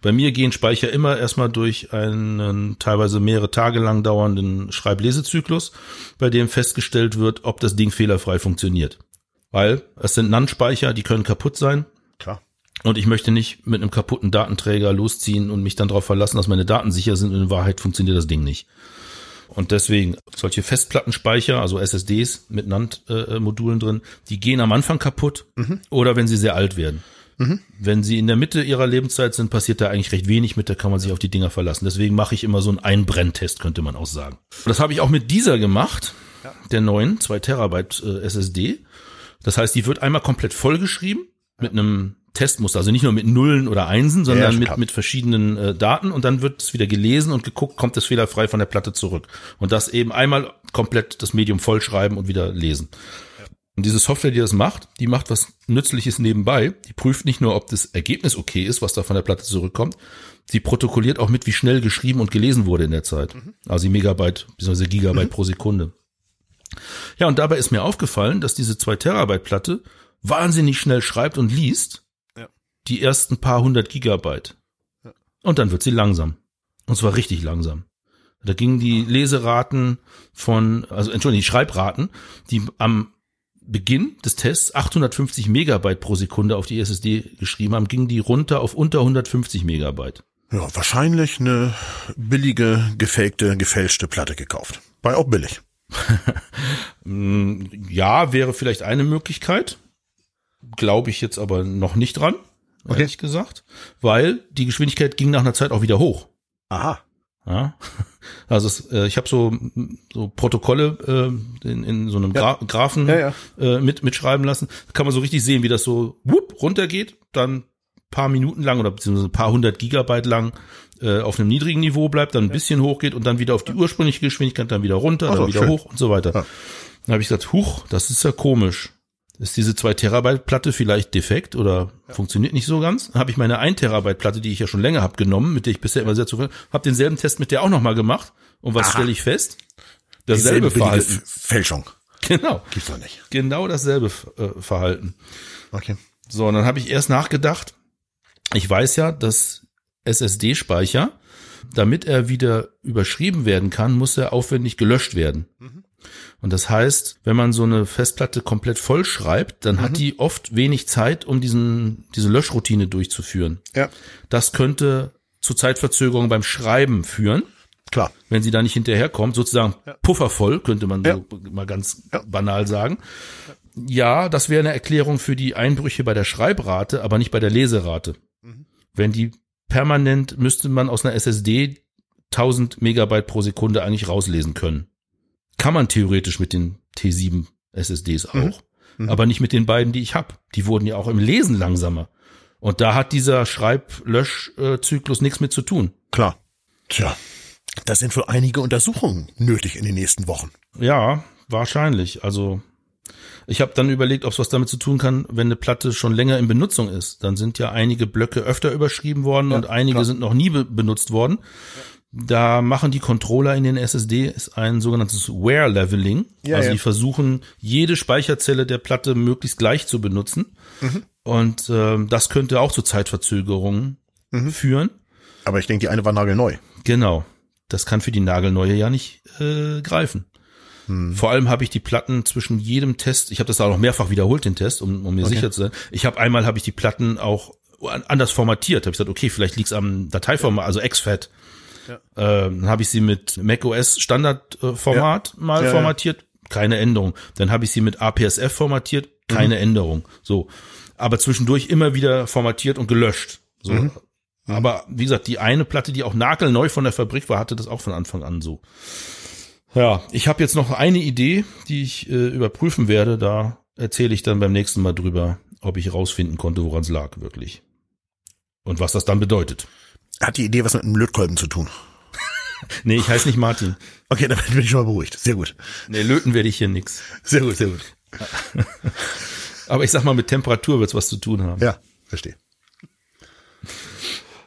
Bei mir gehen Speicher immer erstmal durch einen teilweise mehrere Tage lang dauernden Schreiblesezyklus, bei dem festgestellt wird, ob das Ding fehlerfrei funktioniert. Weil es sind NAND-Speicher, die können kaputt sein. Und ich möchte nicht mit einem kaputten Datenträger losziehen und mich dann darauf verlassen, dass meine Daten sicher sind. Und in Wahrheit funktioniert das Ding nicht. Und deswegen solche Festplattenspeicher, also SSDs mit NAND-Modulen drin, die gehen am Anfang kaputt oder wenn sie sehr alt werden. Wenn sie in der Mitte ihrer Lebenszeit sind, passiert da eigentlich recht wenig mit, da kann man sich auf die Dinger verlassen. Deswegen mache ich immer so einen Einbrenntest, könnte man auch sagen. Das habe ich auch mit dieser gemacht, der neuen 2 Terabyte äh, SSD. Das heißt, die wird einmal komplett vollgeschrieben mit einem Testmuster, also nicht nur mit Nullen oder Einsen, Ja, sondern schon mit, mit verschiedenen äh, Daten und dann wird es wieder gelesen und geguckt, kommt es fehlerfrei von der Platte zurück. Und das eben einmal komplett das Medium vollschreiben und wieder lesen. Und diese Software, die das macht, die macht was Nützliches nebenbei. Die prüft nicht nur, ob das Ergebnis okay ist, was da von der Platte zurückkommt. Sie protokolliert auch mit, wie schnell geschrieben und gelesen wurde in der Zeit. Also die Megabyte bzw. Gigabyte pro Sekunde. Ja, und dabei ist mir aufgefallen, dass diese 2 Terabyte Platte wahnsinnig schnell schreibt und liest. Die ersten paar hundert Gigabyte. Und dann wird sie langsam. Und zwar richtig langsam. Da gingen die Leseraten von, also Entschuldigung, die Schreibraten, die am Beginn des Tests 850 Megabyte pro Sekunde auf die SSD geschrieben haben, gingen die runter auf unter 150 Megabyte. Ja, wahrscheinlich eine billige, gefakte, gefälschte Platte gekauft. War auch billig. <laughs> Ja, wäre vielleicht eine Möglichkeit. Glaube ich jetzt aber noch nicht dran, Okay. ehrlich gesagt. Weil die Geschwindigkeit ging nach einer Zeit auch wieder hoch. Aha. Ja. <laughs> Also es, äh, ich habe so, so Protokolle äh, in, in so einem Gra Graphen Ja, ja. Äh, mit mitschreiben lassen. Da kann man so richtig sehen, wie das so whoop, runtergeht, dann paar Minuten lang oder beziehungsweise ein paar hundert Gigabyte lang äh, auf einem niedrigen Niveau bleibt, dann ein bisschen hochgeht und dann wieder auf die ursprüngliche Geschwindigkeit, dann wieder runter, Ach dann wieder schön. hoch und so weiter. Ja. Dann habe ich gesagt, huch, das ist ja komisch. Ist diese 2 Terabyte Platte vielleicht defekt oder funktioniert nicht so ganz? Habe ich meine 1 Terabyte Platte, die ich ja schon länger habe, genommen, mit der ich bisher immer sehr zufrieden habe denselben Test mit der auch nochmal gemacht. Und was stelle ich fest? Dasselbe Verhalten. Fälschung. Genau. Gibt's doch nicht. Genau dasselbe äh, Verhalten. Okay. So, und dann habe ich erst nachgedacht, ich weiß ja, dass SSD-Speicher, damit er wieder überschrieben werden kann, muss er aufwendig gelöscht werden. Und das heißt, wenn man so eine Festplatte komplett voll schreibt, dann hat die oft wenig Zeit, um diesen, diese Löschroutine durchzuführen. Ja, Das könnte zu Zeitverzögerungen beim Schreiben führen klar. wenn sie da nicht hinterherkommt, sozusagen puffervoll, könnte man Ja. so mal ganz Ja. banal sagen. Ja, das wäre eine Erklärung für die Einbrüche bei der Schreibrate, aber nicht bei der Leserate. Mhm. Wenn die permanent, müsste man aus einer SSD 1000 Megabyte pro Sekunde eigentlich rauslesen können. Kann man theoretisch mit den T7 SSDs auch, Mhm. aber nicht mit den beiden, die ich habe. Die wurden ja auch im Lesen langsamer. Und da hat dieser Schreib-Lösch-Zyklus nichts mit zu tun. Klar. Tja, das sind für einige Untersuchungen nötig in den nächsten Wochen. Ja, wahrscheinlich. Also ich habe dann überlegt, ob es was damit zu tun kann, wenn eine Platte schon länger in Benutzung ist. Dann sind ja einige Blöcke öfter überschrieben worden und einige klar. sind noch nie be benutzt worden. Da machen die Controller in den SSD ein sogenanntes Wear Leveling. Ja, also ja. die versuchen, jede Speicherzelle der Platte möglichst gleich zu benutzen. Mhm. Und ähm, das könnte auch zu Zeitverzögerungen Mhm. führen. Aber ich denke, die eine war nagelneu. Genau. Das kann für die nagelneue ja nicht äh, greifen. Hm. Vor allem habe ich die Platten zwischen jedem Test, ich habe das auch noch mehrfach wiederholt, den Test, um, um mir Okay. sicher zu sein. Ich habe einmal habe ich die Platten auch anders formatiert. Habe ich gesagt, okay, vielleicht liegt's am Dateiformat, also exFAT. Ja. Äh, dann habe ich sie mit macOS Standardformat äh, mal ja, formatiert, keine Änderung. Dann habe ich sie mit APSF formatiert, keine mhm. Änderung. So, aber zwischendurch immer wieder formatiert und gelöscht. So. Mhm. Aber wie gesagt, die eine Platte, die auch nagelneu von der Fabrik war, hatte das auch von Anfang an so. Ja, ich habe jetzt noch eine Idee, die ich äh, überprüfen werde. Da erzähle ich dann beim nächsten Mal drüber, ob ich rausfinden konnte, woran es lag wirklich. Und was das dann bedeutet. Hat die Idee was mit einem Lötkolben zu tun? <laughs> nee, ich heiße nicht Martin. Okay, dann bin ich schon mal beruhigt. Sehr gut. Nee, löten werde ich hier nix. Sehr gut, sehr gut. <laughs> Aber ich sag mal, mit Temperatur wird's was zu tun haben. Ja, verstehe.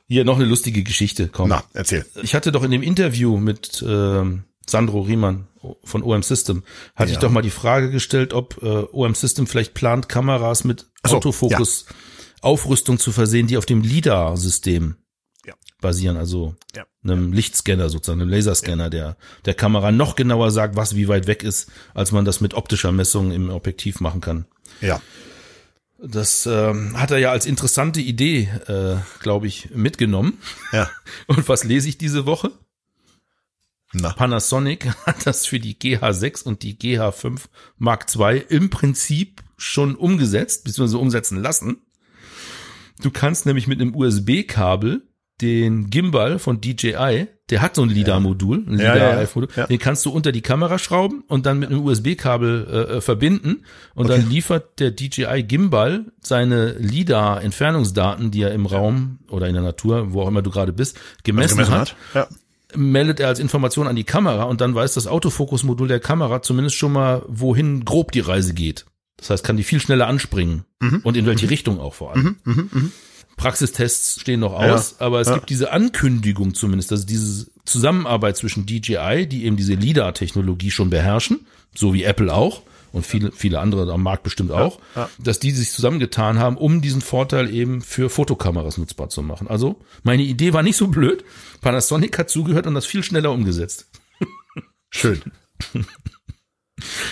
Hier noch eine lustige Geschichte. Komm. Na, erzähl. Ich hatte doch in dem Interview mit ähm, Sandro Riemann von OM System, hatte ja. ich doch mal die Frage gestellt, ob äh, OM System vielleicht plant, Kameras mit so, Autofokus ja. Aufrüstung zu versehen, die auf dem LIDAR-System. Basieren, also ja. einem Lichtscanner sozusagen, einem Laserscanner, der der Kamera noch genauer sagt, was wie weit weg ist, als man das mit optischer Messung im Objektiv machen kann. Ja. Das ähm, hat er ja als interessante Idee, äh, glaube ich, mitgenommen. Ja. <laughs> Und was lese ich diese Woche? Na. Panasonic <laughs> hat das für die GH6 und die GH5 Mark II im Prinzip schon umgesetzt, beziehungsweise umsetzen lassen. Du kannst nämlich mit einem USB-Kabel den Gimbal von DJI, der hat so ein LIDAR-Modul, ein LIDAR-Modul, ja, ja, den kannst du unter die Kamera schrauben und dann mit einem USB-Kabel äh, äh, verbinden und okay. dann liefert der DJI Gimbal seine LIDAR-Entfernungsdaten, die er im Raum oder in der Natur, wo auch immer du gerade bist, gemessen, also gemessen hat. hat. meldet er als Information an die Kamera und dann weiß das Autofokus-Modul der Kamera zumindest schon mal, wohin grob die Reise geht. Das heißt, kann die viel schneller anspringen mhm. und in welche mhm. Richtung auch vor allem. Mhm. Praxistests stehen noch aus, ja, aber es ja. gibt diese Ankündigung zumindest, dass diese Zusammenarbeit zwischen DJI, die eben diese LIDAR-Technologie schon beherrschen, so wie Apple auch und viele, viele andere am Markt bestimmt auch, ja, dass die sich zusammengetan haben, um diesen Vorteil eben für Fotokameras nutzbar zu machen. Also meine Idee war nicht so blöd. Panasonic hat zugehört und das viel schneller umgesetzt. <laughs> Schön.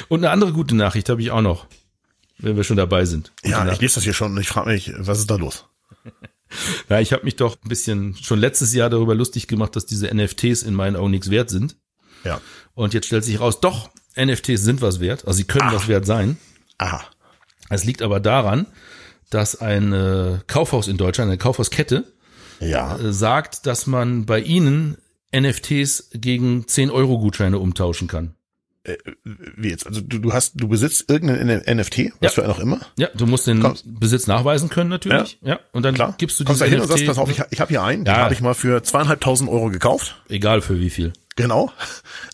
Und eine andere gute Nachricht habe ich auch noch, wenn wir schon dabei sind. Gute ja, ich lese das hier schon und ich frage mich, was ist da los? Ja, ich habe mich doch ein bisschen schon letztes Jahr darüber lustig gemacht, dass diese NFTs in meinen Augen nichts wert sind. Ja. Und jetzt stellt sich raus, doch, NFTs sind was wert. Also sie können Ach. was wert sein. Aha. Es liegt aber daran, dass ein äh, Kaufhaus in Deutschland, eine Kaufhauskette, ja. äh, sagt, dass man bei ihnen NFTs gegen 10 Euro Gutscheine umtauschen kann. Äh, wie jetzt? Also du, du hast, du besitzt irgendeinen NFT, was ja. für auch immer? Ja, du musst den Kommst. Besitz nachweisen können natürlich. Ja, ja. und dann Klar. gibst du Kommst da hin und sagst, pass auf, ich, ich habe hier einen, ja. den habe ich mal für zweieinhalbtausend Euro gekauft. Egal für wie viel. Genau.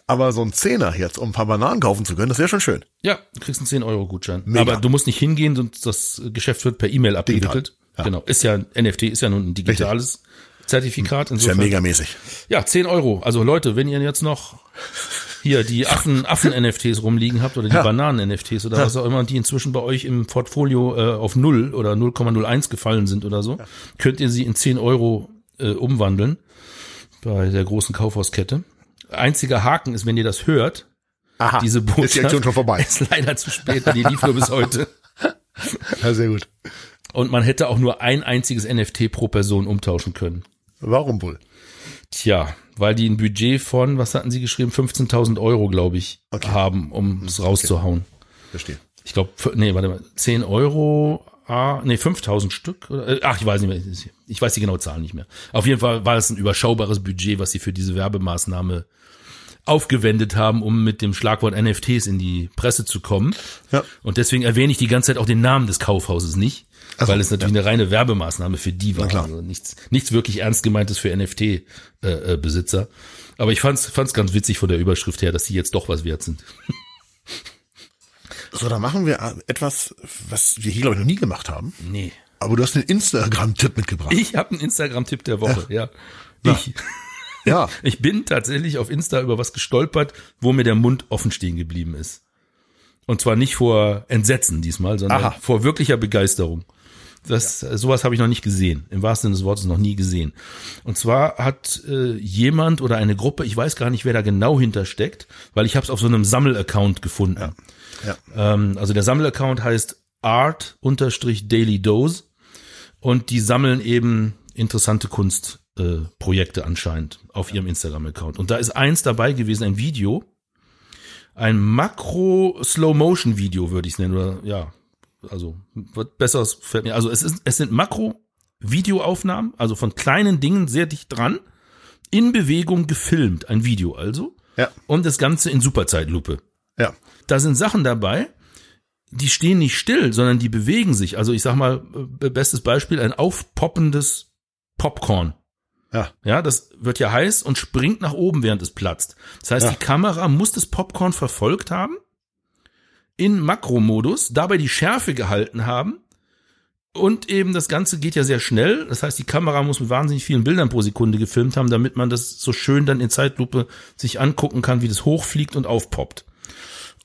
Aber so ein Zehner jetzt, um ein paar Bananen kaufen zu können, das wäre schon schön. Ja, du kriegst einen 10-Euro-Gutschein. Aber du musst nicht hingehen, sonst das Geschäft wird per E-Mail abgewickelt. Ja. Genau. Ist ja, NFT ist ja nun ein digitales Richtig. Zertifikat. Insofern. Ist ja megamäßig. Ja, 10 Euro. Also Leute, wenn ihr jetzt noch hier die Affen, Affen-NFTs rumliegen habt oder die ja. Bananen-NFTs oder ja. was auch immer, die inzwischen bei euch im Portfolio äh, auf 0 oder 0,01 gefallen sind oder so, ja. könnt ihr sie in 10 Euro äh, umwandeln bei der großen Kaufhauskette. Einziger Haken ist, wenn ihr das hört, Aha, diese Botschaft ist die Aktion schon vorbei. <laughs> Ist leider zu spät, weil die lief nur bis heute. <laughs> Ja, sehr gut. Und man hätte auch nur ein einziges NFT pro Person umtauschen können. Warum wohl? Tja, weil die ein Budget von, was hatten sie geschrieben, 15.000 Euro, glaube ich, okay. haben, um es rauszuhauen. Okay. Verstehe. Ich glaube, nee, warte mal, 10 Euro, ah, nee, 5.000 Stück. Äh, ach, ich weiß nicht mehr. Ich weiß die genaue Zahl nicht mehr. Auf jeden Fall war es ein überschaubares Budget, was sie für diese Werbemaßnahme aufgewendet haben, um mit dem Schlagwort NFTs in die Presse zu kommen. Ja. Und deswegen erwähne ich die ganze Zeit auch den Namen des Kaufhauses nicht, also, weil es natürlich ja. eine reine Werbemaßnahme für die war. Also nichts, nichts wirklich ernst gemeintes für NFT-Besitzer. Äh, äh, Aber ich fand's, fand's ganz witzig von der Überschrift her, dass sie jetzt doch was wert sind. <laughs> So, da machen wir etwas, was wir hier, glaube ich, noch nie gemacht haben. Nee. Aber du hast einen Instagram-Tipp mitgebracht. Ich habe einen Instagram-Tipp der Woche, ja. ja. Ich. Ja. <laughs> Ich bin tatsächlich auf Insta über was gestolpert, wo mir der Mund offen stehen geblieben ist. Und zwar nicht vor Entsetzen diesmal, sondern Aha. vor wirklicher Begeisterung. Das, ja. sowas habe ich noch nicht gesehen. Im wahrsten Sinne des Wortes noch nie gesehen. Und zwar hat äh, jemand oder eine Gruppe, ich weiß gar nicht, wer da genau hintersteckt, weil ich habe es auf so einem Sammelaccount gefunden. Ja. Ja. Ähm, also der Sammelaccount heißt art-daily dose Und die sammeln eben interessante Kunstprojekte äh, anscheinend auf ihrem Instagram-Account. Und da ist eins dabei gewesen, ein Video, ein Makro-Slow-Motion-Video, würde ich es nennen, oder ja, also wird besseres fällt mir. Also es ist, es sind Makro-Videoaufnahmen, also von kleinen Dingen sehr dicht dran, in Bewegung gefilmt, ein Video also. Ja. Und das Ganze in Superzeitlupe. Ja. Da sind Sachen dabei, die stehen nicht still, sondern die bewegen sich. Also ich sag mal, äh, bestes Beispiel, ein aufpoppendes Popcorn. Ja. Ja, das wird ja heiß und springt nach oben, während es platzt. Das heißt, Ja. die Kamera muss das Popcorn verfolgt haben, in Makromodus, dabei die Schärfe gehalten haben und eben das Ganze geht ja sehr schnell. Das heißt, die Kamera muss mit wahnsinnig vielen Bildern pro Sekunde gefilmt haben, damit man das so schön dann in Zeitlupe sich angucken kann, wie das hochfliegt und aufpoppt.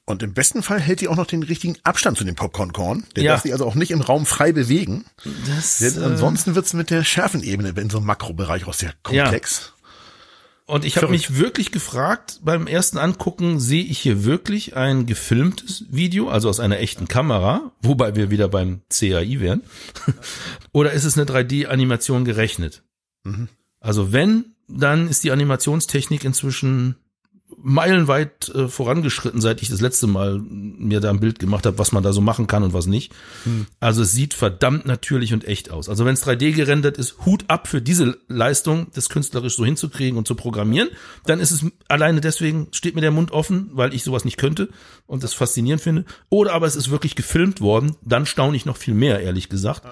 Und im besten Fall hält die auch noch den richtigen Abstand zu dem Popcornkorn. Der Ja. darf sich also auch nicht im Raum frei bewegen. Das, Denn ansonsten wird's mit der Schärfenebene in so einem Makrobereich auch sehr komplex. Und ich habe mich wirklich gefragt, beim ersten Angucken, sehe ich hier wirklich ein gefilmtes Video, also aus einer echten Kamera, wobei wir wieder beim CAI wären, <laughs> oder ist es eine 3D-Animation gerechnet? Also wenn, dann ist die Animationstechnik inzwischen meilenweit äh, vorangeschritten, seit ich das letzte Mal mir da ein Bild gemacht habe, was man da so machen kann und was nicht. Also es sieht verdammt natürlich und echt aus. Also wenn es 3D gerendert ist, Hut ab für diese Leistung, das künstlerisch so hinzukriegen und zu programmieren, dann ist es alleine deswegen, steht mir der Mund offen, weil ich sowas nicht könnte und das faszinierend finde. Oder aber es ist wirklich gefilmt worden, dann staune ich noch viel mehr, ehrlich gesagt.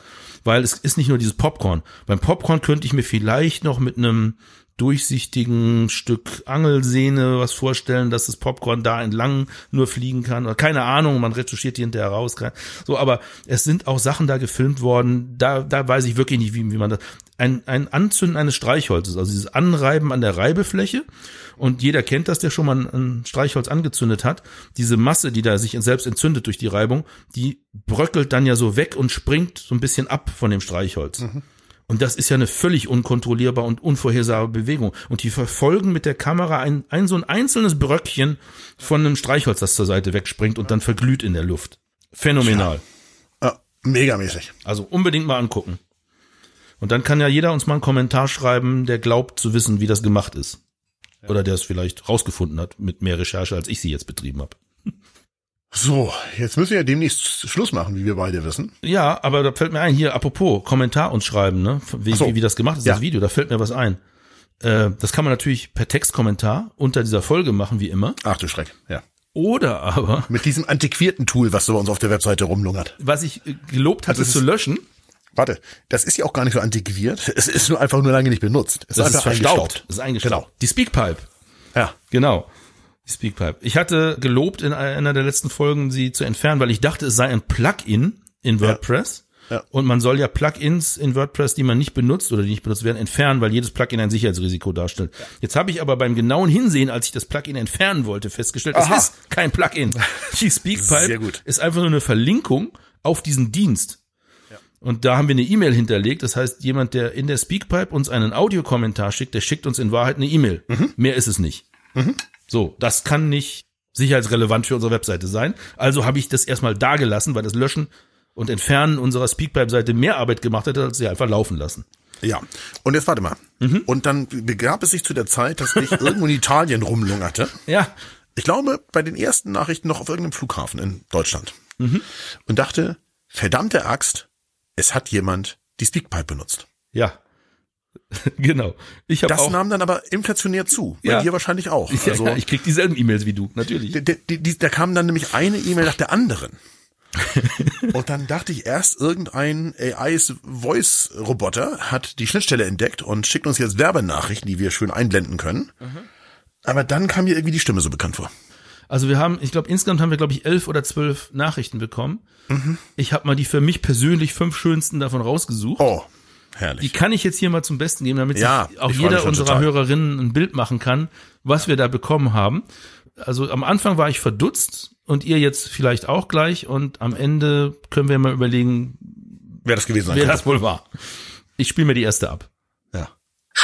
Weil es ist nicht nur dieses Popcorn. Beim Popcorn könnte ich mir vielleicht noch mit einem durchsichtigen Stück Angelsehne was vorstellen, dass das Popcorn da entlang nur fliegen kann oder keine Ahnung, man retuschiert die hinterher raus. So, aber es sind auch Sachen da gefilmt worden, da, da weiß ich wirklich nicht, wie, wie man das, ein, ein Anzünden eines Streichholzes, also dieses Anreiben an der Reibefläche und jeder kennt das, der schon mal ein, Streichholz angezündet hat, diese Masse, die da sich selbst entzündet durch die Reibung, die bröckelt dann ja so weg und springt so ein bisschen ab von dem Streichholz. Und das ist ja eine völlig unkontrollierbare und unvorhersehbare Bewegung. Und die verfolgen mit der Kamera ein, ein so ein einzelnes Bröckchen von einem Streichholz, das zur Seite wegspringt und dann verglüht in der Luft. Phänomenal. Ja, megamäßig. Also unbedingt mal angucken. Und dann kann ja jeder uns mal einen Kommentar schreiben, der glaubt zu wissen, wie das gemacht ist. Oder der es vielleicht rausgefunden hat mit mehr Recherche, als ich sie jetzt betrieben habe. So, jetzt müssen wir ja demnächst Schluss machen, wie wir beide wissen. Ja, aber da fällt mir ein, hier, apropos, Kommentar uns schreiben, ne? Wie, so. wie, wie das gemacht ist, Ja. das Video, da fällt mir was ein. Äh, das kann man natürlich per Textkommentar unter dieser Folge machen, wie immer. Ach du Schreck, ja. Oder aber, Mit diesem antiquierten Tool, was so bei uns auf der Webseite rumlungert. was ich äh, gelobt hatte Also es zu ist- löschen, Warte, das ist ja auch gar nicht so antiquiert. Es ist nur einfach nur lange nicht benutzt. Es das ist einfach verstaubt. Das ist eingestaubt. Genau. Die Speakpipe. Ja. Genau. Die Speakpipe. Ich hatte gelobt in einer der letzten Folgen, sie zu entfernen, weil ich dachte, es sei ein Plugin in WordPress. Ja. Und man soll ja Plugins in WordPress, die man nicht benutzt oder die nicht benutzt werden, entfernen, weil jedes Plugin ein Sicherheitsrisiko darstellt. Jetzt habe ich aber beim genauen Hinsehen, als ich das Plugin entfernen wollte, festgestellt, Aha. es ist kein Plugin. <laughs> Die Speakpipe ist einfach nur eine Verlinkung auf diesen Dienst. Und da haben wir eine E-Mail hinterlegt. Das heißt, jemand, der in der Speakpipe uns einen Audiokommentar schickt, der schickt uns in Wahrheit eine E-Mail. Mhm. Mehr ist es nicht. So, das kann nicht sicherheitsrelevant für unsere Webseite sein. Also habe ich das erstmal da gelassen, weil das Löschen und Entfernen unserer Speakpipe-Seite mehr Arbeit gemacht hätte, als sie einfach laufen lassen. Ja. Und jetzt warte mal. Mhm. Und dann begab es sich zu der Zeit, dass ich <laughs> irgendwo in Italien rumlungerte. Ja, Ich glaube, bei den ersten Nachrichten noch auf irgendeinem Flughafen in Deutschland. Mhm. Und dachte, verdammte Axt, es hat jemand die Speakpipe benutzt. ja. <laughs> genau. Ich Das auch. nahm dann aber inflationär zu. Bei Ja. dir wahrscheinlich auch. <laughs> ja, Also, ja, ich krieg dieselben E-Mails wie du, natürlich. die, da kam dann nämlich eine E-Mail nach der anderen. <laughs> und dann dachte ich erst, irgendein AIs Voice-Roboter hat die Schnittstelle entdeckt und schickt uns jetzt Werbenachrichten, die wir schön einblenden können. Aber dann kam mir irgendwie die Stimme so bekannt vor. Also wir haben, ich glaube, insgesamt haben wir, glaube ich, elf oder zwölf Nachrichten bekommen. Mhm. Ich habe mal die für mich persönlich fünf schönsten davon rausgesucht. Oh, Die herrlich. kann ich jetzt hier mal zum Besten geben, damit Ja, sich auch jeder unserer total. Hörerinnen ein Bild machen kann, was wir da bekommen haben. Also am Anfang war ich verdutzt und ihr jetzt vielleicht auch gleich und am Ende können wir mal überlegen, Wer das gewesen sein wer das wohl war. Ich spiele mir die erste ab. Ja.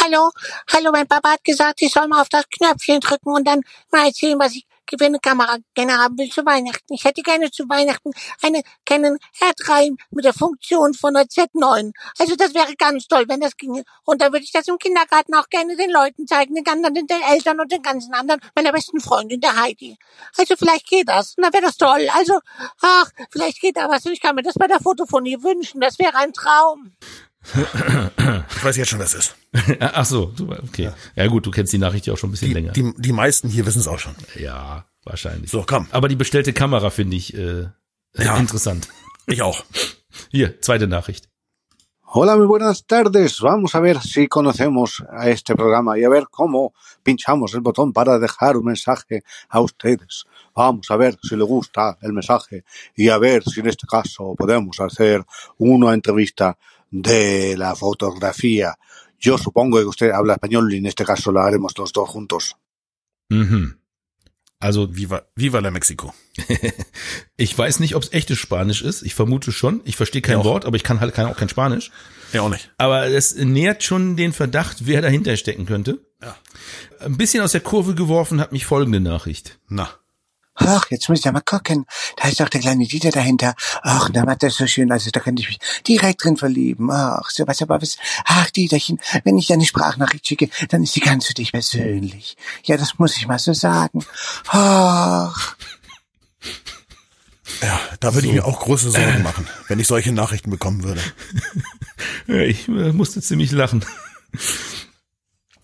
Hallo, hallo, mein Papa hat gesagt, ich soll mal auf das Knöpfchen drücken und dann mal erzählen, was ich für eine Kamera will zu Weihnachten. Ich hätte gerne zu Weihnachten eine Canon R3 mit der Funktion von der Z9. Also das wäre ganz toll, wenn das ginge. Und dann würde ich das im Kindergarten auch gerne den Leuten zeigen, den anderen, den Eltern und den ganzen anderen, meiner besten Freundin, der Heidi. Also vielleicht geht das. Na, wäre das toll. Also, ach, vielleicht geht da was. Und ich kann mir das bei der Fotophonie wünschen. Das wäre ein Traum. Ich weiß jetzt schon, was es ist. <laughs> Ach so, super, okay. Ja. gut, du kennst die Nachricht ja auch schon ein bisschen Die, länger. die, die meisten hier wissen es auch schon. ja, wahrscheinlich. So, komm. Aber die bestellte Kamera finde ich äh, Ja. interessant. Ich auch. Hier, zweite Nachricht. Hola, muy buenas tardes. Vamos a ver si conocemos a este programa y a ver cómo pinchamos el botón para dejar un mensaje a ustedes. Vamos a ver si le gusta el mensaje y a ver si en este caso podemos hacer una entrevista de la fotografía. Yo supongo que usted habla español y en este caso la haremos los dos juntos. Mhm. Also Viva, viva la Mexico. <laughs> ich weiß nicht, ob es echtes Spanisch ist. Ich vermute schon. Ich verstehe kein Ja, auch. Wort, aber ich kann halt kann auch kein Spanisch. Ja, auch nicht. Aber es nährt schon den Verdacht, wer dahinter stecken könnte. Ja. Ein bisschen aus der Kurve geworfen hat mich folgende Nachricht. Na. Ach, jetzt muss ich ja mal gucken. Da ist doch der kleine Dieter dahinter. Ach, na, macht das so schön. Also, da könnte ich mich direkt drin verlieben. Ach, so was aber was. Ach, Dieterchen, wenn ich deine Sprachnachricht schicke, dann ist die ganz für dich persönlich. Ja, das muss ich mal so sagen. Ach. Ja, da würde ich mir auch große Sorgen machen, wenn ich solche Nachrichten bekommen würde. <laughs> Ich äh, musste ziemlich lachen.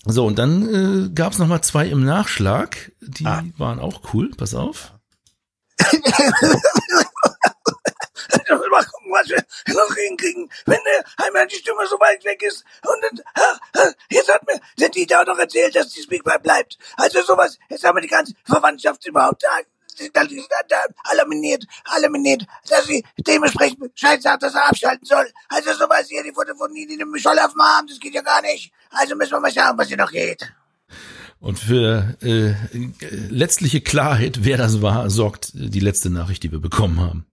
So, und dann äh, gab es nochmal zwei im Nachschlag. Die Ah. waren auch cool. Pass auf. mal gucken, was wir noch hinkriegen, wenn äh, einmal die Stimme so weit weg ist. Und ah, jetzt hat mir der Dieter auch noch erzählt, dass die Speakpipe bleibt. Also sowas, jetzt haben wir die ganze Verwandtschaft überhaupt da. Alaminiert, alaminiert, dass sie dementsprechend Bescheid sagt, dass er abschalten soll. Also sowas hier, die Fotophonie, die nimmt mich voll auf den Arm, das geht ja gar nicht. Also müssen wir mal schauen, was hier noch geht. Und für äh, letztliche Klarheit, wer das war, sorgt die letzte Nachricht, die wir bekommen haben.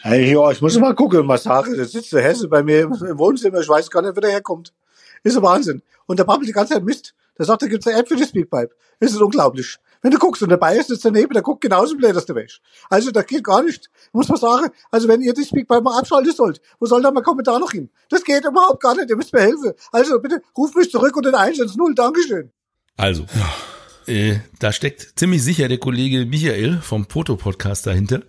Hey, ja, ich muss mal gucken, was Sache. Jetzt sitzt der Hesse bei mir im im Wohnzimmer. Ich weiß gar nicht, wer der herkommt. Ist ein Wahnsinn. Und der babbelt die ganze Zeit Mist. Der sagt, da gibt's eine App für die Speakpipe. Das ist unglaublich. Wenn du guckst und der Bayer sitzt daneben, der guckt genauso blöd, dass du wäschst. Also, das geht gar nicht. Muss man sagen, also wenn ihr die Speakpipe mal abschalten sollt, wo soll da mein Kommentar noch hin? Das geht überhaupt gar nicht. Ihr müsst mir helfen. Also, bitte, ruft mich zurück unter den 110. Dankeschön. Also, äh, da steckt ziemlich sicher der Kollege Michael vom Foto-Podcast dahinter.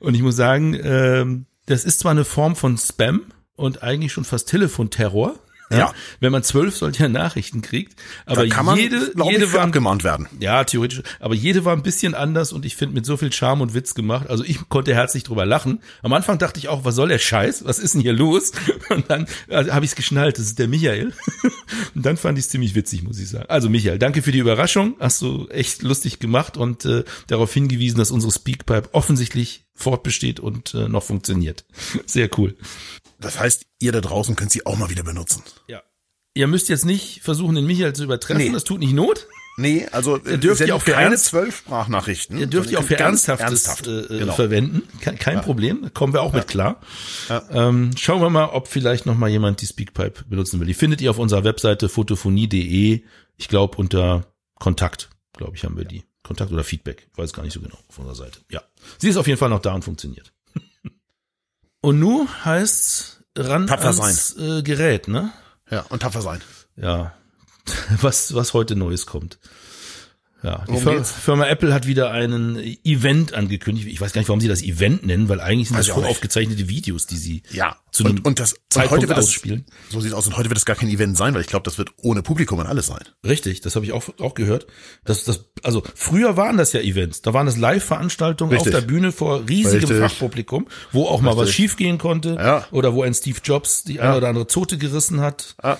Und ich muss sagen, ähm, das ist zwar eine Form von Spam und eigentlich schon fast Telefonterror. Ja. Wenn man zwölf solcher <laughs> Nachrichten kriegt. Aber man, jede, jede war abgemahnt werden. Ja, theoretisch. Aber jede war ein bisschen anders und ich finde mit so viel Charme und Witz gemacht. Also ich konnte herzlich drüber lachen. Am Anfang dachte ich auch, was soll der Scheiß? Was ist denn hier los? <laughs> Und dann also, habe ich es geschnallt. Das ist der Michael. <laughs> Und dann fand ich es ziemlich witzig, muss ich sagen. Also Michael, danke für die Überraschung. Hast du echt lustig gemacht und äh, darauf hingewiesen, dass unsere Speakpipe offensichtlich fortbesteht und äh, noch funktioniert. Sehr cool. Das heißt, ihr da draußen könnt sie auch mal wieder benutzen. Ja. Ihr müsst jetzt nicht versuchen, den Michael zu übertreffen. Nee. Das tut nicht Not. Nee, also Ihr dürft ja auch für keine zwölf Sprachnachrichten. Ihr dürft ja auch für Ernsthaftes ernsthaft. äh, genau. verwenden. Kein, kein Problem. Da kommen wir auch mit klar. Ähm, schauen wir mal, ob vielleicht noch mal jemand die Speakpipe benutzen will. Die findet ihr auf unserer Webseite fotophonie.de. Ich glaube, unter Kontakt, glaube ich, haben wir die. Kontakt oder Feedback. Ich weiß gar nicht so genau auf unserer Seite. Ja. Sie ist auf jeden Fall noch da und funktioniert. Und nu heißt's ran Tapfer ans äh, Gerät, ne? Ja, und tapfer sein. ja, <laughs> was, was heute Neues kommt. Ja, die Worum Fir geht's? Firma Apple hat wieder einen Event angekündigt. Ich weiß gar nicht, warum sie das Event nennen, weil eigentlich sind Weiß das voraufgezeichnete Videos, die sie Ja, zu einem und, und das und Zeitpunkt heute wird das, ausspielen. so sieht es aus und heute wird es gar kein Event sein, weil ich glaube, das wird ohne Publikum und alles sein. Richtig, das habe ich auch, auch gehört. Das, das, also früher waren das ja Events. Da waren das Live-Veranstaltungen auf Richtig. der Bühne vor riesigem Richtig. Fachpublikum, wo auch mal was Richtig. schiefgehen konnte Ja. oder wo ein Steve Jobs die eine oder andere Zote gerissen hat. Ja.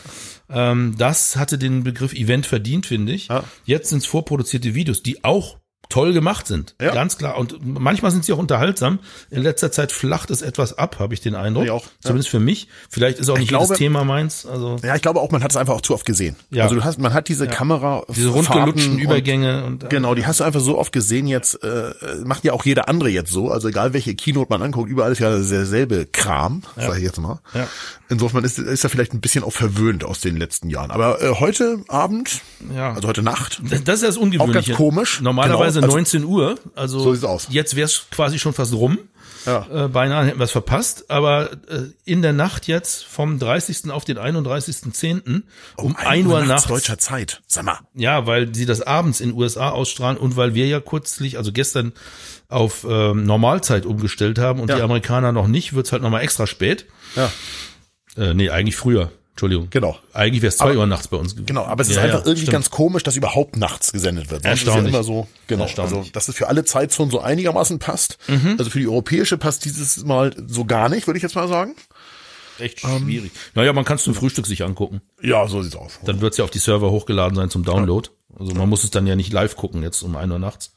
Ähm, das hatte den Begriff Event verdient, finde ich. Ja. Jetzt sind es vorproduzierte Videos, die auch toll gemacht sind. Ja. Ganz klar. Und manchmal sind sie auch unterhaltsam. In letzter Zeit flacht es etwas ab, habe ich den Eindruck. Ich auch, ja. Zumindest für mich. Vielleicht ist auch nicht glaube- jedes Thema meins. Also Ja, ich glaube auch, man hat es einfach auch zu oft gesehen. Ja. Also du hast, man hat diese Kamera, diese rundgelutschten Fahrten und- Übergänge und, äh, Genau, die hast du einfach so oft gesehen. Jetzt äh, macht ja auch jeder andere jetzt so. Also egal welche Keynote man anguckt, überall ist ja derselbe Kram, sag ich jetzt mal. Ja. Insofern ist, ist er vielleicht ein bisschen auch verwöhnt aus den letzten Jahren. Aber äh, heute Abend, Ja. also heute Nacht, Das das ist ja das Ungewöhnliche. Auch ganz komisch. Normalerweise Genau, also- 19 Uhr. Also So sieht's aus. jetzt wäre es quasi schon fast rum. Ja. Äh, beinahe hätten wir es verpasst. Aber äh, in der Nacht jetzt vom 30. auf den 31.10. um, 1 Uhr nachts. deutscher Zeit. Sag mal. Ja, weil sie das abends in USA ausstrahlen und weil wir ja kürzlich, also gestern auf ähm, Normalzeit umgestellt haben und Ja. die Amerikaner noch nicht, wird's halt nochmal extra spät. Ja. Äh, nee, eigentlich früher. Entschuldigung. Genau. Eigentlich wäre es zwei Uhr nachts bei uns gewesen. Genau, aber es ist Ja, einfach ja, irgendwie stimmt. ganz komisch, dass überhaupt nachts gesendet wird. Erstaunlich. Ist ja immer so, genau. Erstaunlich. Also, dass es für alle Zeitzonen so einigermaßen passt. Mhm. Also für die europäische passt dieses Mal so gar nicht, würde ich jetzt mal sagen. echt Ähm. schwierig. Naja, man kann es zum Frühstück sich angucken. Ja, so sieht's aus. Dann wird's ja auf die Server hochgeladen sein zum Download. Also man muss es dann ja nicht live gucken jetzt um 1 Uhr nachts.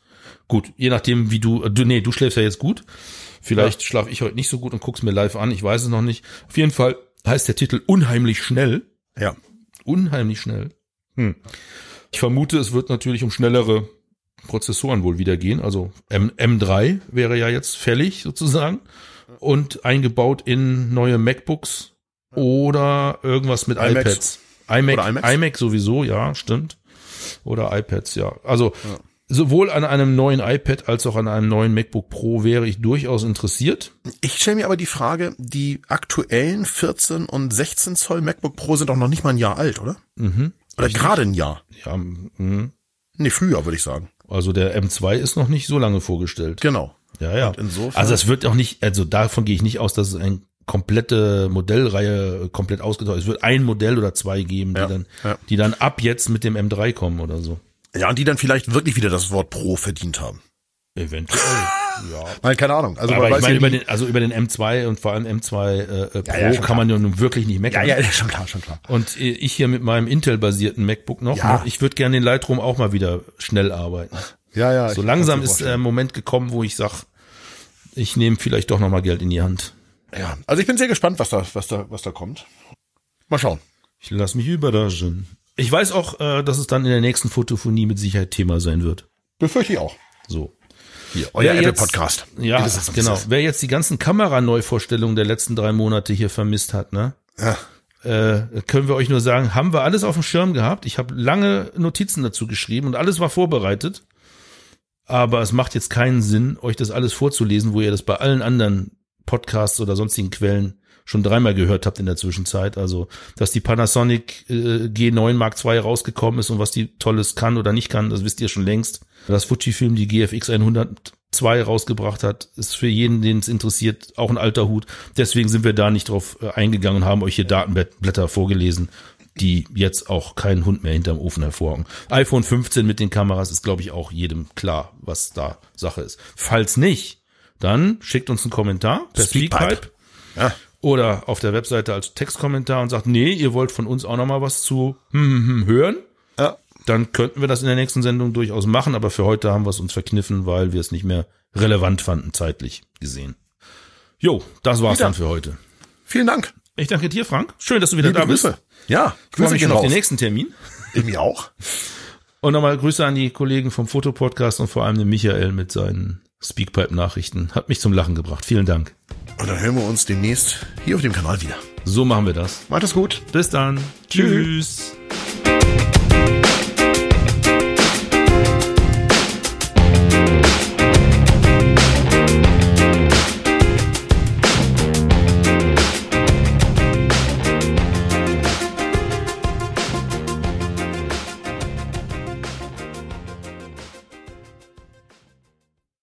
Gut, je nachdem, wie du, äh, du nee, du schläfst ja jetzt gut. Vielleicht schlafe ich heute nicht so gut und guck's mir live an. Ich weiß es noch nicht. Auf jeden Fall heißt der Titel unheimlich schnell. Ja. Unheimlich schnell. Hm. Ich vermute, es wird natürlich um schnellere Prozessoren wohl wieder gehen. Also M M3 wäre ja jetzt fällig sozusagen und eingebaut in neue MacBooks oder irgendwas mit iMacs. iPads. iMac, iMac sowieso, ja, stimmt. Oder iPads, ja. Also sowohl an einem neuen iPad als auch an einem neuen MacBook Pro wäre ich durchaus interessiert. Ich stelle mir aber die Frage, die aktuellen 14 und 16 Zoll MacBook Pro sind doch noch nicht mal ein Jahr alt, oder? Mhm. Oder gerade ein Jahr. Ja, mhm. Nee, früher, würde ich sagen. also der M2 ist noch nicht so lange vorgestellt. Genau. Ja, ja. Also es wird auch nicht, also davon gehe ich nicht aus, dass es eine komplette Modellreihe äh, komplett ausgetauscht ist. Es wird ein Modell oder zwei geben, die Ja, dann, ja. die dann ab jetzt mit dem M3 kommen oder so. Ja, und die dann vielleicht wirklich wieder das Wort Pro verdient haben. Eventuell. ja. <laughs> Nein, keine Ahnung. Also Aber ich meine, ja über den, also über den M2 und vor allem M2 äh, äh, Pro ja, schon kann man ja nun wirklich nicht ja, meckern. <laughs> ja, schon klar, schon klar. Und äh, ich hier mit meinem Intel-basierten MacBook noch, Ja. ich würde gerne in Lightroom auch mal wieder schnell arbeiten. Ja, ja. So langsam ist der vorstellen. Moment gekommen, wo ich sag, ich nehme vielleicht doch noch mal Geld in die Hand. Ja, also ich bin sehr gespannt, was da, was da, was da kommt. Mal schauen. Ich lass mich überraschen. Ich weiß auch, äh, dass es dann in der nächsten Fotophonie mit Sicherheit Thema sein wird. Befürchte ich auch. So. Hier, euer Wer Apple jetzt- Podcast. Ja, genau. das. Wer jetzt die ganzen Kameraneuvorstellungen der letzten drei Monate hier vermisst hat, ne? Ja. Äh, können wir euch nur sagen, haben wir alles auf dem Schirm gehabt. Ich habe lange Notizen dazu geschrieben und alles war vorbereitet. Aber es macht jetzt keinen Sinn, euch das alles vorzulesen, wo ihr das bei allen anderen Podcasts oder sonstigen Quellen schon dreimal gehört habt in der Zwischenzeit. Also, dass die Panasonic äh, G9 Mark II rausgekommen ist und was die Tolles kann oder nicht kann, das wisst ihr schon längst. Dass Fujifilm die GFX 102 rausgebracht hat, ist für jeden, den es interessiert, auch ein alter Hut. Deswegen sind wir da nicht drauf äh, eingegangen und haben euch hier Datenblätter vorgelesen, die jetzt auch keinen Hund mehr hinterm Ofen hervorragen. iPhone 15 mit den Kameras ist, glaube ich, auch jedem klar, was da Sache ist. Falls nicht, dann schickt uns einen Kommentar per Speakpipe. Speakpipe Ja. Oder auf der Webseite als Textkommentar und sagt, nee, ihr wollt von uns auch noch mal was zu hm, hm, hm, hören, Ja. dann könnten wir das in der nächsten Sendung durchaus machen, aber für heute haben wir es uns verkniffen, weil wir es nicht mehr relevant fanden, zeitlich gesehen. Jo, das war's Wieder. dann für heute. Vielen Dank. Ich danke dir, Frank. Schön, dass du wieder Liebe da bist. Grüße. Ja, Ich freue Grüße mich schon auf den nächsten Termin. Ich mir auch. Und nochmal Grüße an die Kollegen vom Fotopodcast und vor allem den Michael mit seinen Speakpipe-Nachrichten. Hat mich zum Lachen gebracht. Vielen Dank. Und dann hören wir uns demnächst hier auf dem Kanal wieder. So machen wir das. Macht es gut. Bis dann. Tschüss. Tschüss.